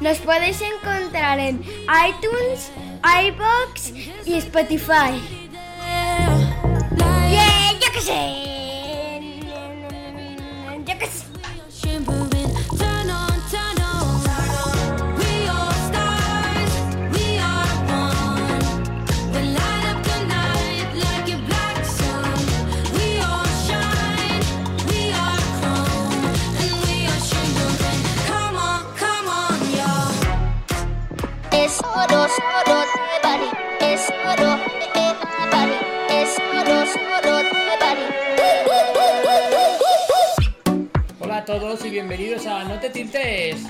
Nos podéis encontrar en iTunes, iBox y Spotify. Yeah, yo qué sé. Todos y bienvenidos a No te tiltes.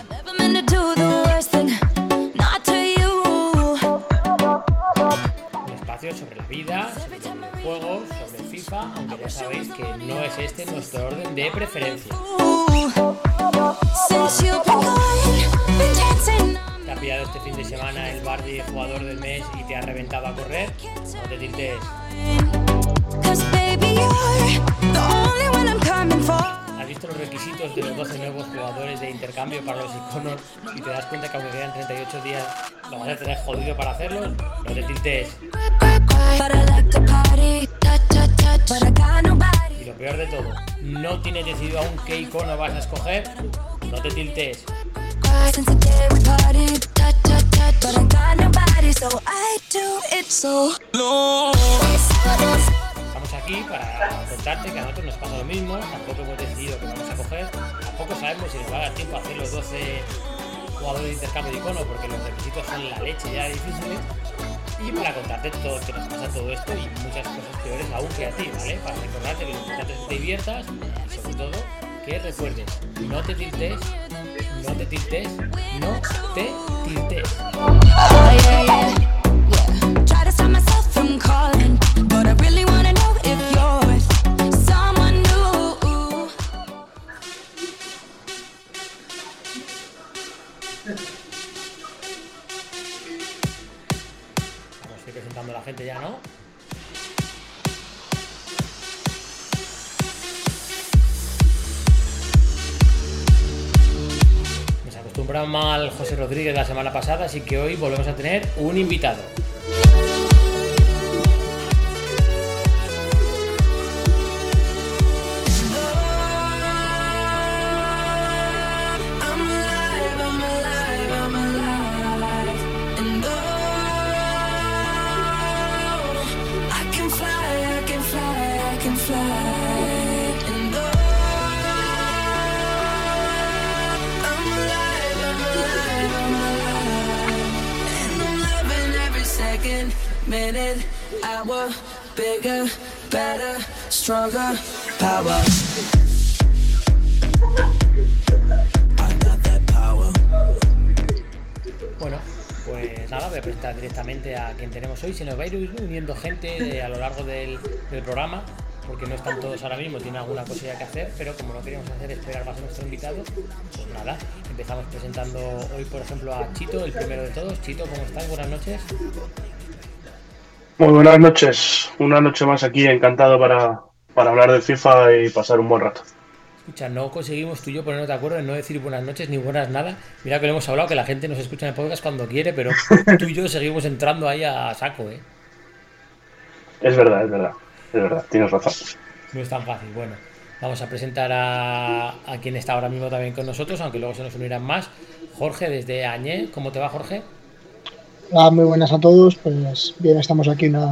Un espacio sobre la vida, sobre videojuegos, sobre FIFA, aunque ya sabéis que no es este nuestro orden de preferencia. ¿Te ha pillado este fin de semana el Bardi jugador del mes y te ha reventado a correr? No te tiltes. ¿Has visto los requisitos de los 12 nuevos jugadores de intercambio para los iconos y te das cuenta que aunque quedan 38 días lo vas a tener jodido para hacerlos? No te tiltes. Y lo peor de todo, no tienes decidido aún qué icono vas a escoger. No te tiltes. Aquí para contarte que a nosotros nos pasa lo mismo, tampoco hemos decidido que vamos a coger, tampoco sabemos si nos va a dar tiempo a hacer los 12 jugadores de intercambio de icono porque los requisitos son la leche ya difíciles. Y para contarte todo que nos pasa todo esto y muchas cosas peores aún que a ti, ¿vale? Para recordarte que lo importante es que te diviertas y sobre todo que recuerdes, no te tiltes, no te tiltes, no te tiltes. Oh, yeah, yeah, yeah. Gente ya, ¿no? Nos acostumbramos mal José Rodríguez la semana pasada, así que hoy volvemos a tener un invitado. Minute, hour, bigger, better, stronger, power. Bueno, pues nada, voy a presentar directamente a quien tenemos hoy. Se nos va a ir uniendo gente a lo largo del, del programa, porque no están todos ahora mismo, tienen alguna cosilla que hacer, pero como no queríamos hacer esperar más a nuestro invitado, pues nada, empezamos presentando hoy, por ejemplo, a Chito, el primero de todos. Chito, ¿cómo estás? Buenas noches. Muy buenas noches, una noche más aquí, encantado para, para hablar de FIFA y pasar un buen rato. Escucha, no conseguimos tú y yo ponernos de acuerdo en no decir buenas noches ni buenas nada. Mira que lo hemos hablado, que la gente nos escucha en el podcast cuando quiere, pero tú y yo seguimos entrando ahí a saco, ¿eh? Es verdad, es verdad, es verdad, tienes razón. No es tan fácil. Bueno, vamos a presentar a, a quien está ahora mismo también con nosotros, aunque luego se nos unirán más. Jorge, desde Añé. ¿Cómo te va, Jorge? Hola, muy buenas a todos. Pues bien, estamos aquí una,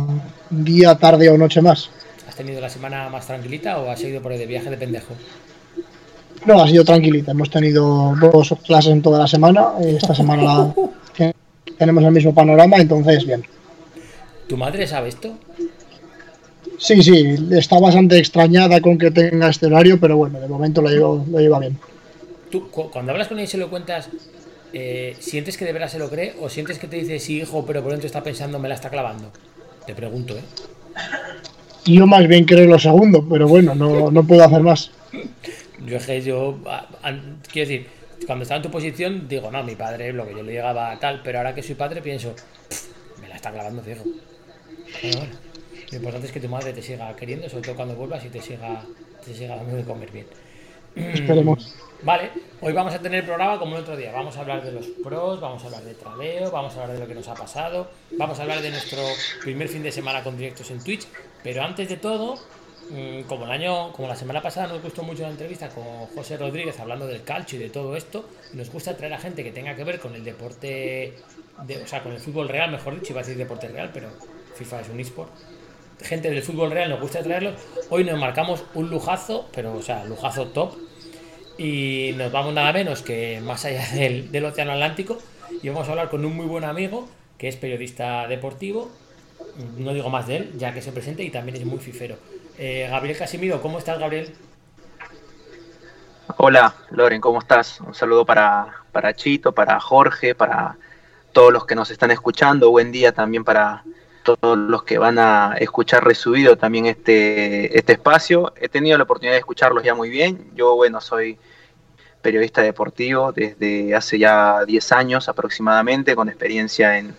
un día, tarde o noche más. ¿Has tenido la semana más tranquilita o has ido por ahí de viaje de pendejo? No, ha sido tranquilita. Hemos tenido dos clases en toda la semana. Esta semana la- tenemos el mismo panorama, entonces bien. ¿Tu madre sabe esto? Sí, sí, está bastante extrañada con que tenga este horario, pero bueno, de momento lo lleva bien. Tú, cu- cuando hablas con ella y se lo cuentas, eh, ¿sientes que de verdad se lo cree o sientes que te dice sí, hijo, pero por dentro está pensando me la está clavando? Te pregunto, ¿eh? Yo más bien creo lo segundo, pero bueno, no, no puedo hacer más. Yo es que yo, quiero decir, cuando estaba en tu posición, digo, no, mi padre, lo que yo le llegaba a tal, pero ahora que soy padre pienso, "Pff, me la está clavando fijo. Bueno, bueno. Lo importante es que tu madre te siga queriendo, sobre todo cuando vuelvas y te siga, te siga dando de comer bien. Esperemos. Vale, hoy vamos a tener programa como el otro día. Vamos a hablar de los pros, vamos a hablar de tradeo, vamos a hablar de lo que nos ha pasado, vamos a hablar de nuestro primer fin de semana con directos en Twitch. Pero antes de todo, mm, como el año, como la semana pasada nos gustó mucho la entrevista con José Rodríguez hablando del calcio y de todo esto, nos gusta traer a gente que tenga que ver con el deporte, de- o sea, con el fútbol real, mejor dicho, iba a decir deporte real, pero FIFA es un eSport gente del fútbol real nos gusta traerlo. Hoy nos marcamos un lujazo, pero o sea, lujazo top. Y nos vamos nada menos que más allá del, Océano Atlántico. Y vamos a hablar con un muy buen amigo, que es periodista deportivo. No digo más de él, ya que se presente y también es muy fifero. Eh, Gabriel Casimiro, ¿cómo estás, Gabriel? Hola, Loren, ¿cómo estás? Un saludo para, para Chito, para Jorge, para todos los que nos están escuchando. Buen día también para todos los que van a escuchar resubido también este, este espacio. He tenido la oportunidad de escucharlos ya muy bien. Yo, bueno, soy periodista deportivo desde hace ya 10 años aproximadamente, con experiencia en,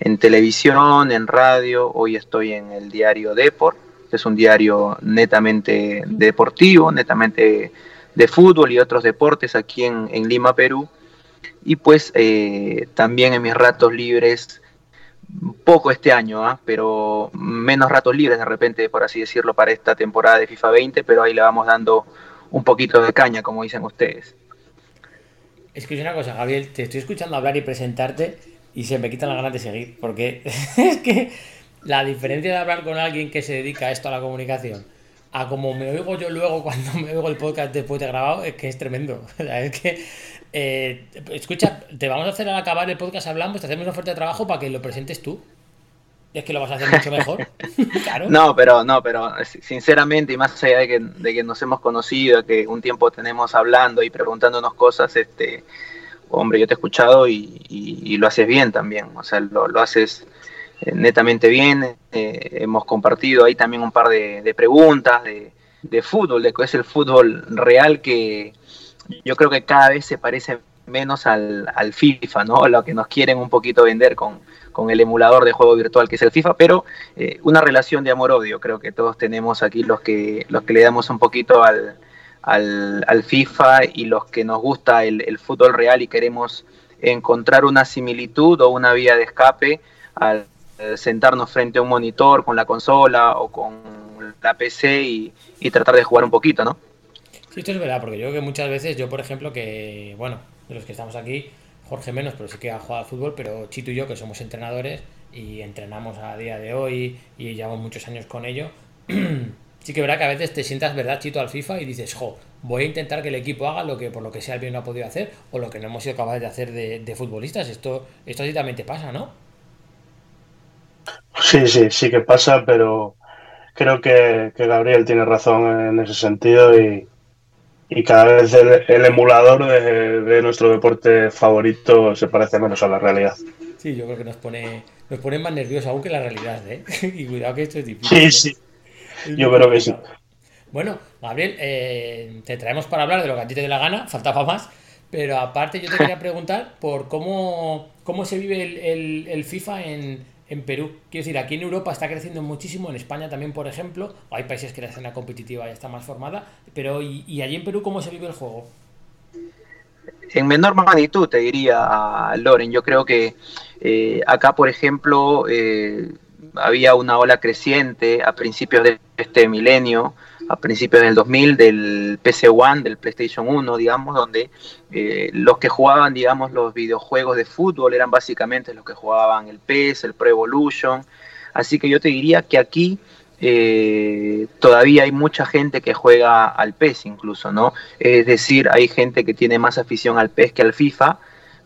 en televisión, en radio. Hoy estoy en el diario Deport, que es un diario netamente deportivo, netamente de fútbol y otros deportes aquí en, Lima, Perú. Y pues eh, también en mis ratos libres, poco este año, ¿ah? pero menos ratos libres de repente, por así decirlo, para esta temporada de FIFA 20, pero ahí le vamos dando un poquito de caña, como dicen ustedes. Es que es una cosa, Gabriel, te estoy escuchando hablar y presentarte y se me quitan las ganas de seguir, porque es que la diferencia de hablar con alguien que se dedica a esto a la comunicación a como me oigo yo luego cuando me oigo el podcast después de grabado, es que es tremendo. Es que, eh, escucha, te vamos a hacer al acabar el podcast hablamos, te hacemos una oferta de trabajo para que lo presentes tú. Es que lo vas a hacer mucho mejor. claro. No, pero no, pero sinceramente, y más allá de que, de que nos hemos conocido, de que un tiempo tenemos hablando y preguntándonos cosas, este, hombre, yo te he escuchado y, y, y lo haces bien también. O sea, lo, lo haces eh, netamente bien. Eh, hemos compartido ahí también un par de, de preguntas de, de, fútbol, de qué es el fútbol real que yo creo que cada vez se parece menos al, al FIFA, ¿no? Lo que nos quieren un poquito vender con, con el emulador de juego virtual que es el FIFA, pero eh, una relación de amor-odio, creo que todos tenemos aquí los que, los que le damos un poquito al, al, al FIFA y los que nos gusta el, el, fútbol real y queremos encontrar una similitud o una vía de escape al sentarnos frente a un monitor con la consola o con la PC y, y tratar de jugar un poquito, ¿no? Sí, esto es verdad, porque yo creo que muchas veces, yo por ejemplo, que, bueno, de los que estamos aquí, Jorge menos, pero sí que ha jugado fútbol, pero Chito y yo, que somos entrenadores y entrenamos a día de hoy y llevamos muchos años con ello, sí que verdad que a veces te sientas, ¿verdad, Chito, al FIFA y dices, jo, voy a intentar que el equipo haga lo que por lo que sea el bien no ha podido hacer o lo que no hemos sido capaces de hacer de, futbolistas. Esto, esto sí también te pasa, ¿no? Sí, sí, sí que pasa, pero creo que Gabriel tiene razón en ese sentido y, y cada vez el, el emulador de, de, nuestro deporte favorito se parece menos a la realidad. Sí, yo creo que nos pone, nos pone más nerviosos aún que la realidad, ¿eh? y cuidado que esto es difícil. Sí, sí. ¿eh? Yo creo que sí. Bueno, Gabriel, eh, te traemos para hablar de lo que a ti te dé la gana, faltaba más, pero aparte yo te quería preguntar por cómo, cómo se vive el, el, el FIFA en, en Perú. Quiero decir, aquí en Europa está creciendo muchísimo, en España también, por ejemplo. Hay países que la escena competitiva ya está más formada, pero ¿y, y allí en Perú cómo se vive el juego? En menor magnitud, te diría, Loren. Yo creo que eh, acá, por ejemplo, eh, había una ola creciente a principios de este milenio, a principios del 2000, del PC One, del PlayStation 1, digamos, donde eh, los que jugaban, digamos, los videojuegos de fútbol eran básicamente los que jugaban el PES, el Pro Evolution. Así que yo te diría que aquí eh, todavía hay mucha gente que juega al PES incluso, ¿no? Es decir, hay gente que tiene más afición al PES que al FIFA,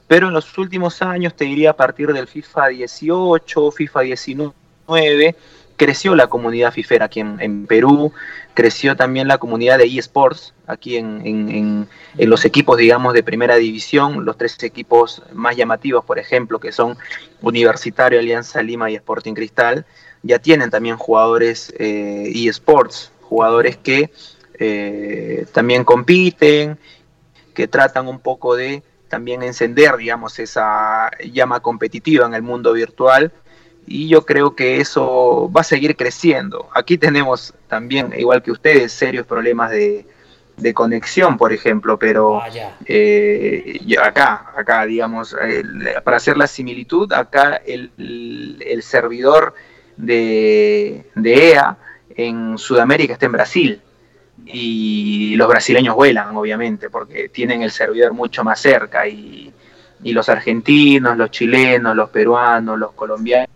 pero en los últimos años, te diría a partir del FIFA 18, FIFA 19, creció la comunidad fifera aquí en, en, Perú, creció también la comunidad de eSports aquí en, en, en, los equipos, digamos, de primera división, los tres equipos más llamativos, por ejemplo, que son Universitario, Alianza Lima y Sporting Cristal, ya tienen también jugadores eh, eSports, jugadores que eh, también compiten, que tratan un poco de también encender, digamos, esa llama competitiva en el mundo virtual y yo creo que eso va a seguir creciendo. Aquí tenemos también, igual que ustedes, serios problemas de, de conexión, por ejemplo, pero Vaya. eh, acá, acá, digamos, el- para hacer la similitud, acá el, el servidor de, de EA en Sudamérica está en Brasil. Y los brasileños vuelan, obviamente, porque tienen el servidor mucho más cerca. Y, y los argentinos, los chilenos, los peruanos, los colombianos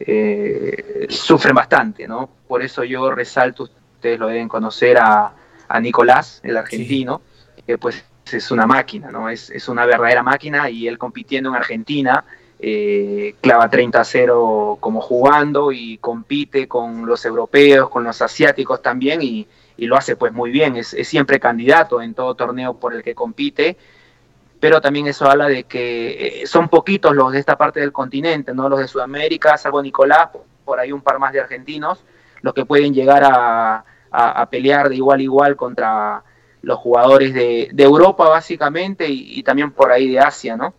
eh, sufren bastante, ¿no? Por eso yo resalto, ustedes lo deben conocer a, a Nicolás, el argentino, que pues es una máquina, ¿no? Es, es una verdadera máquina y él compitiendo en Argentina eh, clava 30 a 0 como jugando y compite con los europeos, con los asiáticos también y, y lo hace pues muy bien, es, es siempre candidato en todo torneo por el que compite pero también eso habla de que eh, son poquitos los de esta parte del continente, no los de Sudamérica, salvo Nicolás, por ahí un par más de argentinos, los que pueden llegar a, a, pelear de igual a igual contra los jugadores de, de Europa básicamente y, y, también por ahí de Asia, ¿no?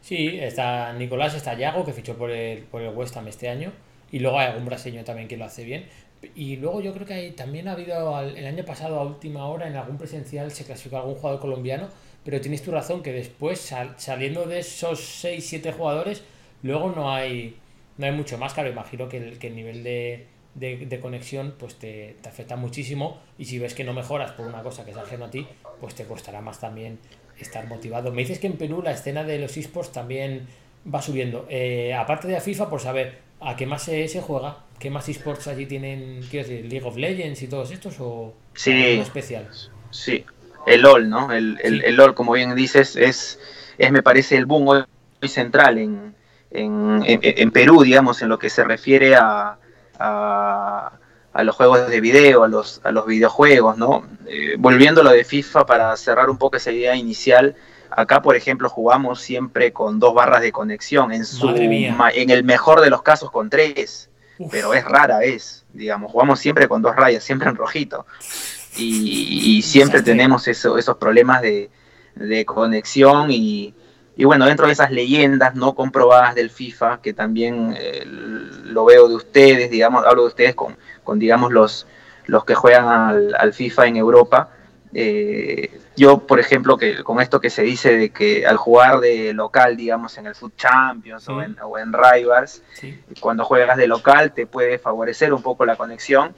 Sí, está Nicolás, está Yago, que fichó por el, por el West Ham este año, y luego hay algún brasileño también que lo hace bien. Y luego yo creo que hay, también ha habido el año pasado a última hora en algún presencial se clasificó algún jugador colombiano, pero tienes tu razón que después sal- saliendo de esos 6, 7 jugadores, luego no hay no hay mucho más, claro, imagino que el, que el nivel de, de, de conexión pues te, te afecta muchísimo y si ves que no mejoras por una cosa que es ajeno a ti, pues te costará más también estar motivado. Me dices que en Perú la escena de los esports también va subiendo. Eh, aparte de la FIFA, por saber a qué más se, se juega, qué más esports allí tienen, quiero decir, League of Legends y todos estos o Sí. algo especial. Sí, el LOL, ¿no? El, el, el LOL, como bien dices, es, es me parece el boom hoy, hoy central en, en, en- en Perú, digamos, en lo que se refiere a, a, a los juegos de video, a los, a los videojuegos, ¿no? Eh, volviendo a lo de FIFA, para cerrar un poco esa idea inicial, acá, por ejemplo, jugamos siempre con dos barras de conexión, en, su, en el mejor de los casos con tres, Uf, pero es rara vez, digamos, jugamos siempre con dos rayas, siempre en rojito. Y, y siempre tenemos eso- esos problemas de, de conexión y, y bueno, dentro de esas leyendas no comprobadas del FIFA, que también eh, lo veo de ustedes, digamos, hablo de ustedes con, con digamos, los, los que juegan al, al FIFA en Europa. Eh, yo, por ejemplo, que con esto que se dice de que al jugar de local, digamos, en el Food Champions o, en, o en Rivals, sí. cuando juegas de local te puede favorecer un poco la conexión.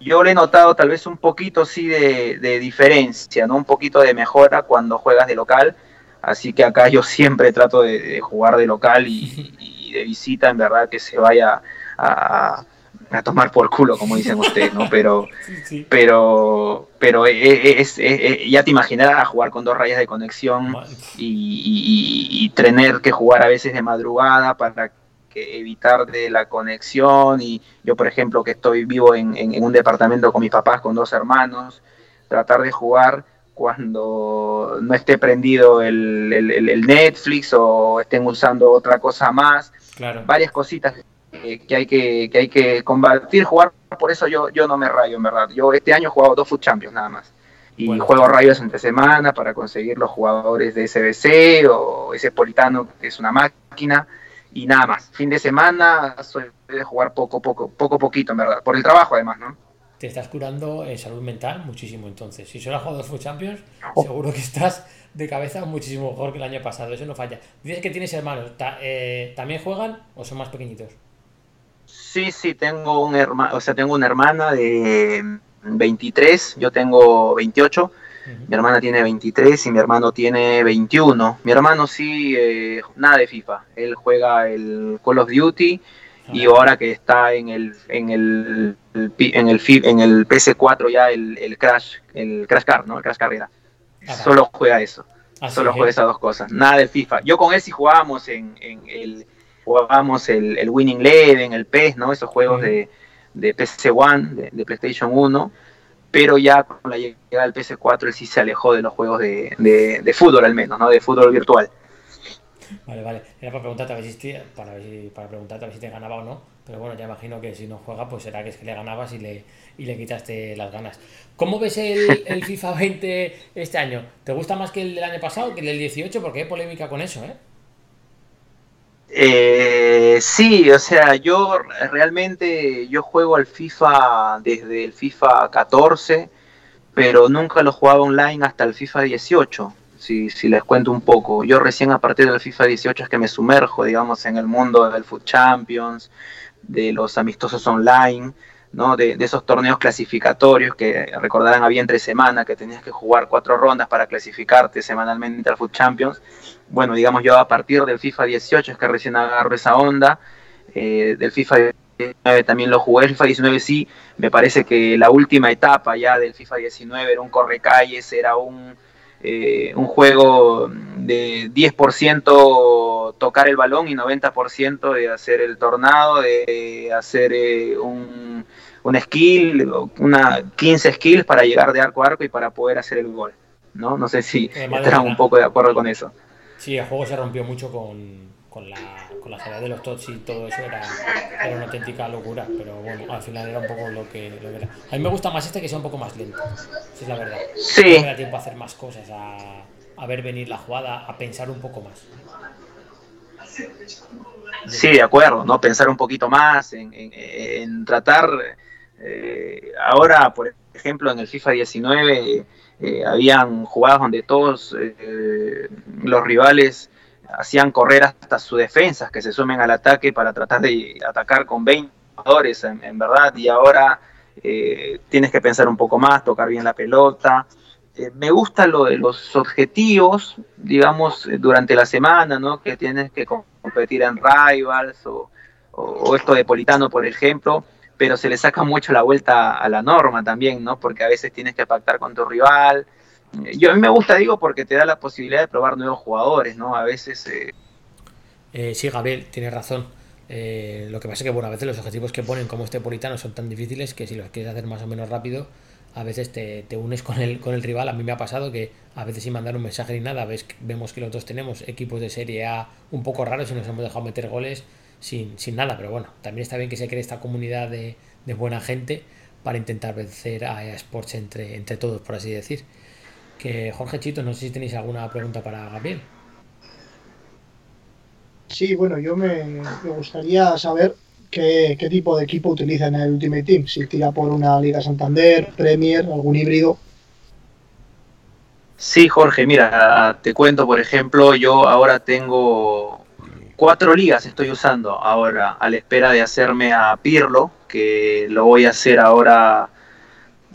Yo le he notado tal vez un poquito sí de, de diferencia, ¿no? Un poquito de mejora cuando juegas de local. Así que acá yo siempre trato de, de jugar de local y, y de visita, en verdad, que se vaya a, a tomar por culo, como dicen ustedes, ¿no? Pero, Sí, sí. pero, pero es, es- es- ya te imaginarás jugar con dos rayas de conexión y- y tener que jugar a veces de madrugada para que evitar de la conexión y yo por ejemplo que estoy vivo en, en- en un departamento con mis papás con dos hermanos tratar de jugar cuando no esté prendido el, el- el- Netflix o estén usando otra cosa más Claro. varias cositas que, que hay que, que hay que combatir, jugar, por eso yo, yo no me rayo, en verdad. Yo este año he jugado dos Food Champions nada más. Y Bueno. juego rayos entre semana para conseguir los jugadores de SBC o ese Politano, que es una máquina, y nada más. Fin de semana soy de jugar poco, poco, poco, poquito, en verdad. Por el trabajo además, ¿no? Te estás curando en salud mental muchísimo entonces. Si solo has jugado Food Champions, Oh. seguro que estás de cabeza muchísimo mejor que el año pasado. Eso no falla. Dices que tienes hermanos. Ta- eh, ¿También juegan o son más pequeñitos? Sí, sí, tengo un hermano, o sea, tengo una hermana de 23, yo tengo 28. Mi hermana tiene 23 y mi hermano tiene 21. Mi hermano sí, eh, nada de FIFA. Él juega el Call of Duty y Ah, ahora que está en el en el, en el fi- en el PS4 ya el, el Crash el Crash Car, ¿no? El Crash Carrera. Solo juega eso. así Solo es. juega esas dos cosas. Nada de FIFA. Yo con él sí jugábamos en, en el jugábamos el, el Winning Eleven, el PES, ¿no? Esos juegos de, de PC One, de, de PlayStation 1 pero ya con la llegada del PS4 él sí se alejó de los juegos de, de- de fútbol al menos, ¿no? De fútbol virtual. Vale, vale. Era para preguntarte a ver si, te- para, ver si- para preguntarte a ver si te ganaba o no. Pero bueno, ya imagino que si no juega, pues será que es que le ganabas y le, y le quitaste las ganas. ¿Cómo ves el, el FIFA 20 este año? ¿Te gusta más que el del año pasado, que el del 18? Porque hay polémica con eso, ¿eh? Eh, sí, o sea, yo realmente yo juego al FIFA desde el FIFA 14, pero nunca lo jugaba online hasta el FIFA 18. Si, si les cuento un poco, yo recién a partir del FIFA 18 es que me sumerjo, digamos, en el mundo del Foot Champions, de los amistosos online, ¿no? De, de esos torneos clasificatorios que recordarán había entre semana que tenías que jugar cuatro rondas para clasificarte semanalmente al Foot Champions bueno, digamos yo a partir del FIFA 18 es que recién agarro esa onda, eh, del FIFA 19 también lo jugué, el FIFA 19 sí, me parece que la última etapa ya del FIFA 19 era un correcalles, era un, eh, un juego de 10% tocar el balón y 90% de hacer el tornado, de hacer eh, un, un skill, una 15 skills para llegar de arco a arco y para poder hacer el gol. ¿no? No sé si Eh, estarán un poco de acuerdo con eso. Sí, el juego se rompió mucho con, con la, con la salida de los tots y todo eso era, era una auténtica locura, pero bueno, al final era un poco lo que, lo que era. A mí me gusta más este que sea un poco más lento, esa es la verdad. Sí. Me da tiempo a hacer más cosas, a, a ver venir la jugada, a pensar un poco más. Sí, de acuerdo, ¿no? Pensar un poquito más en, en- en tratar. eh, ahora, por ejemplo, en el FIFA 19 eh, habían jugadas donde todos eh, los rivales hacían correr hasta sus defensas que se sumen al ataque para tratar de atacar con 20 jugadores, en, verdad, y ahora eh, tienes que pensar un poco más, tocar bien la pelota. Eh, me gusta lo de los objetivos, digamos, durante la semana, ¿no? Que tienes que com- competir en rivals o- o esto de Politano, por ejemplo, pero se le saca mucho la vuelta a la norma también, ¿no? Porque a veces tienes que pactar con tu rival. Eh, Yo a mí me gusta, digo, porque te da la posibilidad de probar nuevos jugadores, ¿no? A veces eh, Eh, sí, Gabriel, tienes razón. Eh, lo que pasa es que bueno, a veces los objetivos que ponen como este politano son tan difíciles que si los quieres hacer más o menos rápido, a veces te, te unes con el, con el rival. A mí me ha pasado que a veces sin mandar un mensaje ni nada, ves, vemos que los dos tenemos equipos de Serie A un poco raros y nos hemos dejado meter goles sin, sin nada. Pero bueno, también está bien que se cree esta comunidad de, de buena gente para intentar vencer a EA Sports entre, entre todos, por así decir. Que Jorge Chito, no sé si tenéis alguna pregunta para Gabriel. Sí, bueno, yo me, me gustaría saber qué, qué tipo de equipo utiliza en el Ultimate Team. Si tira por una Liga Santander, Premier, algún híbrido. Sí, Jorge, mira, te cuento, por ejemplo, yo ahora tengo cuatro ligas, estoy usando ahora a la espera de hacerme a Pirlo, que lo voy a hacer ahora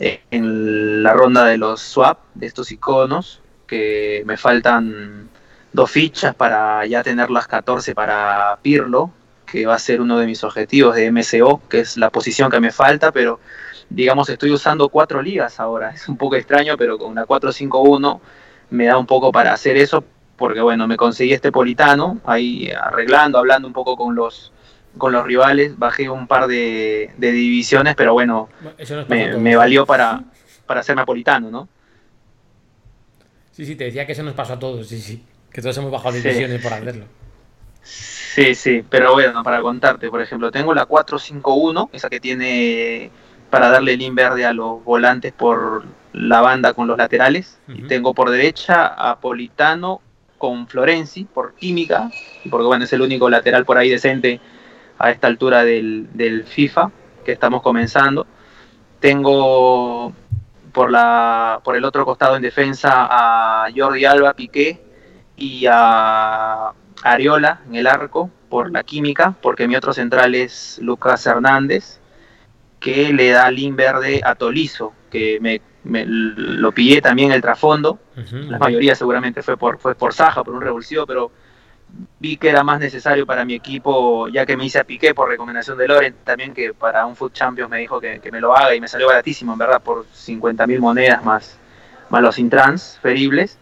eh, en la ronda de los swap, de estos iconos, que me faltan dos fichas para ya tener las 14 para Pirlo, que va a ser uno de mis objetivos de MCO, que es la posición que me falta, pero digamos, estoy usando cuatro ligas ahora. Es un poco extraño, pero con la 451 me da un poco para hacer eso, porque bueno, me conseguí este politano, ahí arreglando, hablando un poco con los con los rivales, bajé un par de, de divisiones, pero bueno, Eso nos me, valió para, para hacerme napolitano, ¿no? Sí, sí, te decía que eso nos pasó a todos, sí, sí. Que todos hemos bajado Sí. divisiones por hacerlo. Sí, sí, pero bueno, para contarte, por ejemplo, tengo la 451, esa que tiene para darle link verde a los volantes por la banda con los laterales. Y tengo por derecha a Politano con Florenzi por química, porque bueno, es el único lateral por ahí decente a esta altura del, del FIFA que estamos comenzando. Tengo por, la, por el otro costado en defensa a Jordi Alba Piqué y a Ariola en el arco por la química, porque mi otro central es Lucas Hernández, que le da link verde a Tolizo, que me, me- lo pillé también el trasfondo. Ujú, La mayoría seguramente fue por, fue por Saja, por un revulsivo, pero vi que era más necesario para mi equipo, ya que me hice a Piqué por recomendación de Loren, también que para un Foot Champions me dijo que, que me lo haga y me salió baratísimo, en verdad, por 50 mil monedas más, más los intransferibles.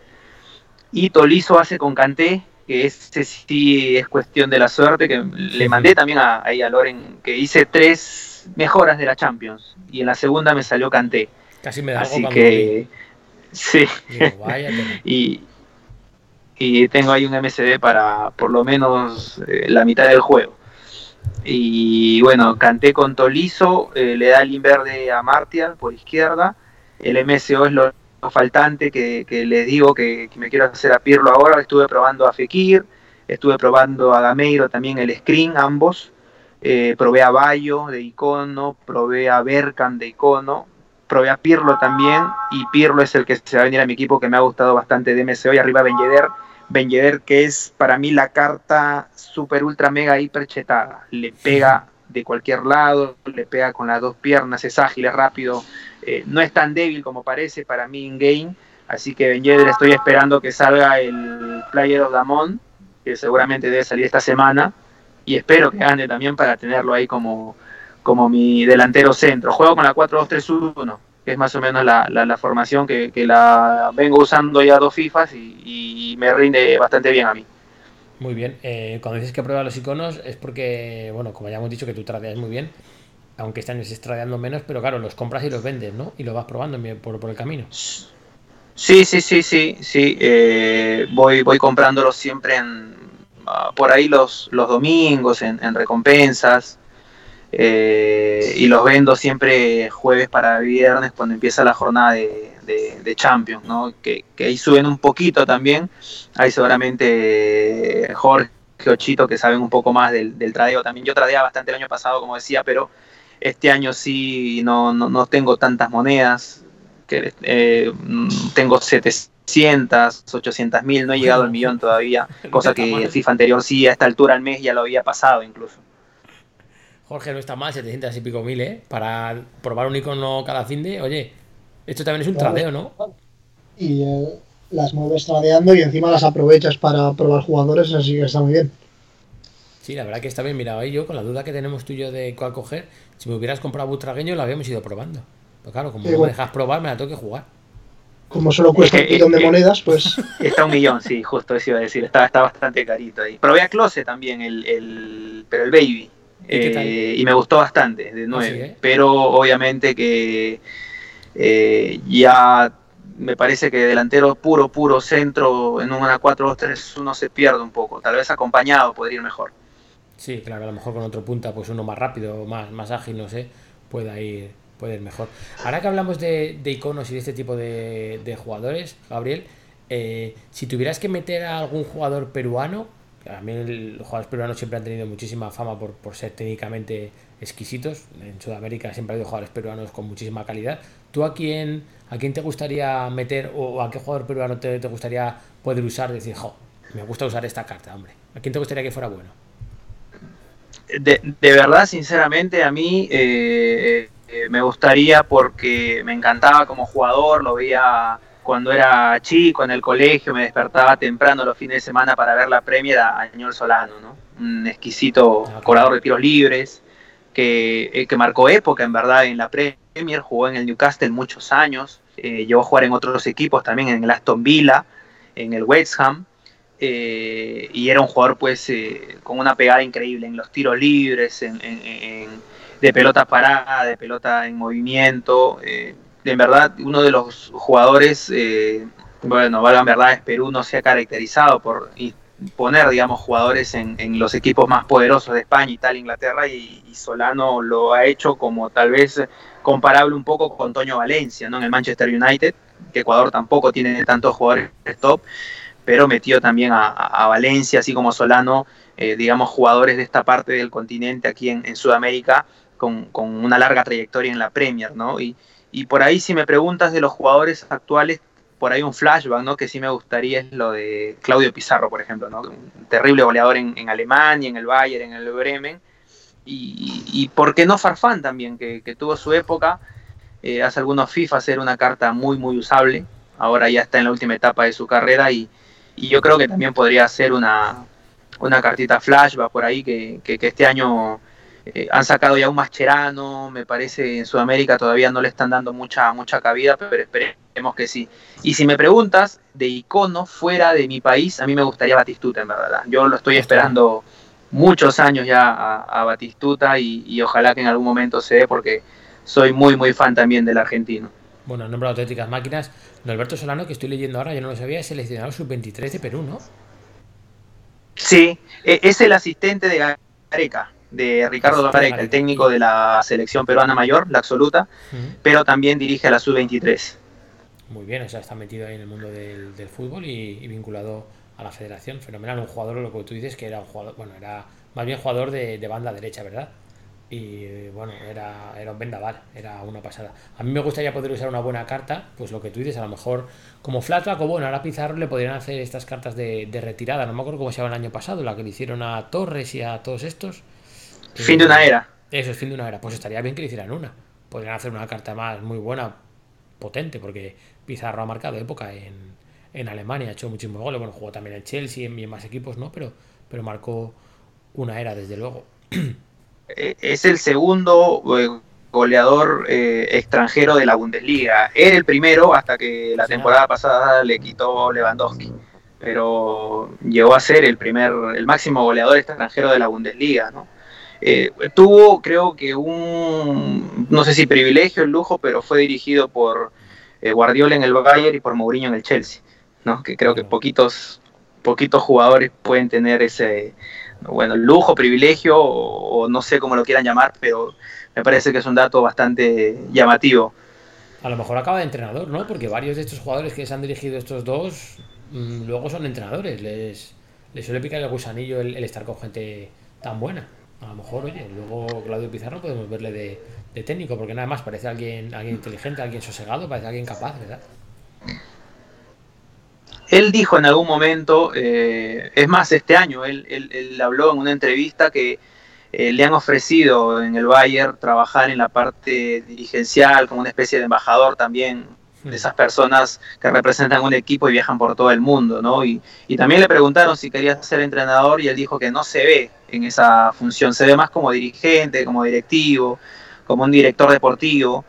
Y Tolizo hace con Canté, que ese sí es cuestión de la suerte, que le mandé también a, ahí a Loren, que hice tres mejoras de la Champions, y en la segunda me salió Canté. Casi me da Así que, sí. Digo, y, y tengo ahí un MSD para por lo menos eh, la mitad del juego. Y bueno, canté con Tolizo, eh, le da el inverde a Martial por izquierda. El MSO es lo, lo faltante que, que les digo que, que me quiero hacer a Pirlo ahora. Estuve probando a Fekir, estuve probando a Gameiro también el screen, ambos. Eh, probé a Bayo de icono, probé a Berkan de icono, probé a Pirlo también, y Pirlo es el que se va a venir a mi equipo que me ha gustado bastante de MSO y arriba Ben Yedder. Que es para mí la carta super ultra mega hiper chetada. Le pega de cualquier lado, le pega con las dos piernas, es ágil, es rápido, eh, no es tan débil como parece para mí in game. Así que Ben estoy esperando que salga el Player of Damon, que seguramente debe salir esta semana. Y espero que gane también para tenerlo ahí como, como mi delantero centro. Juego con la 4-2-3-1, que es más o menos la, la, la formación que, que, la vengo usando ya dos FIFAs y, y, me rinde bastante bien a mí. Muy bien. Eh, cuando dices que pruebas los iconos es porque, bueno, como ya hemos dicho que tú tradeas muy bien, aunque este año estés tradeando menos, pero claro, los compras y los vendes, ¿no? Y los vas probando por, por el camino. Sí, sí, sí, sí, sí. Eh, voy, voy comprándolos siempre en, uh, por ahí los, los domingos, en, en recompensas. Eh, y los vendo siempre jueves para viernes cuando empieza la jornada de, de, de Champions, ¿no? Que, que, ahí suben un poquito también. Hay seguramente Jorge o Chito que saben un poco más del, del, tradeo también. Yo tradeaba bastante el año pasado, como decía, pero este año sí no, no, no tengo tantas monedas. Que, eh, tengo 700, 800 mil, no he llegado al millón todavía, cosa que FIFA anterior sí a esta altura al mes ya lo había pasado incluso. Jorge, no está mal, 700 y pico mil, ¿eh? Para probar un icono cada fin de. Oye, esto también es un claro. tradeo, ¿no? Y eh, las mueves tradeando y encima las aprovechas para probar jugadores, así que está muy bien. Sí, la verdad que está bien mirado ahí. Yo, con la duda que tenemos tú y yo de cuál coger, si me hubieras comprado butragueño, lo habíamos ido probando. Pero claro, como sí, no bueno. me dejas probar, me la tengo que jugar. Como solo cuesta un millón de monedas, pues. Está un millón, sí, justo eso iba a decir. Está, está bastante carito ahí. Probé a Close también, el, el, pero el Baby. ¿Y, eh, y me gustó bastante, de 9. ¿Ah, eh? Pero obviamente que eh, ya me parece que delantero puro, puro centro en una 4-2-3-1 se pierde un poco. Tal vez acompañado podría ir mejor. Sí, claro, a lo mejor con otro punta, pues uno más rápido, más, más ágil, no sé, pueda ir, puede ir mejor. Ahora que hablamos de, de iconos y de este tipo de, de jugadores, Gabriel, eh, si tuvieras que meter a algún jugador peruano, a mí los jugadores peruanos siempre han tenido muchísima fama por, por ser técnicamente exquisitos. En Sudamérica siempre ha habido jugadores peruanos con muchísima calidad. ¿Tú a quién, a quién te gustaría meter o a qué jugador peruano te, te gustaría poder usar? Decir, jo, me gusta usar esta carta, hombre. ¿A quién te gustaría que fuera bueno? De, de verdad, sinceramente, a mí eh, eh, me gustaría porque me encantaba como jugador, lo veía cuando era chico en el colegio, me despertaba temprano los fines de semana para ver la Premier a Añor Solano, ¿no? Un exquisito okay. corador de tiros libres, que, eh, que, marcó época en verdad en la Premier, jugó en el Newcastle muchos años, eh, llegó a jugar en otros equipos también, en el Aston Villa, en el West Ham, eh, y era un jugador pues eh, con una pegada increíble en los tiros libres, en, en, en, de pelota parada, de pelota en movimiento, en verdad uno de los jugadores, eh, bueno, valga en verdad, es Perú no se ha caracterizado por poner, digamos, jugadores en, los equipos más poderosos de España, Italia, Inglaterra, y, Solano lo ha hecho como tal vez comparable un poco con Toño Valencia, ¿no? En el Manchester United, que Ecuador tampoco tiene tantos jugadores top, pero metió también a, Valencia, así como Solano, eh, digamos, jugadores de esta parte del continente aquí en, Sudamérica, con, con, una larga trayectoria en la Premier, ¿no? Y por ahí, si me preguntas de los jugadores actuales, por ahí un flashback, ¿no? Que sí me gustaría es lo de Claudio Pizarro, por ejemplo, ¿no? Un terrible goleador en, en Alemania, en el Bayern, en el Bremen. Y, y por qué no Farfán también, que, que tuvo su época, eh, hace algunos FIFA era una carta muy, muy usable. Ahora ya está en la última etapa de su carrera y, y yo creo que también podría ser una, una cartita flashback por ahí que, que, que este año eh, han sacado ya un Mascherano, me parece en Sudamérica todavía no le están dando mucha, mucha cabida, pero esperemos que sí. Y si me preguntas de icono fuera de mi país, a mí me gustaría Batistuta, en verdad. Yo lo estoy esperando muchos años ya a, a Batistuta y, y, ojalá que en algún momento se dé porque soy muy, muy fan también del argentino. Bueno, nombrado auténticas máquinas. Alberto Solano, que estoy leyendo ahora, yo no lo sabía, es seleccionado sub-23 de Perú, ¿no? Sí, e, es el asistente de Gareca de Ricardo Gareca, el técnico de la selección peruana mayor, la absoluta, uh -huh. pero también dirige a la sub-23. Muy bien, o sea, está metido ahí en el mundo del, del fútbol y, y, vinculado a la federación. Fenomenal, un jugador, lo que tú dices, que era un jugador, bueno, era más bien jugador de, de banda derecha, ¿verdad? Y bueno, era, era un vendaval, era una pasada. A mí me gustaría poder usar una buena carta, pues lo que tú dices, a lo mejor como flashback o bueno, ahora Pizarro le podrían hacer estas cartas de, de retirada, no me acuerdo cómo se llama el año pasado, la que le hicieron a Torres y a todos estos. Fin de una era. Eso es fin de una era. Pues estaría bien que le hicieran una. Podrían hacer una carta más muy buena, potente, porque Pizarro ha marcado época en, en Alemania, ha hecho muchísimos goles. Bueno, jugó también en Chelsea y en más equipos, ¿no? Pero, pero marcó una era, desde luego. Eh, Es el segundo eh, goleador eh, extranjero de la Bundesliga. Era el primero hasta que la Sí, temporada pasada le quitó Lewandowski. Pero llegó a ser el primer, el máximo goleador extranjero de la Bundesliga, ¿no? Eh, tuvo, creo que un, no sé si privilegio, el lujo, pero fue dirigido por eh, Guardiola en el Bayern y por Mourinho en el Chelsea, ¿no? Que creo que poquitos, poquitos jugadores pueden tener ese, bueno, lujo, privilegio, o, o no sé cómo lo quieran llamar, pero me parece que es un dato bastante llamativo. A lo mejor acaba de entrenador, ¿no? Porque varios de estos jugadores que se han dirigido estos dos mm, luego son entrenadores. Les, les suele picar el gusanillo el, el estar con gente tan buena. A lo mejor, oye, luego Claudio Pizarro podemos verle de, de técnico, porque nada más parece alguien, alguien inteligente, alguien sosegado, parece alguien capaz, ¿verdad? Él dijo en algún momento, eh, es más, este año, él, él- él habló en una entrevista que eh, le han ofrecido en el Bayern trabajar en la parte dirigencial como una especie de embajador también de esas personas que representan un equipo y viajan por todo el mundo, ¿no? Y, y también le preguntaron si quería ser entrenador y él dijo que no se ve en esa función, se ve más como dirigente, como directivo, como un director deportivo,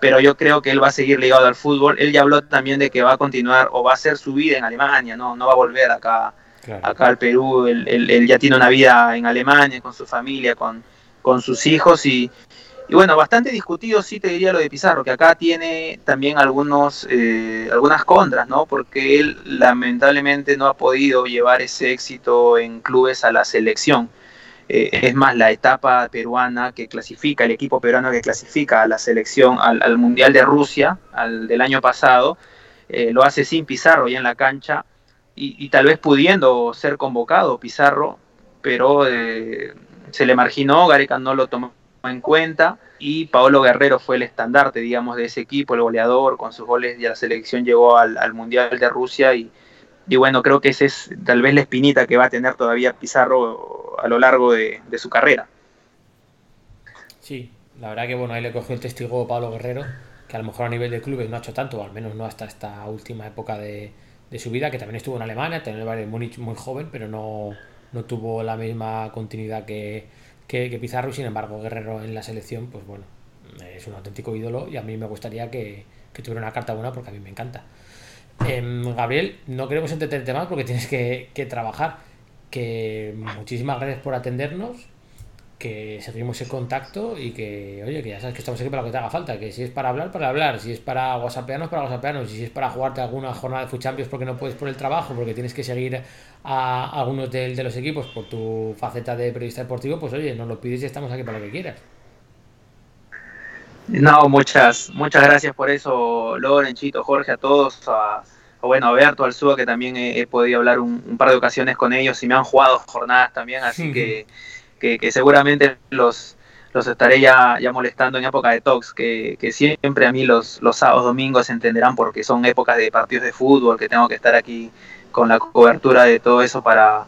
pero yo creo que él va a seguir ligado al fútbol. Él ya habló también de que va a continuar o va a hacer su vida en Alemania, no, no va a volver acá, Claro. acá al Perú. Él, él- él ya tiene una vida en Alemania con su familia, con, con sus hijos y, y bueno, bastante discutido sí te diría lo de Pizarro, que acá tiene también algunos, eh, algunas contras, ¿no? Porque él lamentablemente no ha podido llevar ese éxito en clubes a la selección. Eh, es más, la etapa peruana que clasifica, el equipo peruano que clasifica a la selección, al, al Mundial de Rusia, al del año pasado, eh, lo hace sin Pizarro ya en la cancha y, y tal vez pudiendo ser convocado Pizarro, pero se le marginó, Gareca no lo tomó en cuenta y Paolo Guerrero fue el estandarte, digamos, de ese equipo, el goleador, con sus goles y la selección llegó al, al Mundial de Rusia y, bueno, creo que esa es tal vez la espinita que va a tener todavía Pizarro a lo largo de, su carrera. Sí, la verdad que bueno, ahí le cogió el testigo Pablo Guerrero, que a lo mejor a nivel de clubes no ha hecho tanto, al menos no hasta esta última época de, de su vida, que también estuvo en Alemania, también en el Bayern Múnich muy joven, pero no, no tuvo la misma continuidad que, que, Pizarro, sin embargo Guerrero en la selección, pues bueno, es un auténtico ídolo y a mí me gustaría que, tuviera una carta buena porque a mí me encanta. Em, Gabriel, no queremos entretenerte más porque tienes que, que trabajar. Que muchísimas gracias por atendernos que seguimos en contacto y que, oye, que ya sabes que estamos aquí para lo que te haga falta, que si es para hablar, para hablar, si es para whatsappearnos, para whatsappearnos, y si es para jugarte alguna jornada de Champions porque no puedes por el trabajo, porque tienes que seguir a algunos de, de los equipos por tu faceta de periodista deportivo, pues oye, nos lo pides y estamos aquí para lo que quieras. No, muchas, muchas gracias por eso, Loren, Chito, Jorge, a todos, a, a, bueno, a Berto, al Suba, que también he, he podido hablar un, un, par de ocasiones con ellos y me han jugado jornadas también, así que, que, que, seguramente los, los estaré ya, ya molestando en época de talks, que, que siempre a mí los, los sábados, domingos entenderán porque son épocas de partidos de fútbol, que tengo que estar aquí con la cobertura de todo eso para,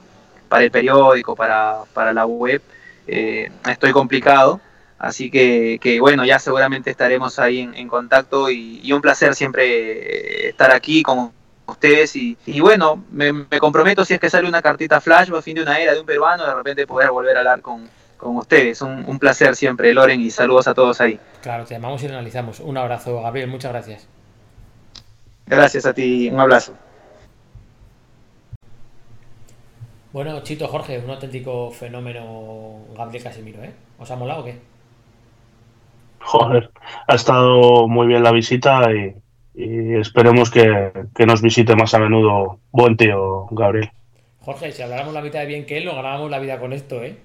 para el periódico, para, para la web. Eh, estoy complicado, Así que, que, bueno, ya seguramente estaremos ahí en, en contacto y, y, un placer siempre estar aquí con ustedes. Y, y bueno, me, me, comprometo si es que sale una cartita flash o fin de una era de un peruano, de repente poder volver a hablar con, con ustedes. Un, un, placer siempre, Loren, y saludos a todos ahí. Claro, te llamamos y lo analizamos. Un abrazo, Gabriel, muchas gracias. Gracias a ti, un abrazo. Bueno, Chito, Jorge, un auténtico fenómeno Gabriel Casimiro, ¿eh? ¿Os ha molado o qué? Joder, ha estado muy bien la visita y, y esperemos que, que, nos visite más a menudo. Buen tío, Gabriel. Jorge, si habláramos la mitad de bien que él, nos ganábamos la vida con esto, ¿eh?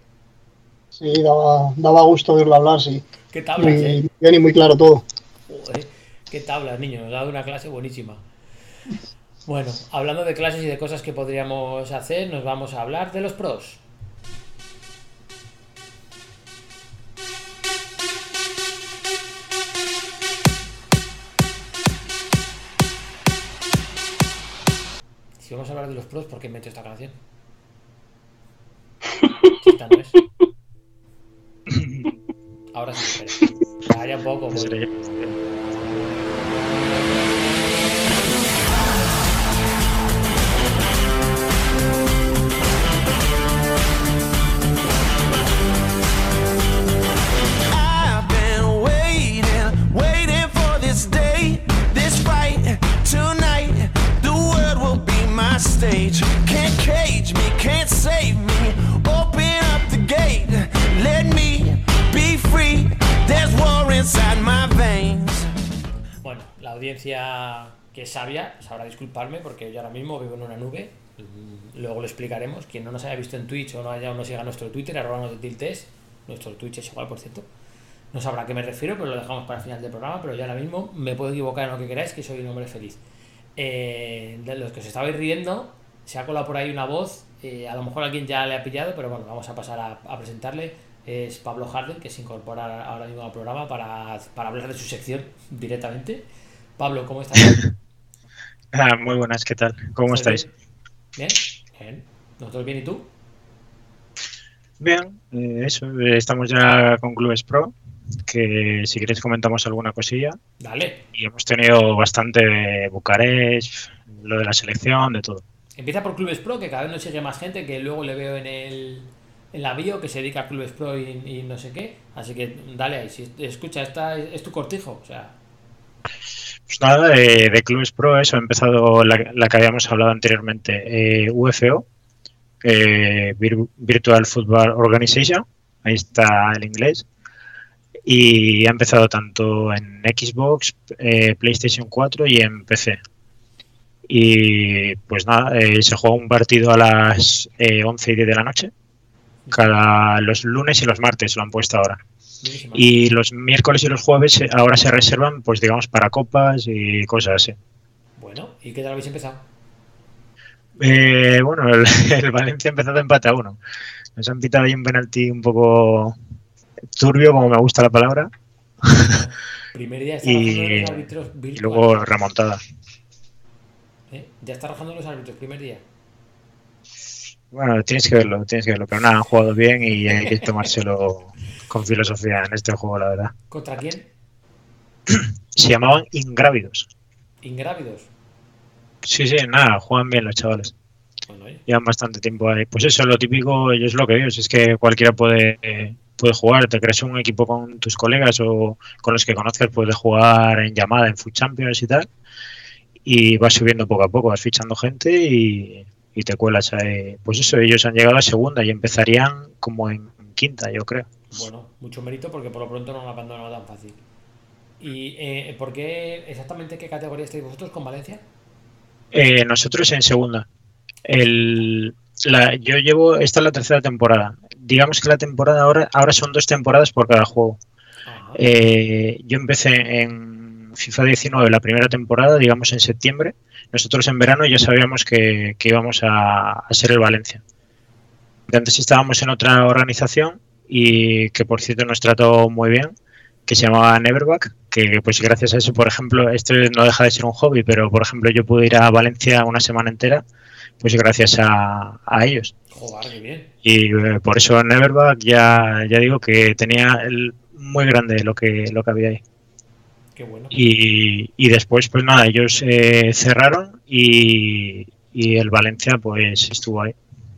Sí, daba, daba gusto oírlo hablar, sí. ¿Qué tablas, muy, eh? Bien y muy claro todo. Joder, qué tablas, niño. Nos ha dado una clase buenísima. Bueno, hablando de clases y de cosas que podríamos hacer, nos vamos a hablar de los pros. Vamos a hablar de los pros, ¿por qué meto esta canción? Esta no es. Ahora sí, espera. Un poco. Eso Bueno, la audiencia que es sabia sabrá disculparme porque yo ahora mismo vivo en una nube. Luego lo explicaremos. Quien no nos haya visto en Twitch o no haya o no siga nuestro Twitter, arroba te tiltes. Nuestro Twitch es igual, por cierto. No sabrá a qué me refiero, pero lo dejamos para el final del programa. Pero yo ahora mismo me puedo equivocar en lo que queráis, que soy un hombre feliz. Eh, de los que os estabais riendo, se ha colado por ahí una voz. eh, a lo mejor alguien ya le ha pillado, pero bueno, vamos a pasar a, a presentarle. Es Pablo Harden, que se incorpora ahora mismo al programa para, para hablar de su sección directamente. Pablo, ¿cómo estás? Ah, muy buenas, ¿qué tal? ¿Cómo ¿Estás estáis? bien? Bien. Bien. ¿Nosotros bien y tú? Bien, eh, eso, eh, estamos ya con Clubes Pro, que si queréis comentamos alguna cosilla. Dale. Y hemos tenido bastante Bucarest, lo de la selección, de todo. Empieza por Clubes Pro, que cada vez nos sigue más gente, que luego le veo en el en la bio que se dedica a Clubes Pro y, y no sé qué. Así que dale ahí. Si escucha, esta es, tu cortijo. O sea, Pues nada, de, de Clubes Pro, eso, ha empezado la, la que habíamos hablado anteriormente, eh, UFO, eh, Vir- Virtual Football Organization, ahí está el inglés, y ha empezado tanto en Xbox, eh, PlayStation 4 y en PC. Y pues nada, eh, se juega un partido a las eh, 11 y 10 de la noche, cada los lunes y los martes lo han puesto ahora. Y los miércoles y los jueves eh, ahora se reservan, pues digamos, para copas y cosas así. Bueno, ¿y qué tal habéis empezado? Eh, bueno, el, el Valencia ha empezado empate a uno. Nos han pitado ahí un penalti un poco turbio, como me gusta la palabra, Primer día está Y- los árbitros y luego remontada. ¿Eh? Ya está rajando los árbitros, primer día. Bueno, tienes que verlo, tienes que verlo. Pero nada, han jugado bien y hay que tomárselo con filosofía en este juego, la verdad. ¿Contra quién? Se llamaban Ingrávidos. Ingrávidos. Sí, sí, nada, juegan bien los chavales. Bueno, llevan bastante tiempo ahí. Pues eso, lo típico, yo es lo que si es que cualquiera puede, eh, puede jugar, te creas un equipo con tus colegas o con los que conozcas, puedes jugar en llamada, en Food Champions y tal, y vas subiendo poco a poco, vas fichando gente y, y te cuelas ahí. Pues eso, ellos han llegado a segunda y empezarían como en quinta, yo creo. Bueno, mucho mérito porque por lo pronto no lo han abandonado tan fácil. ¿Y eh, por qué exactamente qué categoría estáis vosotros con Valencia? Eh, nosotros en segunda. El, la, yo llevo, esta es la tercera temporada. Digamos que la temporada ahora, ahora son dos temporadas por cada juego. Eh, yo empecé en FIFA 19 la primera temporada, digamos en septiembre. Nosotros en verano ya sabíamos que, que íbamos a, a ser el Valencia. De Antes estábamos en otra organización y que por cierto nos trató muy bien, que se llamaba Neverback, que pues gracias a eso, por ejemplo, esto no deja de ser un hobby, pero por ejemplo yo pude ir a Valencia una semana entera, pues gracias a, a ellos. Joder, qué bien. Y eh, por eso Neverback ya, ya digo que tenía el, muy grande lo que, lo que había ahí. Qué bueno. Y, y después, pues nada, ellos eh, cerraron y, y el Valencia pues estuvo ahí.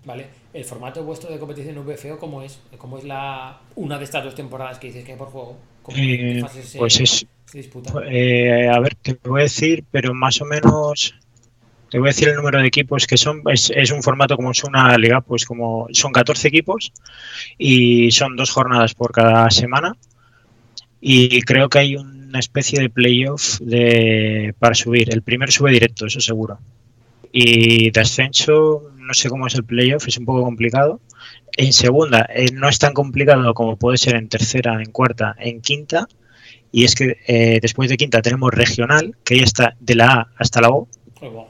Vale. ¿El formato vuestro de competición VFO cómo es? ¿Cómo es la una de estas dos temporadas que dices que hay por juego? ¿Cómo Eh, fases se, pues es, se disputan? eh, a ver, te voy a decir, pero más o menos, te voy a decir el número de equipos que son, es, es un formato como es una liga, pues como son 14 equipos y son dos jornadas por cada semana y creo que hay una especie de playoff de, para subir. El primero sube directo, eso seguro. Y de ascenso, no sé cómo es el playoff, es un poco complicado. En segunda, eh, no es tan complicado como puede ser en tercera, en cuarta, en quinta. Y es que eh, después de quinta tenemos regional, que ya está de la A hasta la O. Bueno,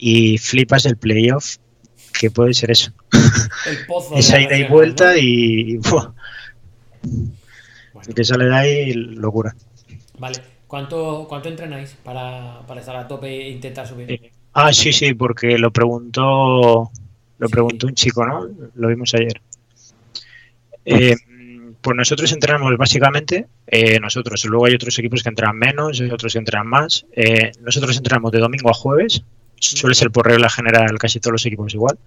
y flipas el playoff, que puede ser eso. El pozo. Esa ida y vuelta ¿no? y, ¡buah! Bueno, que sale de ahí, locura. Vale. ¿Cuánto, ¿Cuánto entrenáis para, para estar a tope e intentar subir? Eh, Ah, sí, sí, porque lo preguntó, lo preguntó un chico, ¿no? Lo vimos ayer. Eh, pues nosotros entrenamos básicamente, eh, nosotros, luego hay otros equipos que entrenan menos, hay otros que entrenan más. Eh, nosotros entrenamos de domingo a jueves, suele ser por regla general casi todos los equipos igual,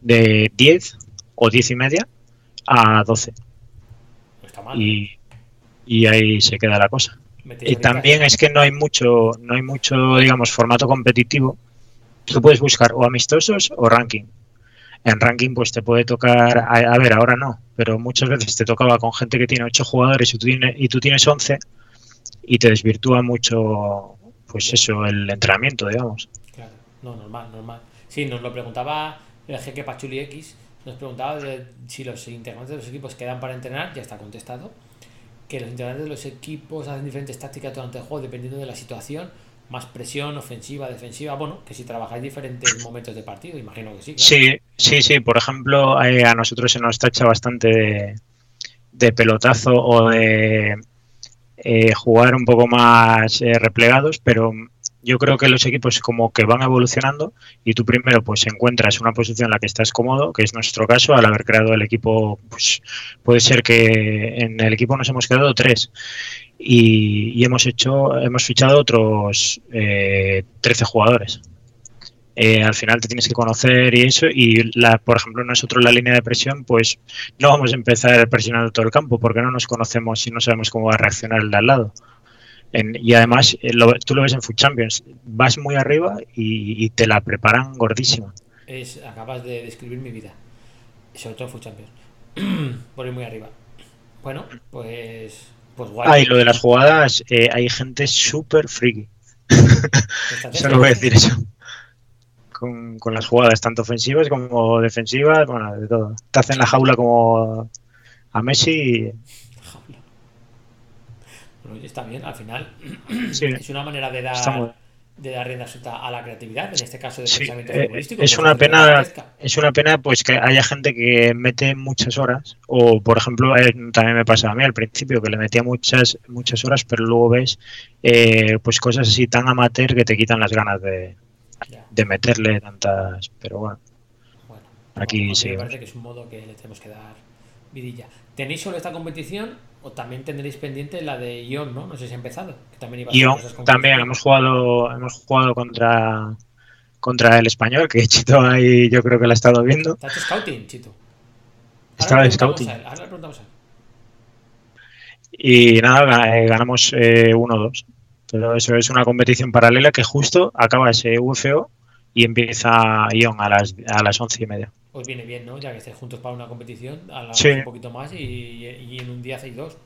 de 10 o 10 y media a 12. No está mal. Y, y ahí se queda la cosa. Y también es que no hay mucho, no hay mucho, digamos, formato competitivo. Tú puedes buscar o amistosos o ranking. En ranking, pues te puede tocar, a, a ver, ahora no, pero muchas veces te tocaba con gente que tiene 8 jugadores y tú tienes, y tú tienes 11 y te desvirtúa mucho, pues eso, el entrenamiento, digamos. No, normal, normal. Sí, nos lo preguntaba el jeque Pachuli X, nos preguntaba de si los integrantes de los equipos quedan para entrenar, ya está contestado, que los integrantes de los equipos hacen diferentes tácticas durante el juego dependiendo de la situación, más presión, ofensiva, defensiva, bueno, que si trabajáis diferentes momentos de partido, imagino que sí. Sí, sí, sí. Por ejemplo, eh, a nosotros se nos tacha bastante de, de pelotazo o de eh, jugar un poco más eh, replegados, pero yo creo que los equipos como que van evolucionando y tú primero pues encuentras una posición en la que estás cómodo, que es nuestro caso, al haber creado el equipo, pues puede ser que en el equipo nos hemos quedado tres y, y hemos hecho, hemos fichado otros eh, 13 jugadores. Eh, al final te tienes que conocer y eso. Y, la, por ejemplo, nosotros la línea de presión, pues no vamos a empezar presionando todo el campo porque no nos conocemos y no sabemos cómo va a reaccionar el de al lado. En- y además, eh, lo- tú lo ves en Food Champions, vas muy arriba y, y te la preparan gordísima. Es, acabas de describir mi vida, sobre todo en Food Champions, por ir muy arriba. Bueno, pues, pues guay. Ah, y lo de las jugadas, eh, hay gente súper friki. Solo voy a decir eso. Con, con las jugadas, tanto ofensivas como defensivas, bueno, de todo. Te hacen la jaula como a Messi. y-. Bueno, está bien, al final Sí, es una manera de dar, de dar rienda suelta a la creatividad, en este caso de Sí, pensamiento eh, futbolístico. es una pena es una pena pues que haya gente que mete muchas horas o por ejemplo eh, también me pasaba a mí al principio que le metía muchas muchas horas pero luego ves eh, pues cosas así tan amateur que te quitan las ganas de, Ya, de meterle tantas pero bueno. Bueno, Aquí mí me parece que es un modo que le tenemos que dar vidilla. ¿Tenéis solo esta competición o también tendréis pendiente la de Ion, no? No sé si ha empezado. Que también iba a con también hemos jugado hemos jugado contra contra el español que Chito ahí yo creo que la ha estado viendo ¿Está hecho scouting, Chito? Estaba de scouting. él, ahora le preguntamos a él. y nada eh, ganamos eh, 1-2 pero eso es una competición paralela que justo acaba ese UFO y empieza Ion a las, a las once y media. Os viene bien, ¿no? Ya que estéis juntos para una competición, alargáis Sí. un poquito más y, y en un día hacéis dos.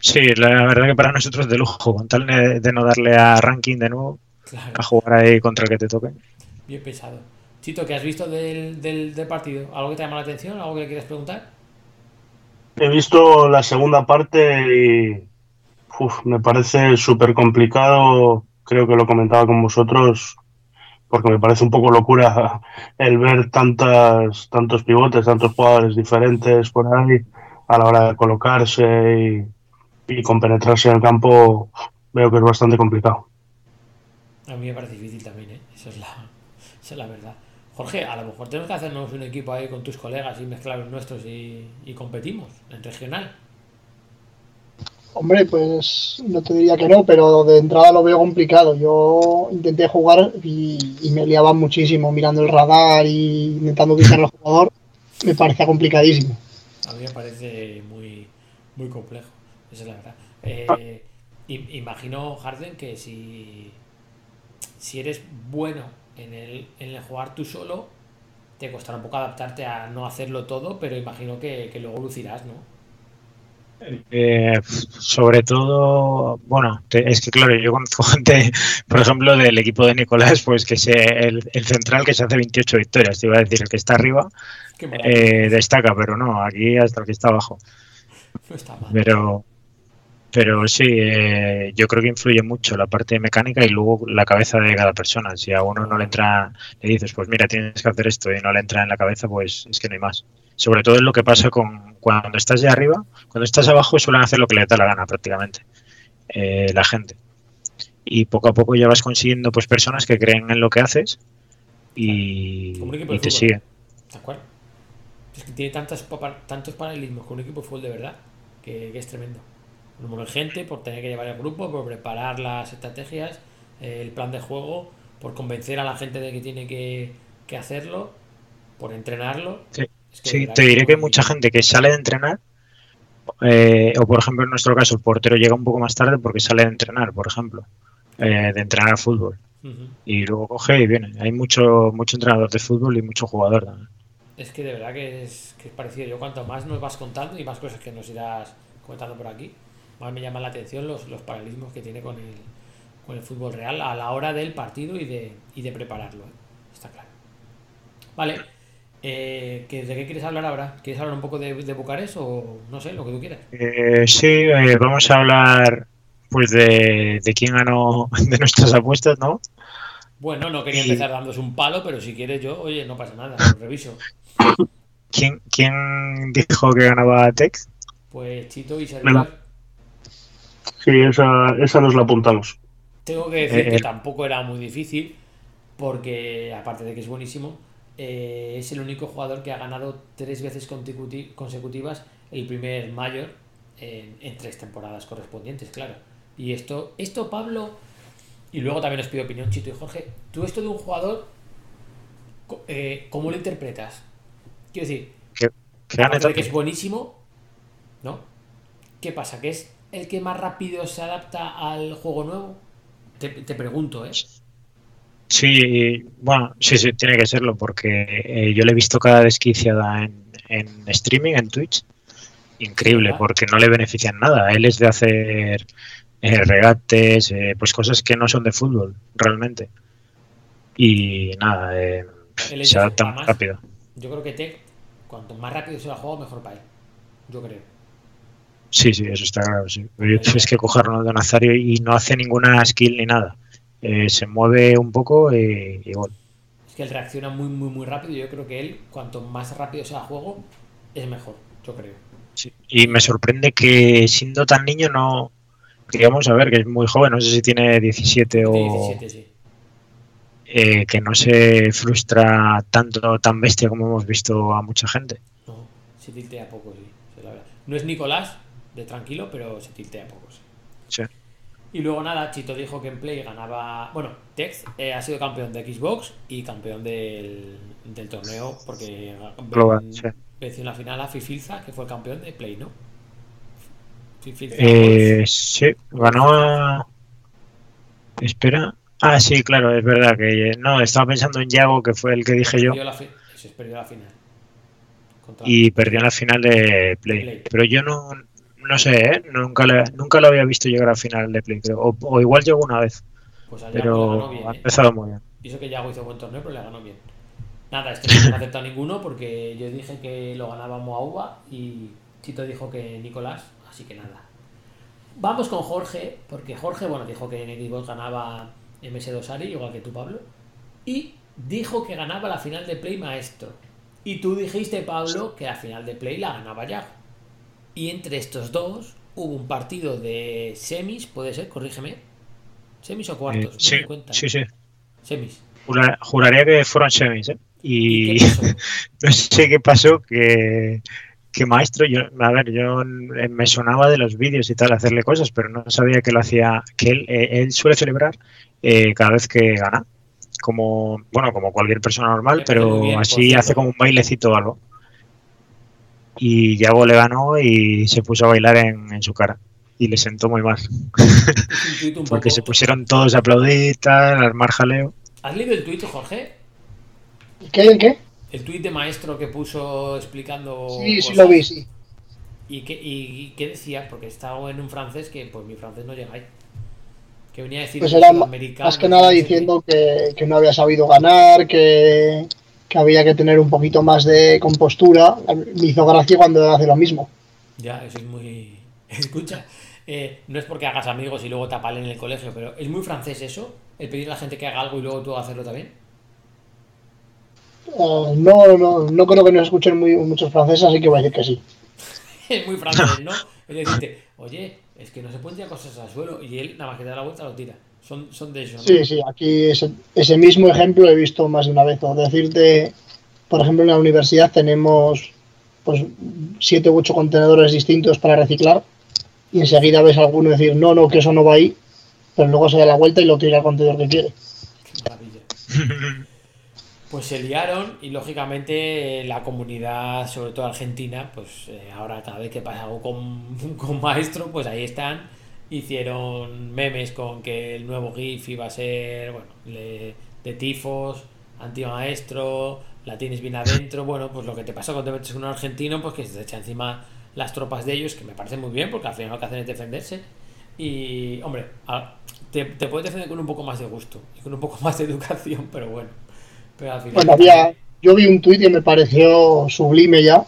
Sí, la verdad que para nosotros es de lujo, con tal de, de no darle a ranking de nuevo, Claro, a jugar ahí contra el que te toque. bien pensado. Chito, ¿qué has visto del, del, del partido? ¿Algo que te llama la atención? ¿Algo que le quieres preguntar? He visto la segunda parte y uf, me parece súper complicado. Creo que lo comentaba con vosotros porque me parece un poco locura el ver tantas, tantos pivotes, tantos jugadores diferentes por ahí a la hora de colocarse y, y compenetrarse en el campo. Veo que es bastante complicado. A mí me parece difícil también, ¿eh? Esa es la, esa es la verdad. Jorge, a lo mejor tenemos que hacernos un equipo ahí con tus colegas y mezclar los nuestros y, y competimos en regional. Hombre, pues no te diría que no, pero de entrada lo veo complicado. Yo intenté jugar y, y me liaba muchísimo mirando el radar y intentando ubicar al jugador. Me parecía complicadísimo. A mí me parece muy, muy complejo, esa es la verdad. Eh, im- imagino, Harden, que si, si eres bueno en el, en el jugar tú solo, te costará un poco adaptarte a no hacerlo todo, pero imagino que, que luego lucirás, ¿no? Eh, sobre todo, bueno, es que claro, yo conozco gente, por ejemplo, del equipo de Nicolás, pues que se, el, el central que se hace 28 victorias, te iba a decir, el que está arriba eh, destaca, pero no, aquí hasta el que está abajo. no está mal. Pero Pero sí, eh, yo creo que influye mucho la parte mecánica y luego la cabeza de cada persona. Si a uno no le entra, le dices, pues mira, tienes que hacer esto y no le entra en la cabeza, pues es que no hay más. Sobre todo es lo que pasa con cuando estás de arriba, cuando estás abajo suelen hacer lo que les da la gana prácticamente eh, la gente. Y poco a poco ya vas consiguiendo pues personas que creen en lo que haces y, y te siguen. Tal cual. Es que tiene tantas, tantos paralelismos con un equipo de fútbol de verdad que, que es tremendo. Por número de gente, por tener que llevar el grupo, por preparar las estrategias, el plan de juego, por convencer a la gente de que tiene que, que hacerlo, por entrenarlo. Sí. Es que de Sí, te diré que hay mucha gente que sale de entrenar, eh, o por ejemplo en nuestro caso el portero llega un poco más tarde porque sale de entrenar, por ejemplo, eh, de entrenar al fútbol. Y luego coge y viene. Hay mucho, mucho entrenador de fútbol y mucho jugador también. Es que de verdad que es, que es parecido. Yo cuanto más nos vas contando y más cosas que nos irás comentando por aquí, más me llaman la atención los, los paralelismos que tiene con el, con el fútbol real a la hora del partido y de, y de prepararlo. ¿eh? Está claro. Vale. Eh, ¿que- ¿De qué quieres hablar ahora? ¿Quieres hablar un poco de, de Bucarest o no sé, lo que tú quieras? Eh, sí, eh, vamos a hablar pues de, de quién ganó de nuestras apuestas, ¿no? Bueno, no quería Y- empezar dándose un palo, pero si quieres yo, oye, no pasa nada, lo reviso. ¿Quién, quién dijo que ganaba Tex? Pues Chito y servidor. Sí, esa, esa nos la apuntamos. Tengo que decir Eh, que tampoco era muy difícil, porque aparte de que es buenísimo, eh, es el único jugador que ha ganado tres veces consecuti- consecutivas el primer mayor en, en tres temporadas correspondientes, claro. Y esto, esto Pablo, y luego también os pido opinión Chito y Jorge, tú esto de un jugador, eh, ¿cómo lo interpretas? Quiero decir, Que, que es buenísimo, ¿no? ¿Qué pasa? ¿Que es el que más rápido se adapta al juego nuevo? Te, te pregunto, ¿eh? Sí, bueno, sí, sí, tiene que serlo porque eh, yo le he visto cada desquiciada en, en streaming, en Twitch. Increíble, porque no le benefician nada. Él es de hacer eh, regates, eh, pues cosas que no son de fútbol, realmente. Y nada, eh, se de- adapta además, rápido. Yo creo que Tech, cuanto más rápido se la juega, mejor para él. Yo creo. Sí, sí, eso está claro. Sí. Pero es que coger Ronaldo Nazario y no hace ninguna skill ni nada. Eh, se mueve un poco y, y gol. Es que él reacciona muy, muy, muy rápido. Yo creo que él, cuanto más rápido sea el juego, es mejor. Yo creo. Sí. Y me sorprende que siendo tan niño no. Digamos, a ver, que es muy joven, no sé si tiene 17 o. De 17, sí. eh, que no se frustra tanto, tan bestia como hemos visto a mucha gente. No, se tiltea poco, sí, la verdad. No es Nicolás, de tranquilo, pero se tiltea poco, sí. Sí. Y luego nada, Chito dijo que en Play ganaba. Bueno, Tex eh, ha sido campeón de Xbox y campeón del, del torneo porque Global, ven- sí. venció en la final a Fifilza, que fue el campeón de Play, ¿no? Fifilza. Eh, sí, ganó a... Espera. Ah, sí, claro, es verdad que no, estaba pensando en Yago, que fue el que dije yo, la fi- es, perdió la final. Contra- y perdió en la final de Play. Play. Pero yo no, no sé, ¿eh? nunca, le- nunca lo había visto llegar a final de Play, creo. O, o igual llegó una vez, Pues a pero bien, ha ¿eh? empezado muy bien. Y eso que Yago hizo buen torneo, pero le ganó bien. Nada, este no se ha aceptado ninguno porque yo dije que lo ganaba Moauba y Chito dijo que Nicolás, así que nada. Vamos con Jorge, porque Jorge, bueno, dijo que en Xbox ganaba MS2 Ari, igual que tú, Pablo. Y dijo que ganaba la final de Play Maestro. Y tú dijiste, Pablo, que la final de Play la ganaba Yago. Y entre estos dos hubo un partido de semis, puede ser, corrígeme. ¿Semis o Eh, cuartos? No sí, cuenta. sí, sí. Semis. Jura- Juraría que fueron semis, ¿eh? ¿Y no sé qué pasó, que, que maestro, yo, a ver, yo eh, me sonaba de los vídeos y tal hacerle cosas, pero no sabía que lo hacía, que él, eh, él suele celebrar eh, cada vez que gana, como, bueno, como cualquier persona normal, pero bien, así hace como un bailecito o algo. Y Yago le ganó y se puso a bailar en, en su cara. Y le sentó muy mal, porque se pusieron todos a aplaudir, tal, a armar jaleo. ¿Has leído el tuit, Jorge? ¿El qué? ¿El qué? El tuit de maestro que puso explicando. Sí, sí lo vi, sí. ¿Y qué, y, y qué decía? Porque estaba en un francés que, pues mi francés no llega ahí. Que venía a decir. Pues que era sudamericano, más que nada diciendo que, que no había sabido ganar, que, que había que tener un poquito más de compostura. Me hizo gracia cuando hace lo mismo. Ya, eso es muy. Escucha, Eh, no es porque hagas amigos y luego te apalen en el colegio, pero es muy francés eso, el pedir a la gente que haga algo y luego tú hacerlo también. Eh, no, no, no creo que nos escuchen muy, muchos franceses, así que voy a decir que sí. Es muy francés, ¿no? Es decirte, oye, es que no se pueden tirar cosas al suelo y él nada más que da la vuelta lo tira. Son, son de eso, ¿no? Sí, sí, aquí ese, ese mismo ejemplo he visto más de una vez. O decirte, por ejemplo, en la universidad tenemos pues siete u ocho contenedores distintos para reciclar y enseguida ves a alguno decir, no, no, que eso no va ahí, pero luego se da la vuelta y lo tira al contenedor que quiere. Qué maravilla. Pues se liaron y lógicamente eh, la comunidad, sobre todo argentina, pues eh, ahora cada vez que pasa algo con, con maestro, pues ahí están. Hicieron memes con que el nuevo GIF iba a ser, bueno, le- de tifos, antimaestro, la tienes bien adentro. Bueno, pues lo que te pasa cuando te metes con un argentino, pues que se te echa encima las tropas de ellos, que me parece muy bien, porque al final lo que hacen es defenderse. Y, hombre, te puedes defender con un poco más de gusto y con un poco más de educación, pero bueno. Pero al final. Bueno, había, yo vi un tuit que me pareció sublime ya,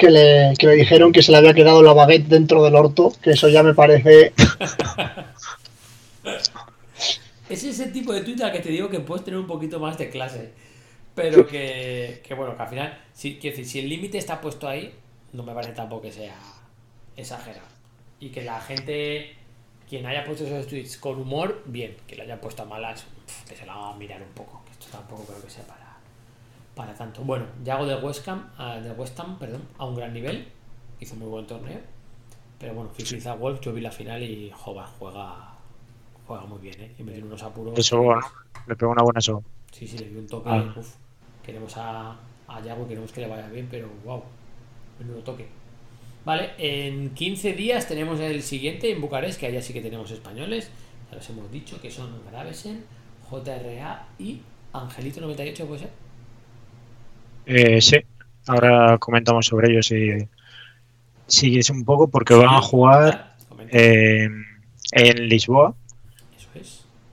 que le, que le dijeron que se le había quedado la baguette dentro del orto, que eso ya me parece... Es ese tipo de Twitter que te digo que puedes tener un poquito más de clase. Pero que, que bueno, que al final, si, quiero decir, si el límite está puesto ahí, no me parece tampoco que sea exagerado. Y que la gente, quien haya puesto esos tweets con humor, bien. Que lo haya puesto a malas, que se lo haga mirar un poco. Que esto tampoco creo que sea para, para tanto. Bueno, Yago de West Ham, ah, de West Ham, perdón, a un gran nivel. Hizo muy buen torneo. Pero bueno, Fifiza Wolf, yo vi la final y Jova juega, juega muy bien, ¿eh? Y me tiene unos apuros. Eso, bueno, le pegó una buena soga. Sí, sí, le dio un toque. Ah. Uf, queremos a, a Yago y queremos que le vaya bien, pero wow, menudo toque. Vale, en 15 días tenemos el siguiente en Bucarest, que allá sí que tenemos españoles. Ya los hemos dicho que son Gravesen, JRA y Angelito98, ¿puede ser? Eh, sí, ahora comentamos sobre ellos y sigues un poco porque van a jugar Comenta. eh, en Lisboa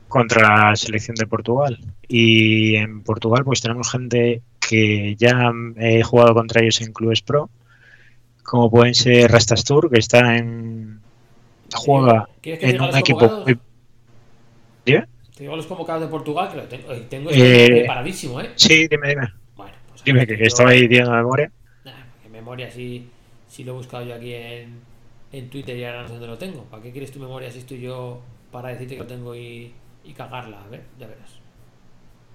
contra la selección de Portugal. Y en Portugal pues tenemos gente que ya he jugado contra ellos en clubes pro, como pueden ser Rastastur, que está en juega ¿Quieres que te en un equipo ¿Dime? Te digo los convocados de Portugal, que lo tengo, eh, tengo Eh, esto preparadísimo, ¿eh? Sí, dime, dime. Dime que estaba ahí de memoria. Porque memoria sí, sí lo he buscado yo aquí en, en Twitter y ahora no sé dónde lo tengo. ¿Para qué quieres tu memoria si estoy yo para decirte que lo tengo y, y cagarla? A ver, ya verás.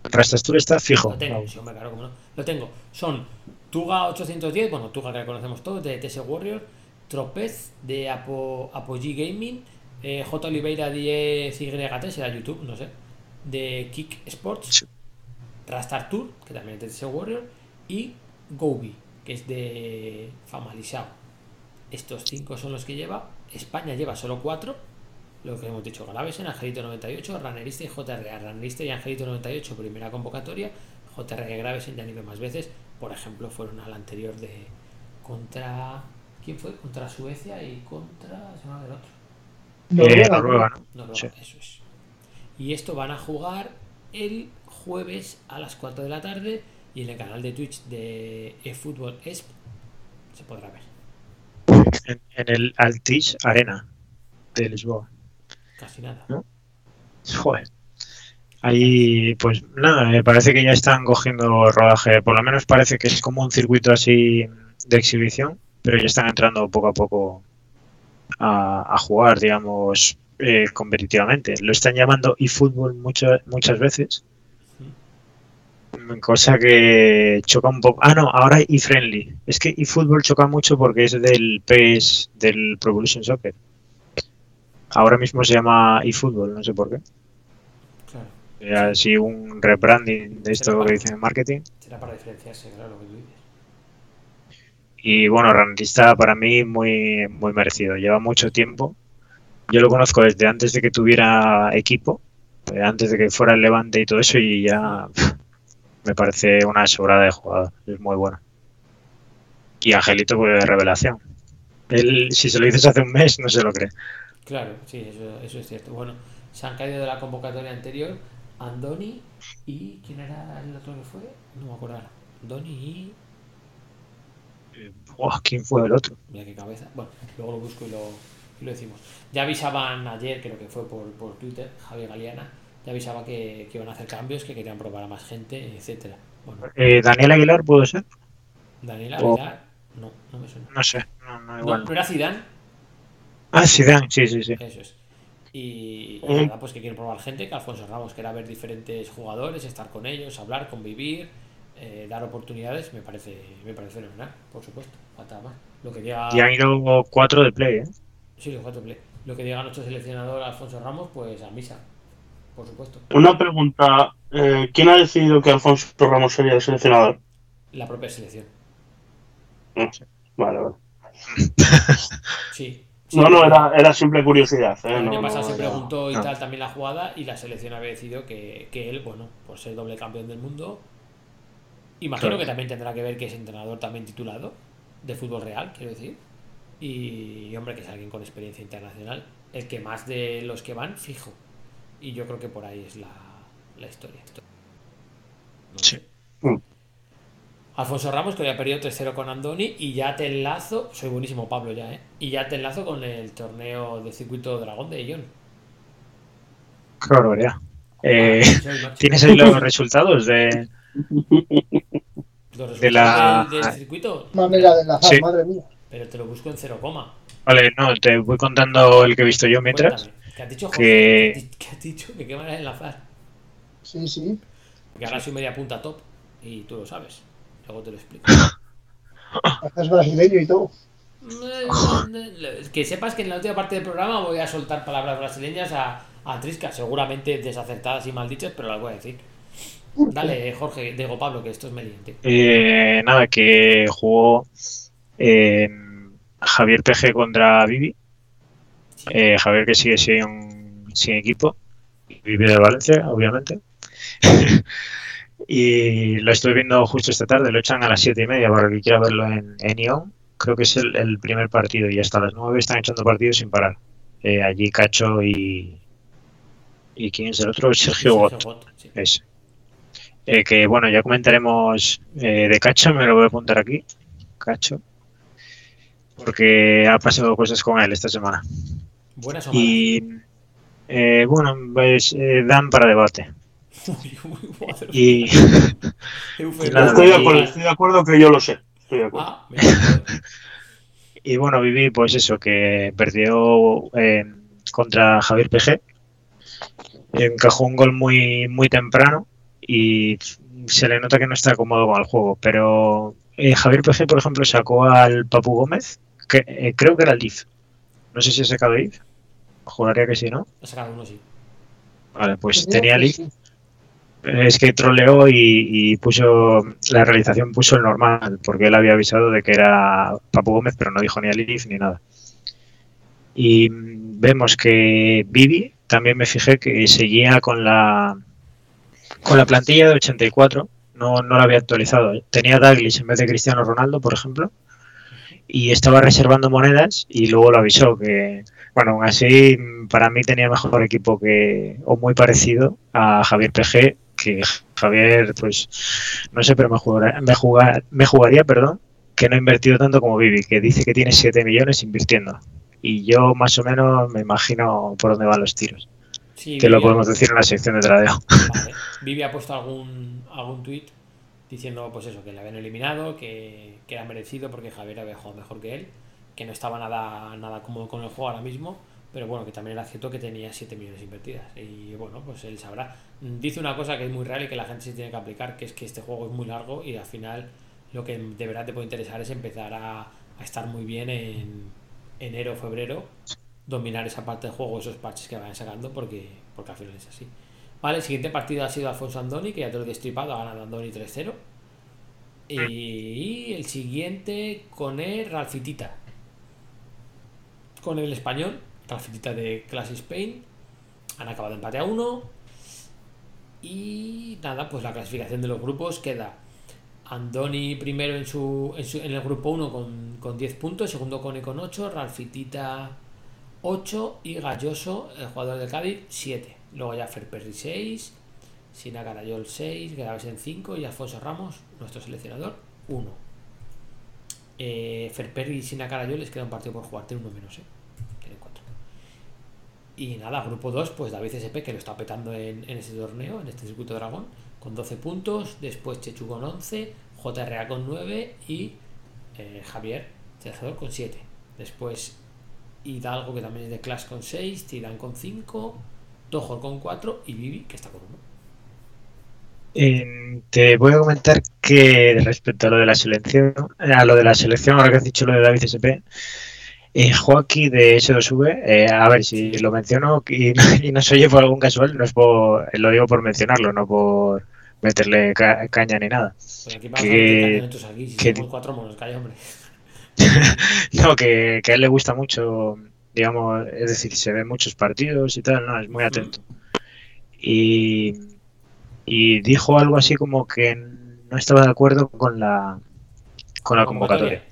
Rastastur está fijo. Lo tengo, sí, hombre, claro, cómo no. Lo tengo. Son Tuga 810, bueno, Tuga que conocemos todos, de TS Warrior, Tropez de Apo, Apogee Gaming, eh, J. Oliveira 10YT, será YouTube, no sé, de Kick Sports. Rastar Tour, que también es de TS Warrior, y Gobi, que es de Famalisao. Estos cinco son los que lleva. España lleva solo cuatro. Lo que hemos dicho, Gravesen, Angelito 98, Ranerista y JRA. Ranerista y Angelito 98, primera convocatoria. JRA y Gravesen ya han ido más veces. Por ejemplo, fueron al anterior de contra. ¿Quién fue? Contra Suecia y contra. Se va el otro. Eh, Noruega, Noruega, ¿no? Noruega, Sí. eso es. Y esto van a jugar el jueves a las 4 de la tarde y en el canal de Twitch de eFootball ESP se podrá ver. En, en el Altish Arena de Lisboa. Casi nada. Joder. Ahí, pues nada, me parece que ya están cogiendo rodaje. Por lo menos parece que es como un circuito así de exhibición, pero ya están entrando poco a poco a, a jugar, digamos, eh, competitivamente. Lo están llamando eFootball muchas muchas veces, cosa que choca un poco. Ah, no, ahora eFriendly. Es que eFootball choca mucho porque es del PES, del Pro Evolution Soccer. Ahora mismo se llama eFootball, no sé por qué. Claro. Era así un rebranding de esto que dicen en marketing. Será para diferenciarse, claro, lo que tú dices. Y bueno, Ranrista para mí muy, muy merecido. Lleva mucho tiempo. Yo lo conozco desde antes de que tuviera equipo, eh, antes de que fuera el Levante y todo eso, y ya me parece una sobrada de jugador. Es muy bueno. Y Angelito, pues revelación. Él, si se lo dices hace un mes, no se lo cree. Claro, sí, eso, eso es cierto. Bueno, se han caído de la convocatoria anterior Andoni y. ¿Quién era el otro que fue? No me acuerdo. Andoni y. Eh, buah, ¿Quién fue el otro? Mira qué cabeza. Bueno, luego lo busco y lo, aquí lo decimos. Ya avisaban ayer, creo que fue por, por Twitter, Javier Galeana, ya avisaba que, que iban a hacer cambios, que querían probar a más gente, etcétera. Bueno, Eh, Daniel Aguilar, ¿pudo ser? Daniel O- Aguilar, no, no me suena. No sé, no, no, igual. no era Zidane, Ah, Zidane, sí, sí, sí. Eso es. Y, y Ujú. nada, pues que quieren probar gente, que Alfonso Ramos quiera ver diferentes jugadores, estar con ellos, hablar, convivir, eh, dar oportunidades, me parece, me parece fenomenal, por supuesto, falta más. Lo que diga, Y han ido cuatro de play, ¿eh? sí, los cuatro play. Lo que diga nuestro seleccionador Alfonso Ramos, pues a misa, por supuesto. Una pregunta. eh, ¿Quién ha decidido que Alfonso Ramos sería el seleccionador? La propia selección. Vale, vale. Sí. sí. No, no, era, era simple curiosidad. ¿eh? El año No, pasado no, se preguntó y tal también la jugada y la selección había decidido que, que él, bueno, por ser doble campeón del mundo, imagino Claro. que también tendrá que ver que es entrenador también titulado de fútbol real, quiero decir. Y, hombre, que es alguien con experiencia internacional, el que más de los que van, fijo. Y yo creo que por ahí es la, la historia. Sí. Mm. Alfonso Ramos, que había perdido 3-0 con Andoni, y ya te enlazo, soy buenísimo Pablo ya, ¿eh? Y ya te enlazo con el torneo de circuito dragón de Illón. Qué barbaridad. Eh, macho. ¿Tienes ahí los resultados de, Los resultados de la- del, del circuito, Manera de enlazar, Sí. madre mía. pero te lo busco en cero coma. Vale, no, te voy contando el que he visto yo mientras. Cuéntame, ¿Qué has dicho, que- Jorge? ¿Qué has dicho? ¿Que qué manera de enlazar? Sí, sí. Porque ahora soy media punta top y tú lo sabes. Luego te lo explico. Es brasileño y todo. que sepas que en la última parte del programa voy a soltar palabras brasileñas a, a Trisca, seguramente desacertadas y maldichas, pero las voy a decir. Dale, Jorge, digo Pablo, que esto es meliente. Eh, nada, que jugó eh, Javier PG contra Vivi. Eh, Javier que sigue sin, sin equipo. Vive de Valencia, obviamente. y lo estoy viendo justo esta tarde. Lo echan a las siete y media para el que quiera verlo en, en Ion. Creo que es el, el primer partido y hasta las 9 están echando partidos sin parar. Eh, allí Cacho y. ¿Y quién es el otro? Sergio. Gott, sí. Ese. Eh, que bueno, ya comentaremos eh, de Cacho, me lo voy a apuntar aquí. Cacho. Porque ha pasado cosas con él esta semana. Buenas o malas. Y eh, bueno, pues eh, dan para debate. Uy, uy, madre Y Eufemismo. y nada, Estoy de y- acuerdo, estoy de acuerdo que yo lo sé. Estoy de acuerdo. Ah. Y bueno, Vivi, pues eso, que perdió eh, contra Javier PG. Encajó un gol muy, muy temprano y se le nota que no está cómodo con el juego. Pero eh, Javier PG, por ejemplo, sacó al Papu Gómez, que eh, creo que era el IF. No sé si ha sacado IF. Juraría que sí, ¿no? Ha sacado uno, sí. Vale, pues tenía el sí. Es que troleó y, y puso la realización puso el normal, porque él había avisado de que era Papu Gómez, pero no dijo ni el IF ni nada. Y vemos que Vivi también me fijé que seguía con la con la plantilla de 84, no, no la había actualizado. Tenía Douglas en vez de Cristiano Ronaldo, por ejemplo, y estaba reservando monedas y luego lo avisó que, bueno, aún así para mí tenía mejor equipo que, o muy parecido a Javier PG, que Javier, pues, no sé, pero me, jugaría, me, jugar- me jugaría, perdón, que no ha invertido tanto como Vivi, que dice que tiene 7 millones invirtiendo. Y yo más o menos me imagino por dónde van los tiros, Sí, que lo podemos decir en la sección de tradeo. Vale. Vivi ha puesto algún, algún tuit diciendo pues eso, que le habían eliminado, que, que era merecido porque Javier había jugado mejor que él, que no estaba nada, nada cómodo con el juego ahora mismo, pero bueno, que también era cierto que tenía 7 millones invertidas. Y bueno, pues él sabrá. Dice una cosa que es muy real y que la gente se tiene que aplicar, que es que este juego es muy largo y al final lo que de verdad te puede interesar es empezar a, a estar muy bien en enero, febrero, dominar esa parte del juego, esos parches que vayan sacando, porque, porque al final es así. Vale, el siguiente partido ha sido Alfonso Andoni, que ya te lo he destripado, ha ganado Andoni 3-0. Y el siguiente con el Ralfitita. Con el español, Ralfitita de Class Spain. Han acabado empate a 1. Y nada, pues la clasificación de los grupos queda Andoni primero en su, en, su- en el grupo 1 con, con 10 puntos, segundo Cone con 8, Ralfitita 8 y Galloso, el jugador de Cádiz, 7. Luego ya Ferperri 6, Sina Carayol 6, Graves en 5 y Alfonso Ramos, nuestro seleccionador, 1. Eh, Ferperri y Sina Carayol les queda un partido por jugar, tiene uno menos, ¿eh? Tiene 4. Y nada, grupo 2, pues David SP que lo está petando en, en ese torneo, en este circuito dragón, con 12 puntos. Después Chechu con 11, JRA con 9 y eh, Javier, tercero con 7. Después Hidalgo, que también es de Clash con 6, Tirán con 5, Tojor con 4 y Vivi, que está con 1. Eh, te voy a comentar que respecto a lo de la selección, a lo de la selección, ahora que has dicho lo de David SP, eh, Joaquín de S2V, eh, a ver si lo menciono y, y no se oye por algún casual, no es por, lo digo por mencionarlo, no por meterle ca- caña ni nada. Pues aquí Que- aquí, si que- cuatro monos, calla, hombre. No, que, que a él le gusta mucho, digamos, es decir, se ven muchos partidos y tal, no, es muy atento. Y, y dijo algo así como que no estaba de acuerdo con la, con la convocatoria.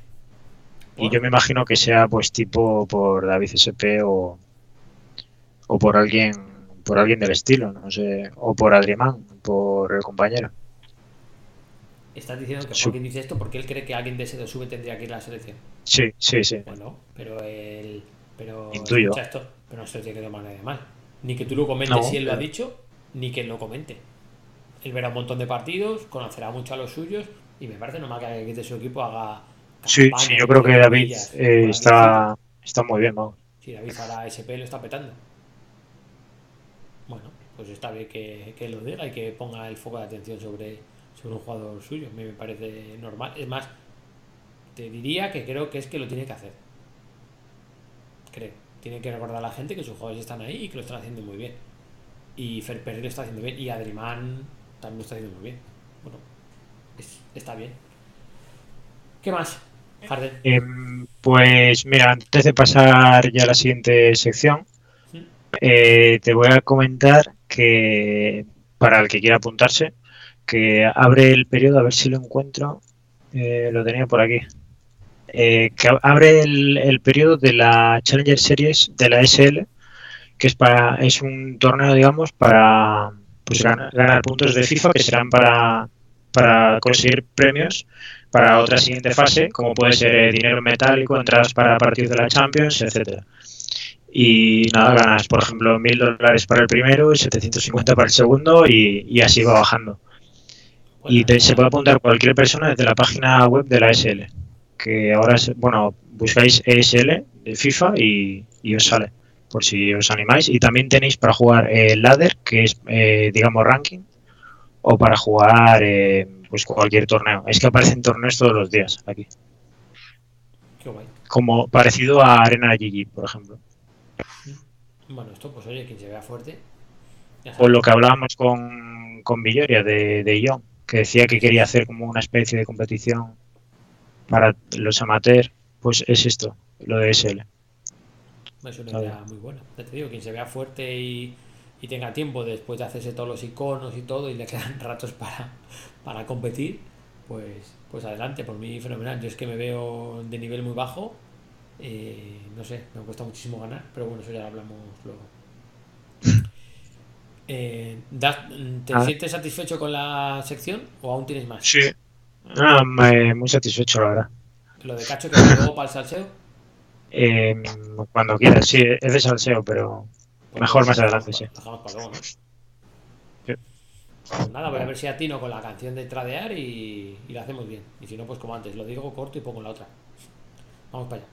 Y yo me imagino que sea pues tipo por David SP o, o por alguien por alguien del estilo, no sé, o por Adrián, por el compañero. Estás diciendo que Joaquín dice esto porque él cree que alguien de ese 2V tendría que ir a la selección. Sí, sí, sí. Bueno, pero él. Pero. Intuyo. esto, pero no se lo tiene que tomar nadie mal. Ni que tú lo comentes No, si él lo ha dicho, ni que él lo comente. Él verá un montón de partidos, conocerá mucho a los suyos y me parece normal que alguien de su equipo haga. Sí, sí, yo creo que David eh, está, está muy bien, vamos. Si David ahora SP lo está petando. Bueno, pues está bien que, que lo diga y que ponga el foco de atención sobre, sobre un jugador suyo. A mí me parece normal. Es más, te diría que creo que es que lo tiene que hacer. Creo. Tiene que recordar a la gente que sus jugadores están ahí y que lo están haciendo muy bien. Y Fer Pérez lo está haciendo bien. Y Adrimán también lo está haciendo muy bien. Bueno, es- está bien. ¿Qué más? Harden. Em, pues mira, antes de pasar ya a la siguiente sección, eh, te voy a comentar que para el que quiera apuntarse, que abre el periodo, a ver si lo encuentro, eh, lo tenía por aquí, Eh, que ab- abre el, el periodo de la Challenger Series de la SL, que es para es un torneo, digamos, para pues ganar, ganar puntos de FIFA que serán para, para conseguir premios para otra siguiente fase, como puede ser eh, dinero metálico, entradas para partidos de la Champions, etcétera. Y nada, ganas, por ejemplo, mil dólares para el primero y 750 para el segundo y, y así va bajando. Y te- se puede apuntar cualquier persona desde la página web de la SL, que ahora, es, bueno, buscáis ESL de FIFA y, y os sale, por si os animáis. Y también tenéis para jugar el ladder, que es, eh, digamos, ranking, o para jugar eh, pues cualquier torneo. Es que aparecen torneos todos los días aquí, Qué guay. como parecido a Arena GG, por ejemplo. Bueno, esto, pues oye, quien se vea fuerte. O lo que hablábamos con, con Villoria de, de Ion, que decía que quería hacer como una especie de competición para los amateurs, pues es esto, lo de SL. Es una idea muy buena. Ya te digo, quien se vea fuerte y, y tenga tiempo después de hacerse todos los iconos y todo y le quedan ratos para, para competir, pues, pues adelante, por mí fenomenal. Yo es que me veo de nivel muy bajo, eh, no sé, me cuesta muchísimo ganar, pero bueno, eso ya lo hablamos luego. Eh, ¿das- ¿Te Ah. sientes satisfecho con la sección o aún tienes más? Sí. Ah, me- muy satisfecho, la verdad. Lo de Cacho que va luego para el salseo. Eh, cuando quieras, sí, es de salseo, pero pues mejor más adelante, sí. pa- lo dejamos para luego, ¿no? Sí. Pues nada, voy a ver si atino con la canción de tradear y, y la hacemos bien. Y si no, pues como antes, lo digo corto y pongo la otra. Vamos para allá.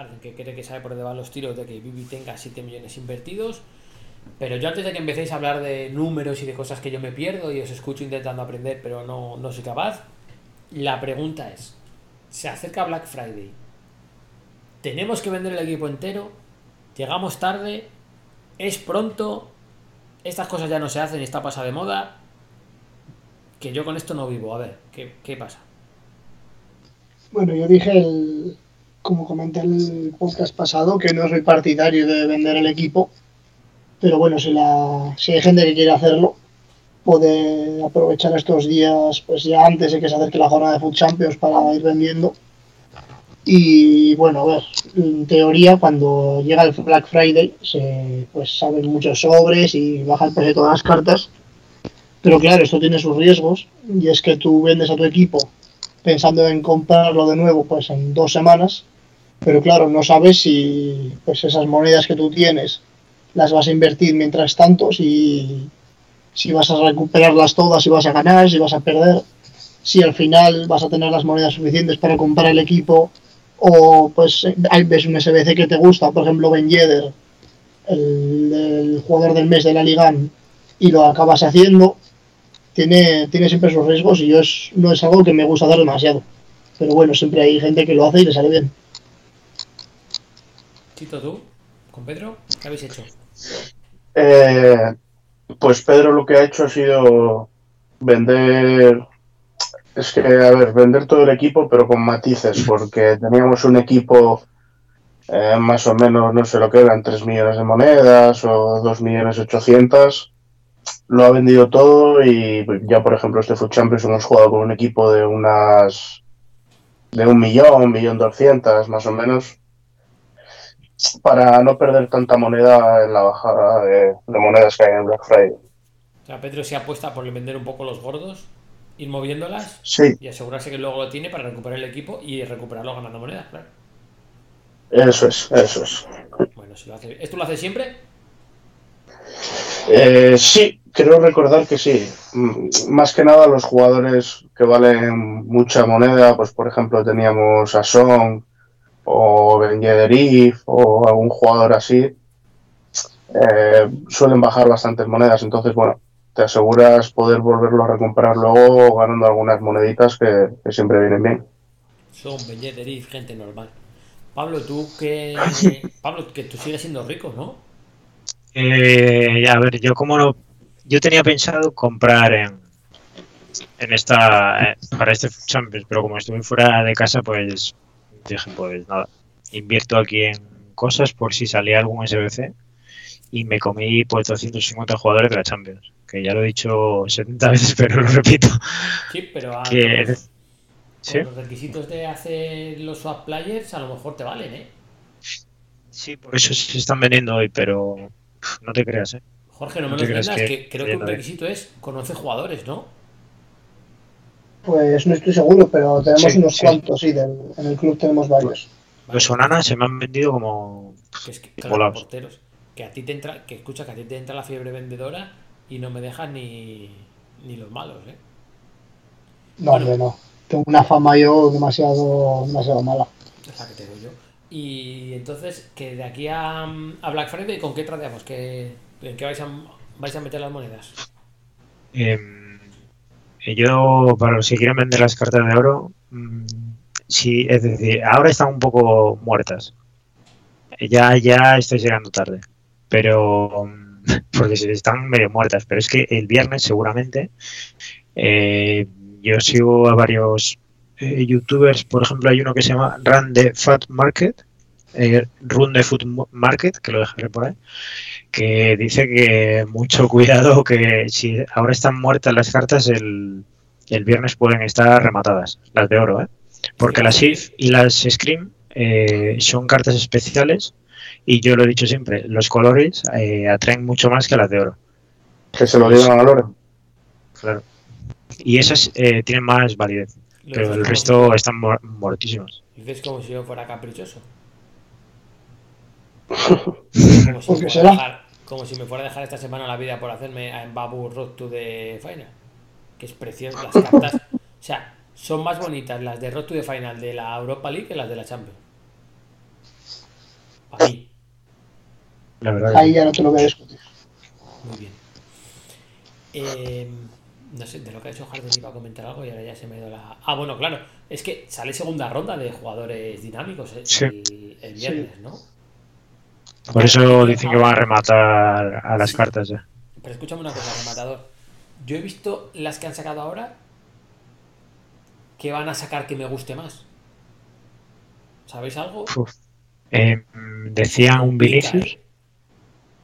Harden que cree que sabe por dónde van los tiros de que Bibi tenga 7 millones invertidos. Pero yo antes de que empecéis a hablar de números y de cosas que yo me pierdo y os escucho intentando aprender, pero no, no soy capaz, la pregunta es, se acerca Black Friday, tenemos que vender el equipo entero, llegamos tarde, es pronto, estas cosas ya no se hacen está pasada de moda. que yo con esto no vivo. A ver, ¿qué, qué pasa? Bueno, yo dije, el, como comenté el podcast pasado, que no soy partidario de vender el equipo, pero bueno, si, la, si hay gente que quiere hacerlo, puede aprovechar estos días, pues ya antes de que se acerque la jornada de Food Champions para ir vendiendo. Y bueno, a ver, en teoría cuando llega el Black Friday se pues saben muchos sobres y baja el precio de todas las cartas. Pero claro, esto tiene sus riesgos y es que tú vendes a tu equipo pensando en comprarlo de nuevo pues en dos semanas, pero claro, no sabes si pues esas monedas que tú tienes las vas a invertir mientras tanto, si, si vas a recuperarlas todas, si vas a ganar, si vas a perder, si al final vas a tener las monedas suficientes para comprar el equipo o pues ves un SBC que te gusta, por ejemplo Ben Yedder, el, el jugador del mes de la Liga y lo acabas haciendo, tiene, tiene siempre sus riesgos y yo es, no es algo que me gusta dar demasiado. Pero bueno, siempre hay gente que lo hace y le sale bien. Chito, tú, con Pedro, ¿qué habéis hecho? Eh, pues Pedro lo que ha hecho ha sido vender. Es que, a ver, vender todo el equipo, pero con matices, porque teníamos un equipo eh, más o menos, no sé lo que eran, 3 millones de monedas o 2 millones 800. Lo ha vendido todo y ya, por ejemplo, este Food Champions hemos jugado con un equipo de unas. de un millón, un millón doscientas, más o menos para no perder tanta moneda en la bajada de, de monedas que hay en Black Friday. O sea, Pedro se apuesta por vender un poco los gordos, ir moviéndolas Sí, y asegurarse que luego lo tiene para recuperar el equipo y recuperarlo ganando monedas, claro. eso es, eso es. Bueno, si lo hace. ¿Esto lo hace siempre? Eh, sí, creo recordar que sí. Mm, Más que nada los jugadores que valen mucha moneda, pues por ejemplo teníamos a Song o Ben Yedderif o algún jugador así, eh, suelen bajar bastantes monedas. Entonces, bueno, te aseguras poder volverlo a recomprar luego ganando algunas moneditas que, que siempre vienen bien. Son Belleterif, gente normal. Pablo, tú que. Pablo, que tú sigues siendo rico, ¿no? Eh, a ver, yo como no, yo tenía pensado comprar en, en esta, eh, para este Champions, pero como estuve fuera de casa, pues dije, pues nada, invierto aquí en cosas por si salía algún SBC y me comí pues 250 jugadores de la Champions, que ya lo he dicho 70 veces, pero lo repito. Sí, pero a Que, con ¿sí? los requisitos de hacer los swap players a lo mejor te valen, ¿eh? sí, por eso se están vendiendo hoy, pero no te creas, ¿eh? Jorge, no me ¿No te creas vendas, que- que, creo que un no requisito es conocer jugadores, ¿no? Pues no estoy seguro, pero tenemos Sí, unos sí. cuantos, sí, del- en el club tenemos varios. Los Onana se me han vendido como Que es que, claro, porteros. Que a ti te entra, que escucha que a ti te entra la fiebre vendedora y no me dejan ni, ni los malos, ¿eh? No, Bueno. hombre, no. Tengo una fama yo demasiado, demasiado mala. Es la que te doy yo. Y entonces, que de aquí a, a Black Friday, ¿con qué tradeamos? ¿Qué, ¿En qué vais a, vais a meter las monedas? Em, yo, para los que quieren vender las cartas de oro, mm, sí, es decir, ahora están un poco muertas. Ya, ya estoy llegando tarde, pero mm, porque están medio muertas. Pero es que el viernes, seguramente, eh, yo sigo a varios eh, youtubers, por ejemplo, hay uno que se llama Run the Fat Market, eh, Run the Food Market, que lo dejaré por ahí que dice que mucho cuidado que si ahora están muertas las cartas el, el viernes pueden estar rematadas las de oro ¿eh? porque las IF y las Scream eh, son cartas especiales y yo lo he dicho siempre los colores eh, atraen mucho más que las de oro Que se lo digan a Loren. claro y esas eh, tienen más validez pero el como- resto están muer- muertísimas Dices como si yo fuera caprichoso. Como si, me ¿Por qué fuera a será? dejar, como si me fuera a dejar esta semana la vida por hacerme a Babu Road to the Final. Que es precioso. Las cartas. O sea, son más bonitas las de Road to the Final de la Europa League que las de la Champions. Para mí. la verdad Ahí ya no te lo voy a discutir. Muy bien. Eh, no sé, de lo que ha hecho Harden iba a comentar algo y ahora ya se me ha ido la. Ah, bueno, claro. Es que sale segunda ronda de jugadores dinámicos eh, Sí. el, viernes, ¿no? por eso dicen que van a rematar a las cartas ya. Pero escúchame una cosa, rematador. Yo he visto las que han sacado ahora que van a sacar que me guste más. ¿Sabéis algo? Eh, decía un Vinicius.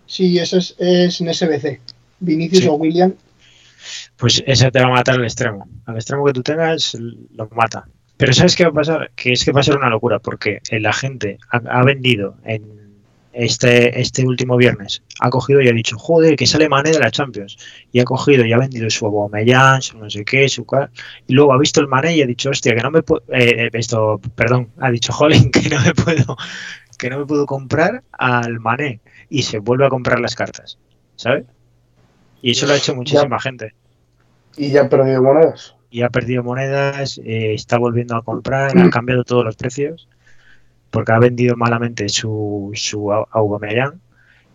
Sí, eso es, es en SBC. Vinicius Sí. o William. Pues ese te va a matar al extremo. Al extremo que tú tengas, lo mata. Pero ¿sabes qué va a pasar? Que es que va a ser una locura, porque la gente ha, vendido en este, este último viernes, ha cogido y ha dicho, joder, que sale Mané de la Champions. Y ha cogido y ha vendido su Aubameyang, su no sé qué, su cal. Y luego ha visto el Mané y ha dicho, hostia, que no me puedo... eh, esto, perdón, ha dicho, jolín, que no me puedo que no me puedo comprar al Mané. Y se vuelve a comprar las cartas, ¿sabes? Y eso lo ha hecho muchísima gente Y ya ha perdido monedas. y ha perdido monedas, eh, está volviendo a comprar, ha cambiado todos los precios, porque ha vendido malamente su, su Au- Aubameyang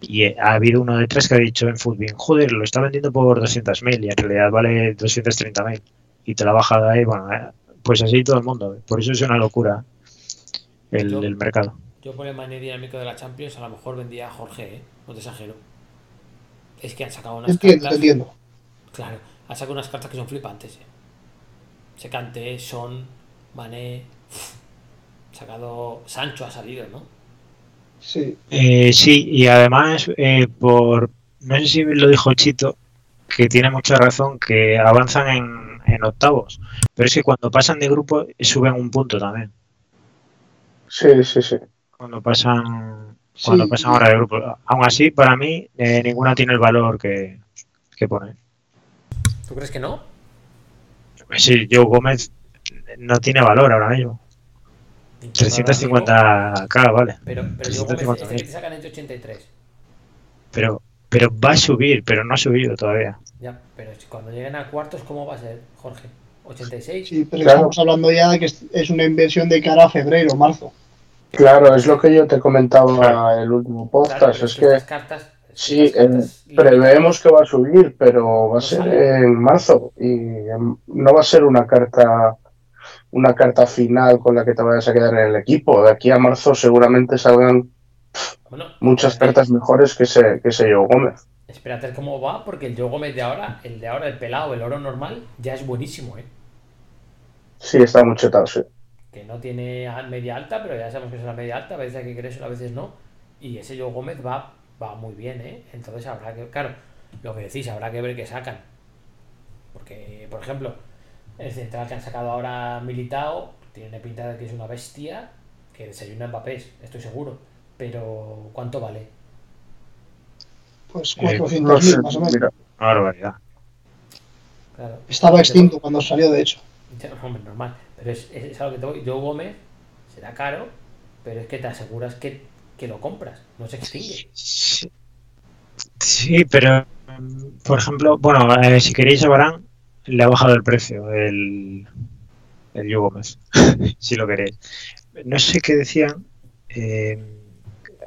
y eh, ha habido uno de tres que ha dicho en Footbin, joder, lo está vendiendo por 200.000 y en realidad vale 230.000 y te la ha bajado ahí, bueno, eh, pues así todo el mundo, por eso es una locura el, Yo- el mercado. Yo por el mané dinámico de la Champions a lo mejor vendía a Jorge, ¿eh? No te exagero. Es que han sacado unas Entiendo, cartas. entiendo. Claro, han sacado unas cartas que son flipantes, ¿eh? Secante, Son, Mané. uf. Sacado. Sancho ha salido, ¿no? Sí. Eh, sí, y además, eh, por no sé si lo dijo Chito, que tiene mucha razón, que avanzan en, en octavos, pero es que cuando pasan de grupo suben un punto también. Sí, sí, sí. Cuando pasan, cuando Sí. pasan ahora de grupo. Aún así, para mí, eh, ninguna tiene el valor que, que pone. ¿Tú crees que no? Sí, Joe Gómez no tiene valor ahora mismo. 350k, vale. Pero, pero yo, Gómez, 350.000. este que te sacan entre 83. Pero, pero va a subir, pero no ha subido todavía. Ya, pero cuando lleguen a cuartos, ¿cómo va a ser, Jorge? ¿86? Sí, pero Claro. estamos hablando ya de que es- es una inversión de cara a febrero, marzo. Claro, es lo que yo te comentaba en el último podcast. es que cartas. sí, cartas preveemos que va a subir, pero va a ser sale. en marzo y no va a ser una carta una carta final con la que te vayas a quedar en el equipo. De aquí a marzo seguramente salgan Bueno, muchas cartas mejores que ese, que ese Joe Gómez. Espérate cómo va, porque el Joe Gómez de ahora, el de ahora, el pelado, el oro normal, ya es buenísimo, ¿eh? Sí, está muy chetado, sí. Que no tiene media alta, pero ya sabemos que es una media alta, a veces hay que creer a veces no. Y ese Joe Gómez va, va muy bien, ¿eh? Entonces habrá que, claro, lo que decís, habrá que ver qué sacan. Porque, por ejemplo, el central que han sacado ahora Militao tiene pinta de que es una bestia que desayuna Mbappé, estoy seguro. Pero, ¿cuánto vale? Pues Eh, 400.000 No sé, más o menos. mira, Una barbaridad. Claro. Estaba extinto cuando salió, de hecho. Ya, hombre, normal. Pero es, es, es a lo que te voy. Joe Gómez será caro, pero es que te aseguras que, que lo compras, no se extingue. Sí, Sí, pero por ejemplo, bueno, eh, si queréis a Varane, le ha bajado el precio el, el Gómez, si lo queréis. No sé qué decían. eh,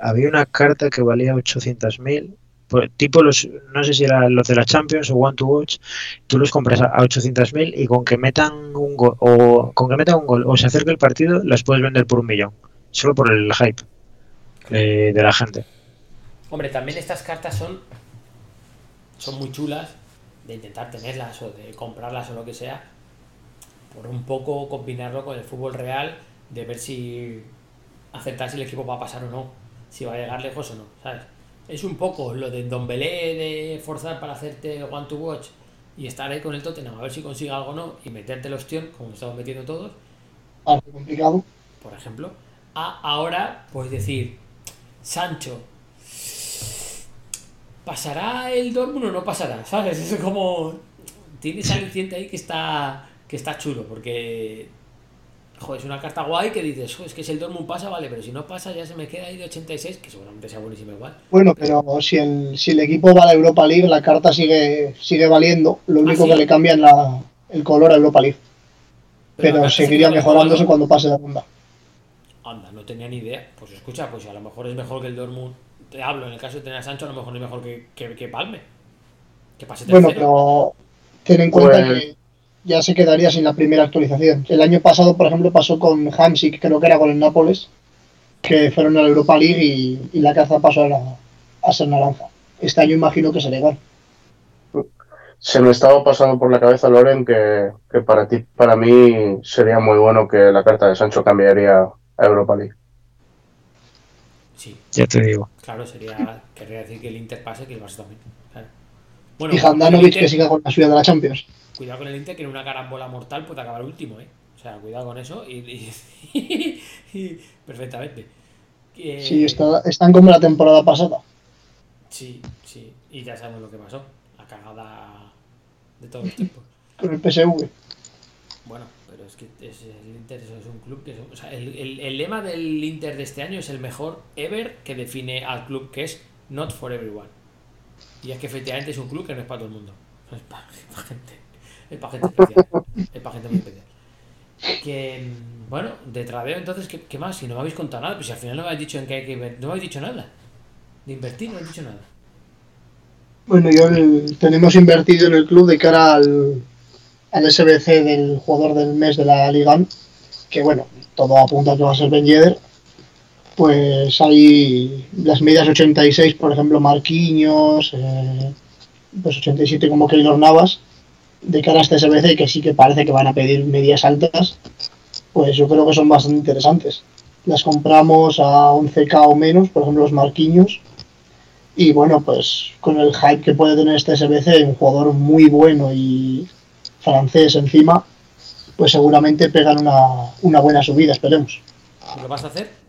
había una carta que valía 800.000, pues, tipo los, no sé si eran los de la Champions o One to Watch, tú los compras a a 800.000 y con que metan un gol o con que metan un gol o se acerque el partido, las puedes vender por un millón, solo por el hype eh, de la gente. Hombre, también estas cartas son, son muy chulas de intentar tenerlas o de comprarlas o lo que sea, por un poco combinarlo con el fútbol real, de ver si acertar si el equipo va a pasar o no, si va a llegar lejos o no, ¿sabes? Es un poco lo de Don Belé de forzar para hacerte one to watch y estar ahí con el Tottenham a ver si consigue algo o no y meterte el ostión, como estamos metiendo todos, Algo complicado. por ejemplo, a ahora, pues decir, Sancho, ¿pasará el Dortmund o no pasará? ¿Sabes? Es como, tiene ese aliciente ahí que está, que está chulo, porque, joder, es una carta guay que dices, "Jo, es que si el Dortmund pasa, vale, pero si no pasa ya se me queda ahí de 86, que seguramente sea buenísimo igual. Bueno, pero si el, si el equipo va a la Europa League, la carta sigue, sigue valiendo. Lo único ¿sí? que le cambian la, el color a Europa League. Pero seguiría mejorándose cuando pase la ronda. Anda, no tenía ni idea. Pues escucha, pues a lo mejor es mejor que el Dortmund. Te hablo, en el caso de tener a Sancho, a lo mejor es mejor que, que, que Palme. Que pase tercero. Bueno, pero ten en cuenta Pues- que ya se quedaría sin la primera actualización. El año pasado, por ejemplo, pasó con Hamsik, creo que era con el Nápoles, que fueron a la Europa League y, y la caza pasó a, la- a ser naranja. Este año imagino que será igual. se me estaba pasando por la cabeza, Loren, que, que para ti, para mí, sería muy bueno que la carta de Sancho cambiaría a Europa League. Sí, Ya te digo. claro, sería. Querría decir que el Inter pase que el Barça también. Claro. Bueno, Y Handanovic Inter- que siga con la suya de la Champions. Cuidado con el Inter, que en una carambola mortal puede acabar último, ¿eh? O sea, cuidado con eso y. y- y- perfectamente. Sí, está, están como la temporada pasada. Sí, sí. Y ya sabemos lo que pasó. La cagada de todos los tiempos. Con el PSV. Bueno, pero es que es, el Inter es un club que... es- o sea, el, el- el lema del Inter de este año es el mejor ever que define al club, que es not for everyone. Y es que efectivamente es un club que no es para todo el mundo. Es para, gente. Es para gente especial. Es para gente muy especial. Que, bueno, de tradeo entonces, ¿qué, qué más? Si no me habéis contado nada, pues si al final no me habéis dicho en qué hay que inver- No me habéis dicho nada. De invertir no habéis dicho nada. Bueno, yo el- tenemos invertido en el club de cara al, al SBC del jugador del mes de la Liga, que bueno, todo apunta a que va a ser Ben Yedder. Pues hay las medias 86, por ejemplo, Marquinhos, eh, pues 87 como Keylor Navas, de cara a este SBC, que sí que parece que van a pedir medias altas, pues yo creo que son bastante interesantes. Las compramos a 11k o menos, por ejemplo, los Marquinhos. Y bueno, pues con el hype que puede tener este SBC, un jugador muy bueno y francés encima, pues seguramente pegan una, una buena subida, esperemos. ¿Lo vas a hacer?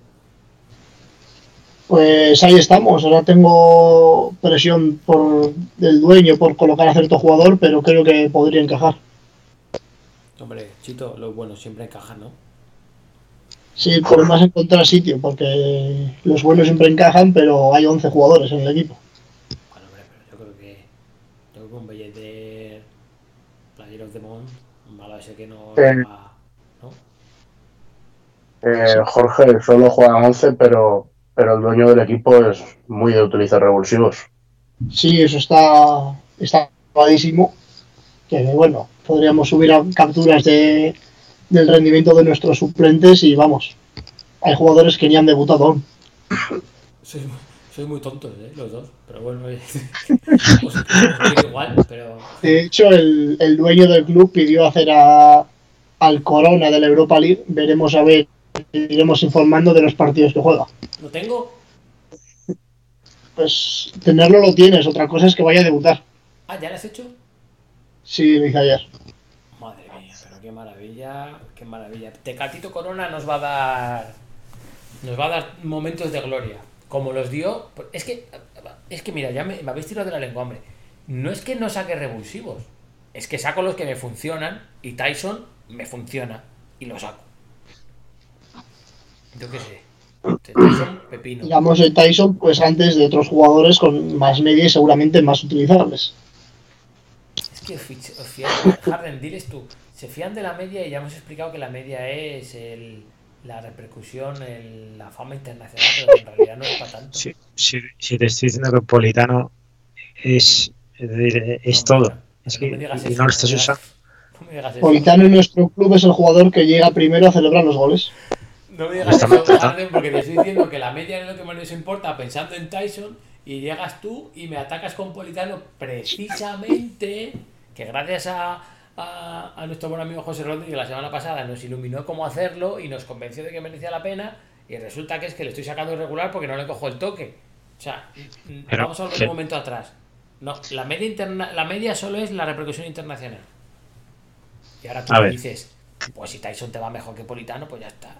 Pues ahí estamos, ahora tengo presión por del dueño por colocar a cierto jugador, pero creo que podría encajar. Hombre, Chito, lo bueno siempre encaja, ¿no? Sí, el problema es encontrar sitio, porque los buenos siempre encajan, pero hay 11 jugadores en el equipo. Bueno, hombre, pero yo creo que. Yo creo que un Belleter, Player of the Month, malo ese que no. Sí. va- ¿no? Eh, Jorge solo juega 11, pero, pero el dueño del equipo es muy de utilizar revulsivos. Sí, eso está, está probadísimo. Que bueno, podríamos subir a capturas de, del rendimiento de nuestros suplentes y vamos, hay jugadores que ni han debutado aún. Soy, soy muy tontos, ¿eh? Los dos. Pero bueno, oye, os, os quiero igual, pero. De hecho, el, el dueño del club pidió hacer a, al Corona de la Europa League. Veremos a ver, iremos informando de los partidos que juega. ¿Lo tengo? Pues tenerlo lo tienes, otra cosa es que vaya a debutar. Ah, ¿ya lo has hecho? Sí, hice ayer. Madre mía, pero qué maravilla, qué maravilla. Tecatito Corona nos va a dar. Nos va a dar momentos de gloria. Como los dio. Es que. Es que mira, ya me, me habéis tirado de la lengua, hombre. No es que no saque revulsivos. Es que saco los que me funcionan y Tyson me funciona. Y lo saco. Yo qué sé. Tyson, pepino. Digamos el Tyson, pues antes de otros jugadores con más media y seguramente más utilizables. Es que os Harden, diles tú, se fían de la media y ya hemos explicado que la media es el, la repercusión, el- la fama internacional, pero que en realidad no es para tanto. Si, si, si te estoy diciendo que Politano es, es, decir, es No, todo. Es no que me digas y eso, no lo estás usando. No. Politano en nuestro club es el jugador que llega primero a celebrar los goles. No me digas eso, Harden, porque te estoy diciendo que la media es lo que más nos importa pensando en Tyson y llegas tú y me atacas con Politano precisamente que gracias a, a, a nuestro buen amigo José Rodríguez la semana pasada nos iluminó cómo hacerlo y nos convenció de que merecía la pena y resulta que es que le estoy sacando irregular porque no le cojo el toque. O sea, mm, Pero, vamos a volver un momento atrás. No, la media, interna, la media solo es la repercusión internacional. Y ahora tú me dices, pues si Tyson te va mejor que Politano, pues ya está.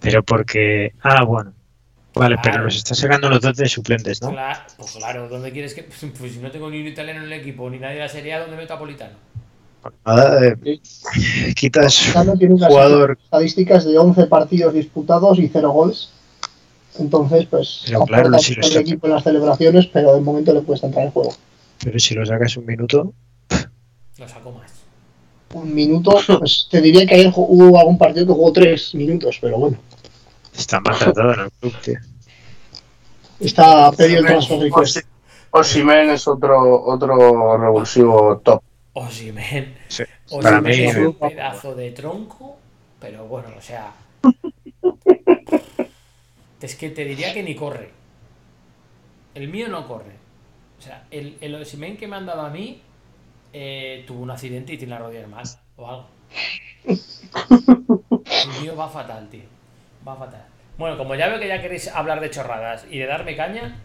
Pero porque. Ah, bueno. Vale, pero los está sacando los dos de suplentes, ¿no? Claro, pues claro, ¿dónde quieres que.? Pues si no tengo ni un italiano en el equipo, ni nadie de la Serie A, ¿dónde meto a Politano? Nada, eh, quitas Politano tiene un jugador. estadísticas de 11 partidos disputados y 0 goles. Entonces, pues Pero claro, si al saca- equipo en las celebraciones, pero de momento le cuesta entrar en juego. Pero si lo sacas un minuto. Lo saco más. Un minuto, pues te diría que ayer hubo algún partido que jugó 3 minutos, pero bueno. Está maltratado en el club, tío. Está pedido el transfer request. Osi- Osimhen es otro, otro revulsivo top. Osimen. Sí, Osimen Para mí, es un pedazo de tronco, pero bueno, o sea. Es que te diría que ni corre. El mío no corre. O sea, el, el Osimen que me han dado a mí eh, tuvo un accidente y tiene las rodillas mal o algo. El tío va fatal, tío. Va fatal. Bueno, como ya veo que ya queréis hablar de chorradas y de darme caña,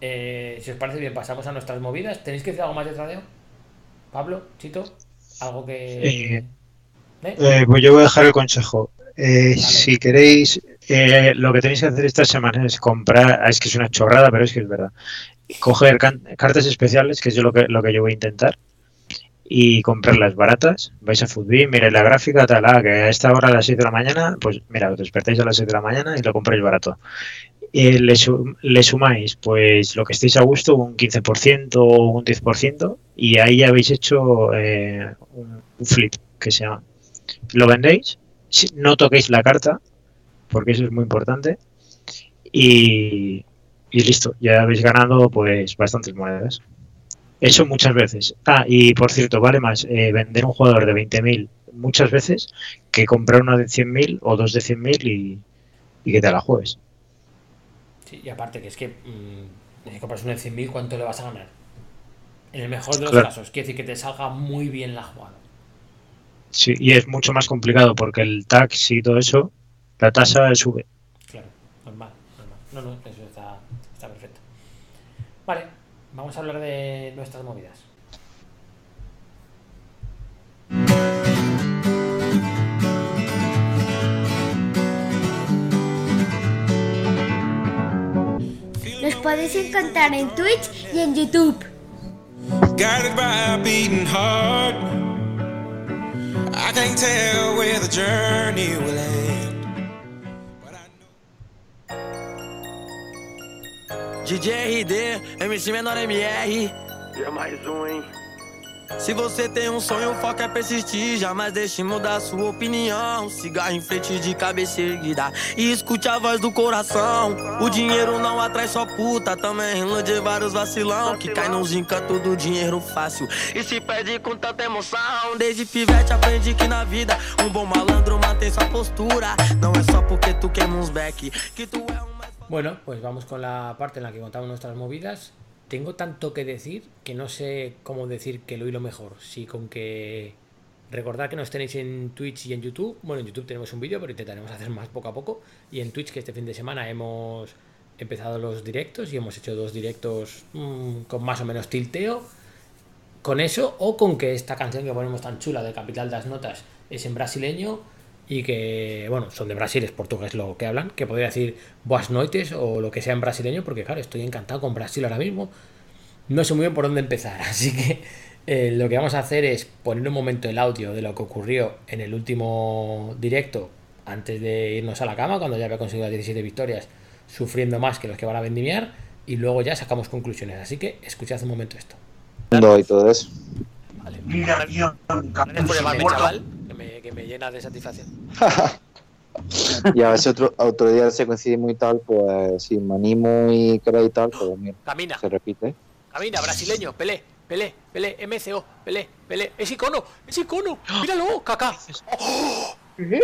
eh, si os parece bien, pasamos a nuestras movidas. ¿Tenéis que decir algo más de tradeo? Pablo, Chito, algo que. Eh, ¿Eh? Eh, pues yo voy a dejar el consejo. Eh, si queréis, eh, lo que tenéis que hacer esta semana es comprar, ah, es que es una chorrada, pero es que es verdad. Coger can- cartas especiales, que es yo lo que, lo que yo voy a intentar, y comprarlas baratas. Vais a Foodbeam, miráis la gráfica, tal, ah, que a esta hora a las 6 de la mañana, pues mira, os despertáis a las 6 de la mañana y lo compráis barato. Eh, le, su- le sumáis, pues lo que estéis a gusto, un 15% o un 10%, y ahí ya habéis hecho eh, un, flip, que se llama lo vendéis, no toquéis la carta, porque eso es muy importante, y, y listo, ya habéis ganado pues bastantes monedas. Eso muchas veces. Ah, y por cierto, vale más eh, vender un jugador de 20.000 muchas veces que comprar uno de 100.000 o dos de 100.000 y, y que te la juegues. Sí, y aparte que es que mm, si compras uno de 100.000, ¿cuánto le vas a ganar? En el mejor de los Claro. casos, quiere decir que te salga muy bien la jugada. Sí, y es mucho más complicado porque el tax y todo eso, la tasa sube. Claro, normal, normal. No, no, eso está, está perfecto. Vale, vamos a hablar de nuestras movidas. Nos podéis encontrar en Twitch y en YouTube. Guided by a beating heart. I can't tell where the journey will end. DJ RD, MC Menor MR. E é mais um, hein? Se você tem um sonho, o foco é persistir. Jamais deixe mudar sua opinião. Cigarro em frente de cabeça erguida. E escute a voz do coração. O dinheiro não atrai só puta. Também ilude vários vacilão. Que cai nos encantos do dinheiro fácil. E se perde com tanta emoção. Desde pivete aprendi que na vida um bom malandro mantém sua postura. Não é só porque tu queima uns back. Que tu é um. Bueno, pues vamos con la parte en la que contamos nuestras movidas. Tengo tanto que decir que no sé cómo decir que lo hilo mejor. Si con que recordad que nos tenéis en Twitch y en YouTube. Bueno, en YouTube tenemos un vídeo, pero intentaremos hacer más poco a poco. Y en Twitch, que este fin de semana hemos empezado los directos y hemos hecho dos directos mm, con más o menos tilteo. Con eso, o con que esta canción que ponemos tan chula de Capital das Notas es en brasileño y que, bueno, son de Brasil, es portugués lo que hablan, que podría decir boas noites o lo que sea en brasileño, porque claro, estoy encantado con Brasil ahora mismo. No sé muy bien por dónde empezar, así que eh, lo que vamos a hacer es poner un momento el audio de lo que ocurrió en el último directo antes de irnos a la cama, cuando ya había conseguido las 17 victorias, sufriendo más que los que van a vendimiar, y luego ya sacamos conclusiones. Así que escuchad un momento esto. y todo eso. Vale. Mira, mira, Gracias por llamarme, chaval, que me, llena de satisfacción. Y a ver si otro, otro día se coincidimos y tal, pues si me animo y queréis y tal, pues mira, Camina. se repite. Camina, brasileño, Pelé, Pelé, Pelé, MCO, Pelé, Pelé. Es icono, es icono. Míralo, caca. ¿Qué?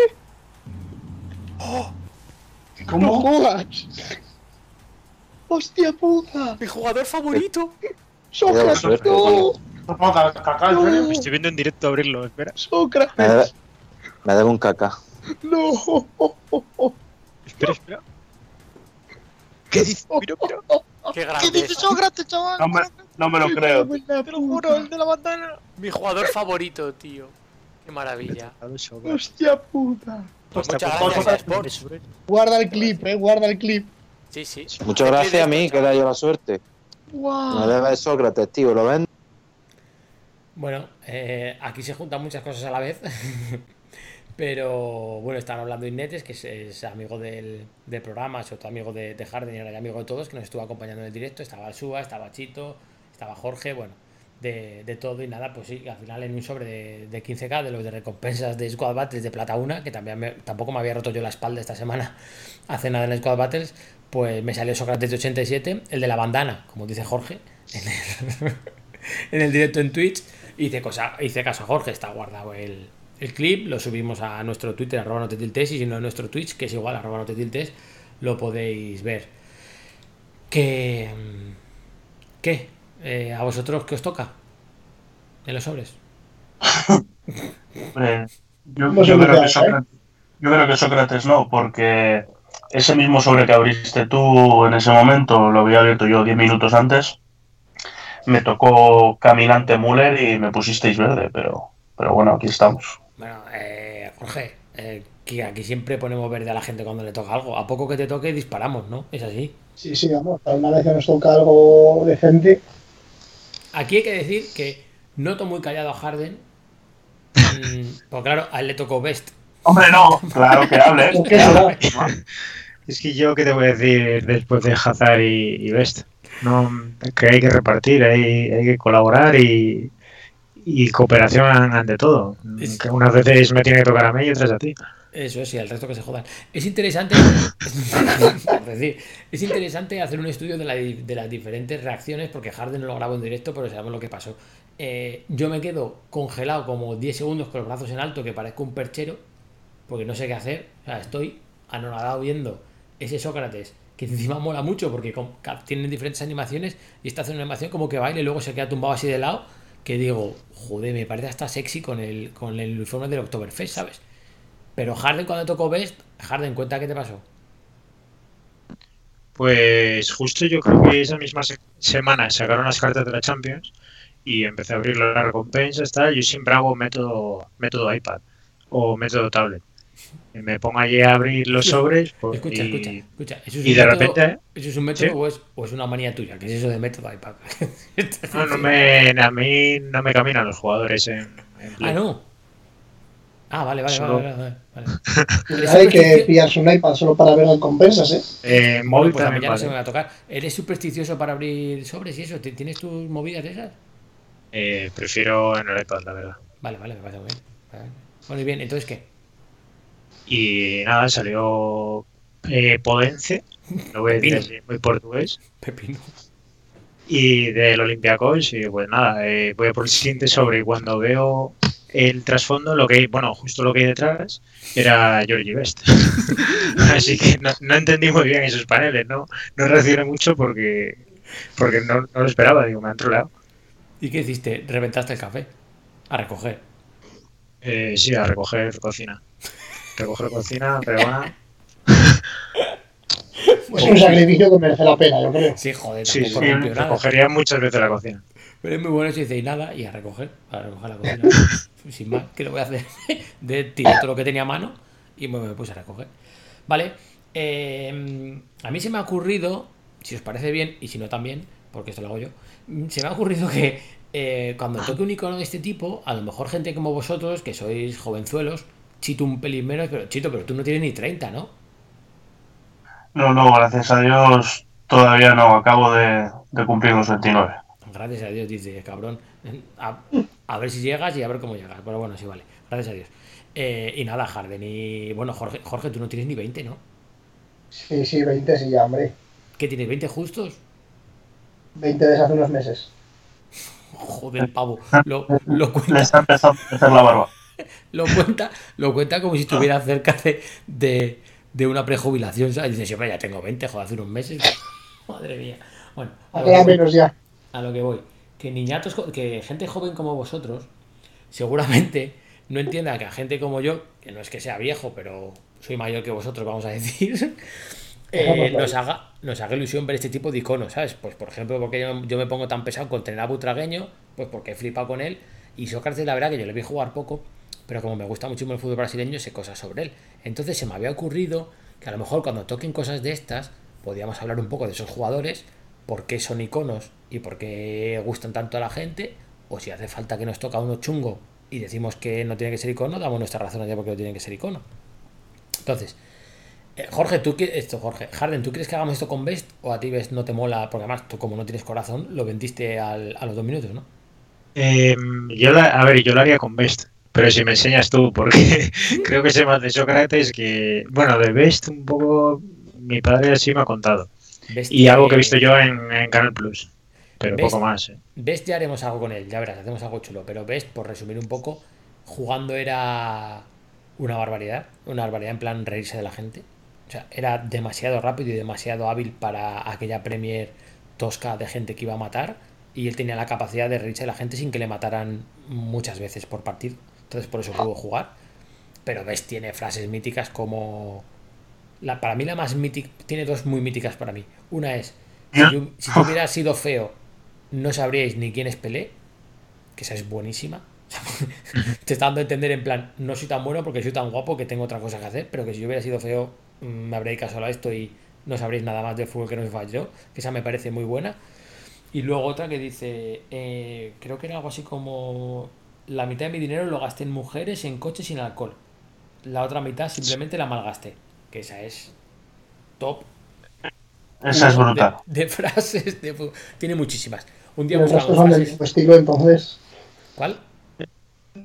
¿Cómo juegas? ¡Hostia puta! Mi jugador favorito. ¡Sócrates, no! Me estoy viendo en directo abrirlo, espera. ¡Sócrates, me debe un caca. no! Espera, espera. ¿Qué dices? Mira, mira. Qué ¿Qué grande. dices, es. Sócrates, chaval? No me, no me lo creo. Te lo juro, el de la bandana. Mi jugador favorito, tío. Qué maravilla. ¡Hostia puta! Pues muchas gracias a Sports. Guarda el clip, eh, guarda el clip. Sí, sí. Muchas gracias a mí, que da yo la suerte. Me ¡Guau! debe Sócrates, tío, ¿lo ven? Bueno, eh, aquí se juntan muchas cosas a la vez. Pero bueno, están hablando Innetes, que es, amigo del, del programa, sobre todo amigo de, de Harden y amigo de todos, que nos estuvo acompañando en el directo. Estaba Suba, estaba Chito, estaba Jorge, bueno, de, de todo y nada, pues sí, al final en un sobre de, de 15k de los de recompensas de Squad Battles de Plata 1, que también me- tampoco me había roto yo la espalda esta semana hace nada en Squad Battles, pues me salió Sócrates de 87, el de la bandana, como dice Jorge, en el, en el directo en Twitch. Hice, cosa, hice caso a Jorge, está guardado el, el clip, lo subimos a nuestro Twitter, arroba notetiltes, y si no en nuestro Twitch, que es igual, arroba notetiltes, lo podéis ver. ¿Qué? mm, ¿Qué? Eh, ¿A vosotros qué os toca? en los sobres. Yo, No creo que que Sócrates, yo creo que Sócrates no, porque ese mismo sobre que abriste tú en ese momento, lo había abierto yo 10 minutos antes, me tocó Caminante Müller y me pusisteis verde, pero, pero bueno, aquí estamos. Bueno, eh, Jorge, eh, que aquí siempre ponemos verde a la gente cuando le toca algo. A poco que te toque disparamos, ¿no? Es así. Sí, sí, vamos, una vez que nos toca algo decente. Aquí hay que decir que noto muy callado a Harden. Porque claro, a él le tocó Best. Hombre, no, claro que hables. Es que yo, ¿qué te voy a decir después de Hazard y, y Best? No, que hay que repartir, hay, hay que colaborar y, y cooperación ante todo. Es- Que unas veces me tiene que tocar a mí y otras a ti. Eso sí, el resto que se jodan. Es interesante, por decir, es interesante hacer un estudio de, la de las diferentes reacciones, porque Harden no lo grabó en directo, pero sabemos lo que pasó. Eh, yo me quedo congelado como 10 segundos con los brazos en alto, que parezco un perchero, porque no sé qué hacer. O sea, estoy anonadado viendo ese Sócrates, que encima mola mucho, porque con- tienen diferentes animaciones, y está haciendo una animación como que baila y luego se queda tumbado así de lado, que digo, joder, me parece hasta sexy con el, con el uniforme del Oktoberfest, ¿sabes? Pero Harden cuando tocó Best, Harden, cuenta qué te pasó. Pues justo yo creo que esa misma se- semana sacaron las cartas de la Champions y empecé a abrir las recompensas, tal. Yo siempre hago método, método iPad o método tablet. Me pongo allí a abrir los sobres pues, Escucha, y, escucha, escucha. ¿Eso es y un de método, repente ¿Eso es un método Sí. o, es, o es una manía tuya? ¿Qué es eso de método iPad? no, no me, a mí no me caminan los jugadores en, en. Ah, no. Ah, vale, vale, Solo- vale, vale, vale, vale. Hay que pillarse un iPad solo para ver recompensas, ¿eh? Eh, Bueno, móvil pues a mí también no se me va a tocar. ¿Eres supersticioso para abrir sobres y eso? ¿Ti- ¿Tienes tus movidas de esas? Eh, prefiero en el iPad, la verdad. Vale, vale, me parece muy bien. Vale. Bueno, y bien, ¿entonces qué? Y nada, salió eh, Podence, lo voy a decir muy portugués. Pepino. y del Olympiacos y pues nada, eh, voy a por el siguiente sobre y cuando veo el trasfondo, lo que hay, bueno, justo lo que hay detrás era Georgie Best. Así que no, no entendí muy bien esos paneles, no, no reaccioné mucho porque porque no, no lo esperaba, digo, me han troleado. ¿Y qué hiciste? Reventaste el café. A recoger. Eh, sí, a recoger cocina. Recoger cocina, pregona. Es un sacrificio que merece la pena, yo creo. Sí, joder, Sí, sí, recogería muchas veces la cocina. Pero es muy bueno si dice y nada y a recoger, a recoger la cocina. Sin más, ¿qué le voy a hacer? De tirar todo lo que tenía a mano y me, me puse a recoger. Vale, eh, a mí se me ha ocurrido, si os parece bien y si no también, porque esto lo hago yo, se me ha ocurrido que eh, cuando toque un icono de este tipo, a lo mejor gente como vosotros, que sois jovenzuelos, chito un pelín menos, pero chito, pero tú no tienes ni 30, ¿no? No, no, gracias a Dios todavía no, acabo de, de cumplir los 29. Gracias a Dios, dice, cabrón. A, a ver si llegas y a ver cómo llegas. Pero bueno, sí, vale. Gracias a Dios. Eh, y nada, Harden. Y bueno, Jorge, Jorge, tú no tienes ni 20, ¿no? Sí, sí, 20 sí, ya, hombre. ¿Qué tienes? ¿20 justos? 20 desde hace unos meses. Joder, pavo. Lo, lo cuenta, Le está empezando a crecer la barba. lo cuenta, lo cuenta como si estuviera cerca de, de, de una prejubilación. ¿sabes? Dice, siempre ya tengo 20, joder, hace unos meses. Madre mía. Bueno, a lo, que voy, menos ya. a lo que voy. Que niñatos, que gente joven como vosotros, seguramente no entienda que a gente como yo, que no es que sea viejo, pero soy mayor que vosotros, vamos a decir, eh, nos, haga, nos haga ilusión ver este tipo de iconos, ¿sabes? Pues por ejemplo, porque yo, yo me pongo tan pesado con tener a Butragueño, pues porque he flipado con él, y Sócrates, la verdad que yo le vi jugar poco, pero como me gusta muchísimo el fútbol brasileño, sé cosas sobre él. Entonces se me había ocurrido que a lo mejor cuando toquen cosas de estas, podíamos hablar un poco de esos jugadores, por qué son iconos y por qué gustan tanto a la gente, o si hace falta que nos toca uno chungo y decimos que no tiene que ser icono, damos nuestras razones de por qué no tiene que ser icono. Entonces, eh, Jorge, tú esto, Jorge, Harden, ¿tú crees que hagamos esto con Best o a ti Best no te mola? Porque además tú como no tienes corazón, lo vendiste a los dos minutos, ¿no? Eh, yo a ver, yo lo haría con Best, pero si me enseñas tú, porque creo que sé más de Sócrates que, bueno, de Best un poco mi padre así me ha contado. Best, Y algo que he visto yo en, en Canal Plus, pero ¿Ves? poco más. eh. Best ya haremos algo con él, ya verás, hacemos algo chulo. Pero Best, por resumir un poco, jugando era una barbaridad. Una barbaridad en plan reírse de la gente. O sea, era demasiado rápido y demasiado hábil para aquella Premier tosca de gente que iba a matar. y él tenía la capacidad de reírse de la gente sin que le mataran muchas veces por partido. Entonces por eso pudo jugar. Pero Best tiene frases míticas como... La, para mí la más mítica... Tiene dos muy míticas para mí. Una es, si yo, si yo hubiera sido feo, no sabríais ni quién es Pelé. Que esa es buenísima. Te está dando a entender en plan, no soy tan bueno porque soy tan guapo que tengo otra cosa que hacer, pero que si yo hubiera sido feo, mm, me habréis caso a esto y no sabréis nada más de fútbol que no os yo. Que esa me parece muy buena. Y luego otra que dice, eh, creo que era algo así como, la mitad de mi dinero lo gasté en mujeres, en coches y en alcohol. La otra mitad simplemente la malgasté. Que esa es top. Esa es uno brutal. De, de frases de fútbol. Tiene muchísimas. Un día el resto buscamos del frases. mismo estilo, entonces. ¿Cuál?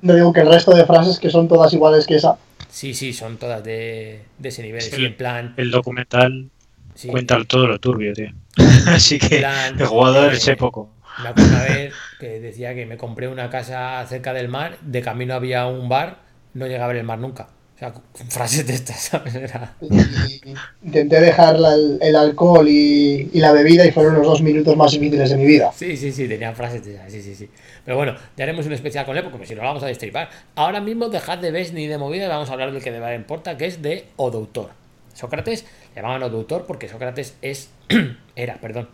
No digo que el resto de frases que son todas iguales que esa. Sí, sí, son todas de, de ese nivel. Sí, Sí, en plan. El documental sí, cuenta todo lo turbio, tío. Así que plan, de jugador eh, sé poco. Me acuerdo una vez que decía que me compré una casa cerca del mar, de camino había un bar, no llegaba a ver el mar nunca. O sea, frases de estas, ¿sabes? Era- intenté dejar la- el, alcohol y, y la bebida y fueron los dos minutos más difíciles de mi vida. Sí, sí, sí, tenía frases de esas, sí, sí, sí. Pero bueno, ya haremos un especial con él porque si no lo vamos a destripar. Ahora mismo dejad de ves ni de movida y vamos a hablar del que de verdad importa, que es de Odoutor. Sócrates, le llamaban Odoutor porque Sócrates es, era, perdón,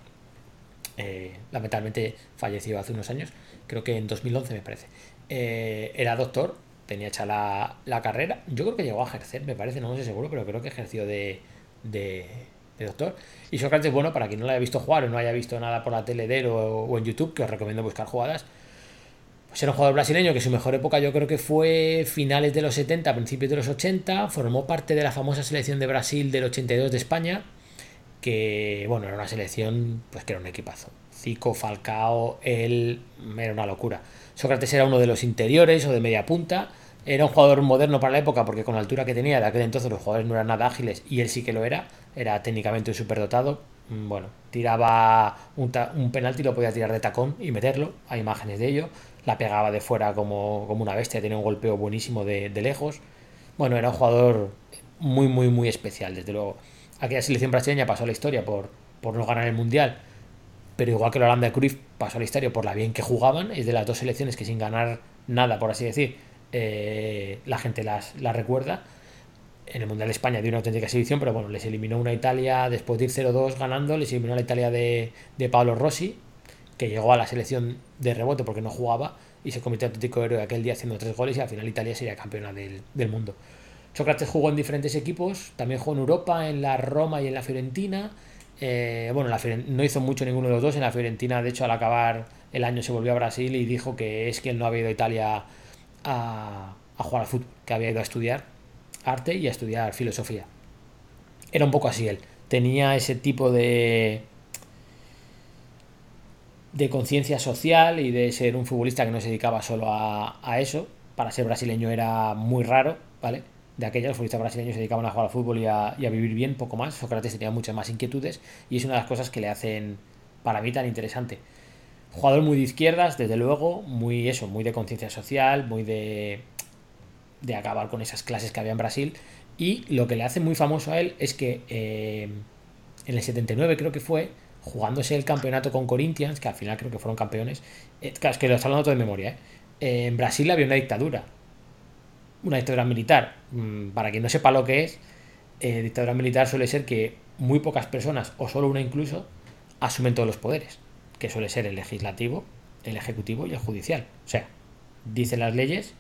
eh, lamentablemente falleció hace unos años, creo que en 2011 me parece. Eh, era doctor, tenía hecha la, la carrera, yo creo que llegó a ejercer, me parece, no sé seguro, pero creo que ejerció de, de, doctor. Y Sócrates, bueno, para quien no lo haya visto jugar o no haya visto nada por la tele de él o, o en YouTube, que os recomiendo buscar jugadas, pues era un jugador brasileño que su mejor época yo creo que fue finales de los 70, principios de los 80, formó parte de la famosa selección de Brasil del 82 de España, que bueno, era una selección pues que era un equipazo. Zico, Falcao, él era una locura. Sócrates era uno de los interiores o de media punta. Era un jugador moderno para la época porque con la altura que tenía de aquel entonces los jugadores no eran nada ágiles y él sí que lo era. Era técnicamente un superdotado. Mm, Bueno, tiraba un, un penalti, lo podía tirar de tacón y meterlo. Hay imágenes de ello. La pegaba de fuera como, como una bestia, tenía un golpeo buenísimo de, de lejos. Bueno, era un jugador muy, muy, muy especial, desde luego. Aquella selección brasileña pasó a la historia por, por no ganar el mundial, pero igual que la Holanda de Cruyff pasó a la historia por la bien que jugaban. Es de las dos selecciones que sin ganar nada, por así decir, eh, la gente las, las recuerda. En el Mundial de España dio una auténtica exhibición, pero bueno, les eliminó una Italia después de ir 0-2 ganando, les eliminó la Italia de, de Paolo Rossi, que llegó a la selección de rebote porque no jugaba y se convirtió en auténtico héroe aquel día haciendo tres goles y al final Italia sería campeona del, del mundo. Sócrates jugó en diferentes equipos, también jugó en Europa, en la Roma y en la Fiorentina. Eh, bueno, no hizo mucho ninguno de los dos. En la Fiorentina, de hecho, al acabar el año se volvió a Brasil y dijo que es que él no había ido a Italia a, a jugar al fútbol, que había ido a estudiar arte y a estudiar filosofía. Era un poco así él. Tenía ese tipo de de conciencia social y de ser un futbolista que no se dedicaba solo a eso. Para ser brasileño era muy raro, ¿vale? De aquellos los futbolistas brasileños se dedicaban a jugar al fútbol y a, vivir bien, poco más. Sócrates tenía muchas más inquietudes y es una de las cosas que le hacen, para mí, tan interesante. Jugador muy de izquierdas, desde luego, muy eso, muy de conciencia social, muy de, de acabar con esas clases que había en Brasil. Y lo que le hace muy famoso a él es que eh, en el 79 creo que fue, jugándose el campeonato con Corinthians, que al final creo que fueron campeones, eh, es que lo estoy hablando todo de memoria. Eh, en Brasil había una dictadura, una dictadura militar. Mm, Para quien no sepa lo que es, eh, dictadura militar suele ser que muy pocas personas, o solo una incluso, asumen todos los poderes, que suele ser el legislativo, el ejecutivo y el judicial. O sea, dicen las leyes,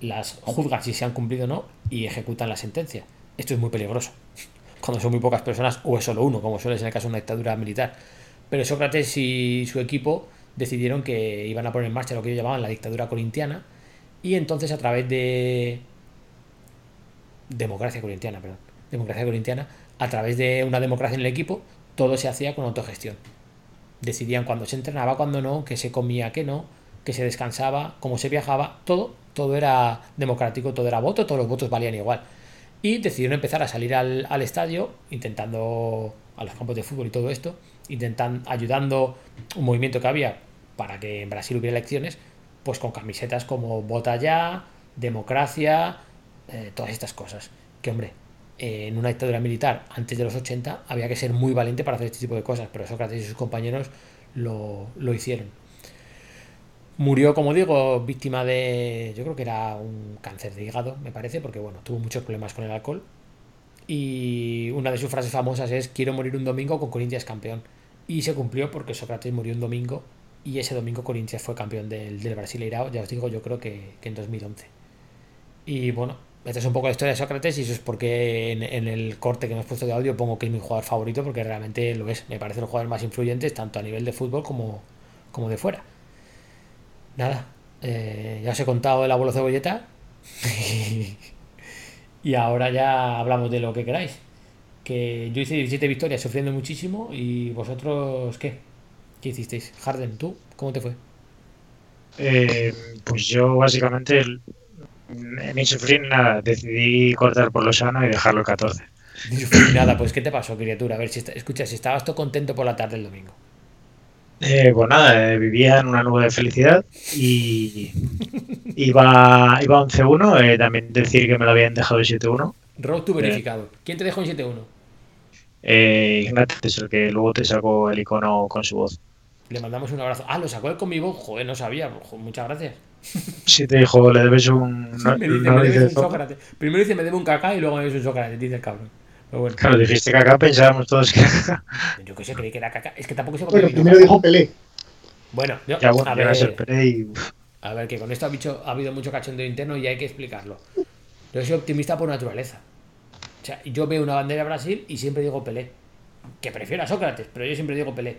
las juzgan si se han cumplido o no y ejecutan la sentencia. Esto es muy peligroso. Cuando son muy pocas personas o es solo uno, como suele ser en el caso de una dictadura militar. Pero Sócrates y su equipo decidieron que iban a poner en marcha lo que ellos llamaban la dictadura corintiana y entonces a través de democracia corintiana, perdón, democracia corintiana, a través de una democracia en el equipo, todo se hacía con autogestión. Decidían cuándo se entrenaba, cuándo no, qué se comía, qué no, que se descansaba, cómo se viajaba, todo, todo era democrático, todo era voto, todos los votos valían igual. Y decidieron empezar a salir al, al estadio, intentando a los campos de fútbol y todo esto, intentando, ayudando un movimiento que había para que en Brasil hubiera elecciones, pues con camisetas como vota ya, democracia, eh, todas estas cosas. Que hombre, eh, en una dictadura militar antes de los 80 había que ser muy valiente para hacer este tipo de cosas, pero Sócrates y sus compañeros lo, lo hicieron. Murió, como digo, víctima de. Yo creo que era un cáncer de hígado, me parece, porque bueno, tuvo muchos problemas con el alcohol. Y una de sus frases famosas es: Quiero morir un domingo con Corinthians campeón. Y se cumplió porque Sócrates murió un domingo y ese domingo Corinthians fue campeón del, del Brasileirao, ya os digo, yo creo que, que en 2011. Y bueno, esta es un poco la historia de Sócrates y eso es porque en, en el corte que hemos puesto de audio pongo que es mi jugador favorito porque realmente lo es. Me parece el jugador más influyente tanto a nivel de fútbol como, como de fuera. Nada, eh, ya os he contado el abuelo cebolleta y ahora ya hablamos de lo que queráis. Que yo hice 17 victorias sufriendo muchísimo y vosotros, ¿qué? ¿Qué hicisteis? Harden, ¿tú? ¿Cómo te fue? Eh, pues yo básicamente ni sufrí nada, decidí cortar por lo sano y dejarlo el 14. Ni sufrí nada, pues ¿qué te pasó, criatura? A ver, si está- escucha, si estabas todo contento por la tarde el domingo. Eh, pues nada, eh, vivía en una nube de felicidad y iba, iba 11-1, eh, también decir que me lo habían dejado 7-1. Road to verificado. ¿Quién te dejó en 7-1? Eh, Ignatius es el que luego te sacó el icono con su voz. Le mandamos un abrazo. Ah, lo sacó él con mi voz. Joder, no sabía. Muchas gracias. Si te dijo, le debes un... No, me dice, no me dices debes un todo. Sócrates. Primero dice, me debe un caca y luego me debes un Sócrates, dice el cabrón. Pero bueno, Claro, dijiste acá pensábamos todos que... yo que sé, creí que era caca. Es que tampoco sé por qué Bueno, primero caca. dijo Pelé. Bueno, yo- ya bueno, a, ver, Pere y... a ver, que con esto ha, bicho- ha habido mucho cachondeo interno y hay que explicarlo. Yo soy optimista por naturaleza. O sea, yo veo una bandera de Brasil y siempre digo Pelé. Que prefiero a Sócrates, pero yo siempre digo Pelé.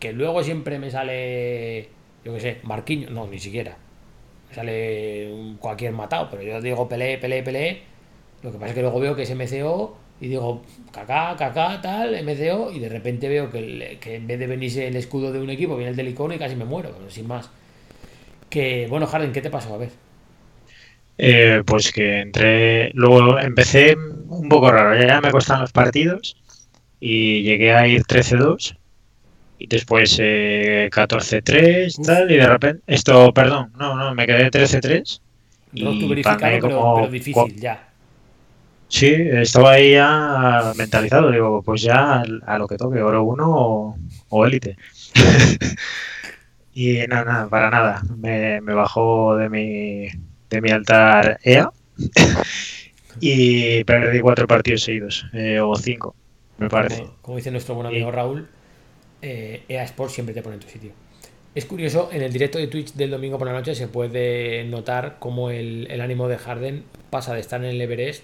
Que luego siempre me sale, yo qué sé, Marquinhos. No, ni siquiera. Me sale cualquier matado, pero yo digo Pelé, Pelé, Pelé. Lo que pasa es que luego veo que es MCO y digo Kaká, Kaká, tal, MCO, y de repente veo que, en vez de venirse el escudo de un equipo, viene el del icono y casi me muero, sin más. Que, bueno, Harden, ¿qué te pasó? A ver. Eh, pues que entré, luego empecé un poco raro, ya me costan los partidos y llegué a ir 13-2 y después eh, 14-3 tal y de repente, esto, perdón, no, no, me quedé 13-3 Road to y pagué pero, como pero difícil, ya. Sí, estaba ahí ya mentalizado, digo, pues ya a lo que toque, oro 1 o, o élite. y nada, nada, para nada, me, me bajó de mi, de mi altar EA y perdí cuatro partidos seguidos, eh, o cinco, me parece. Como, como dice nuestro buen amigo Raúl, eh, EA Sports siempre te pone en tu sitio. Es curioso, en el directo de Twitch del domingo por la noche se puede notar cómo el, el ánimo de Harden pasa de estar en el Everest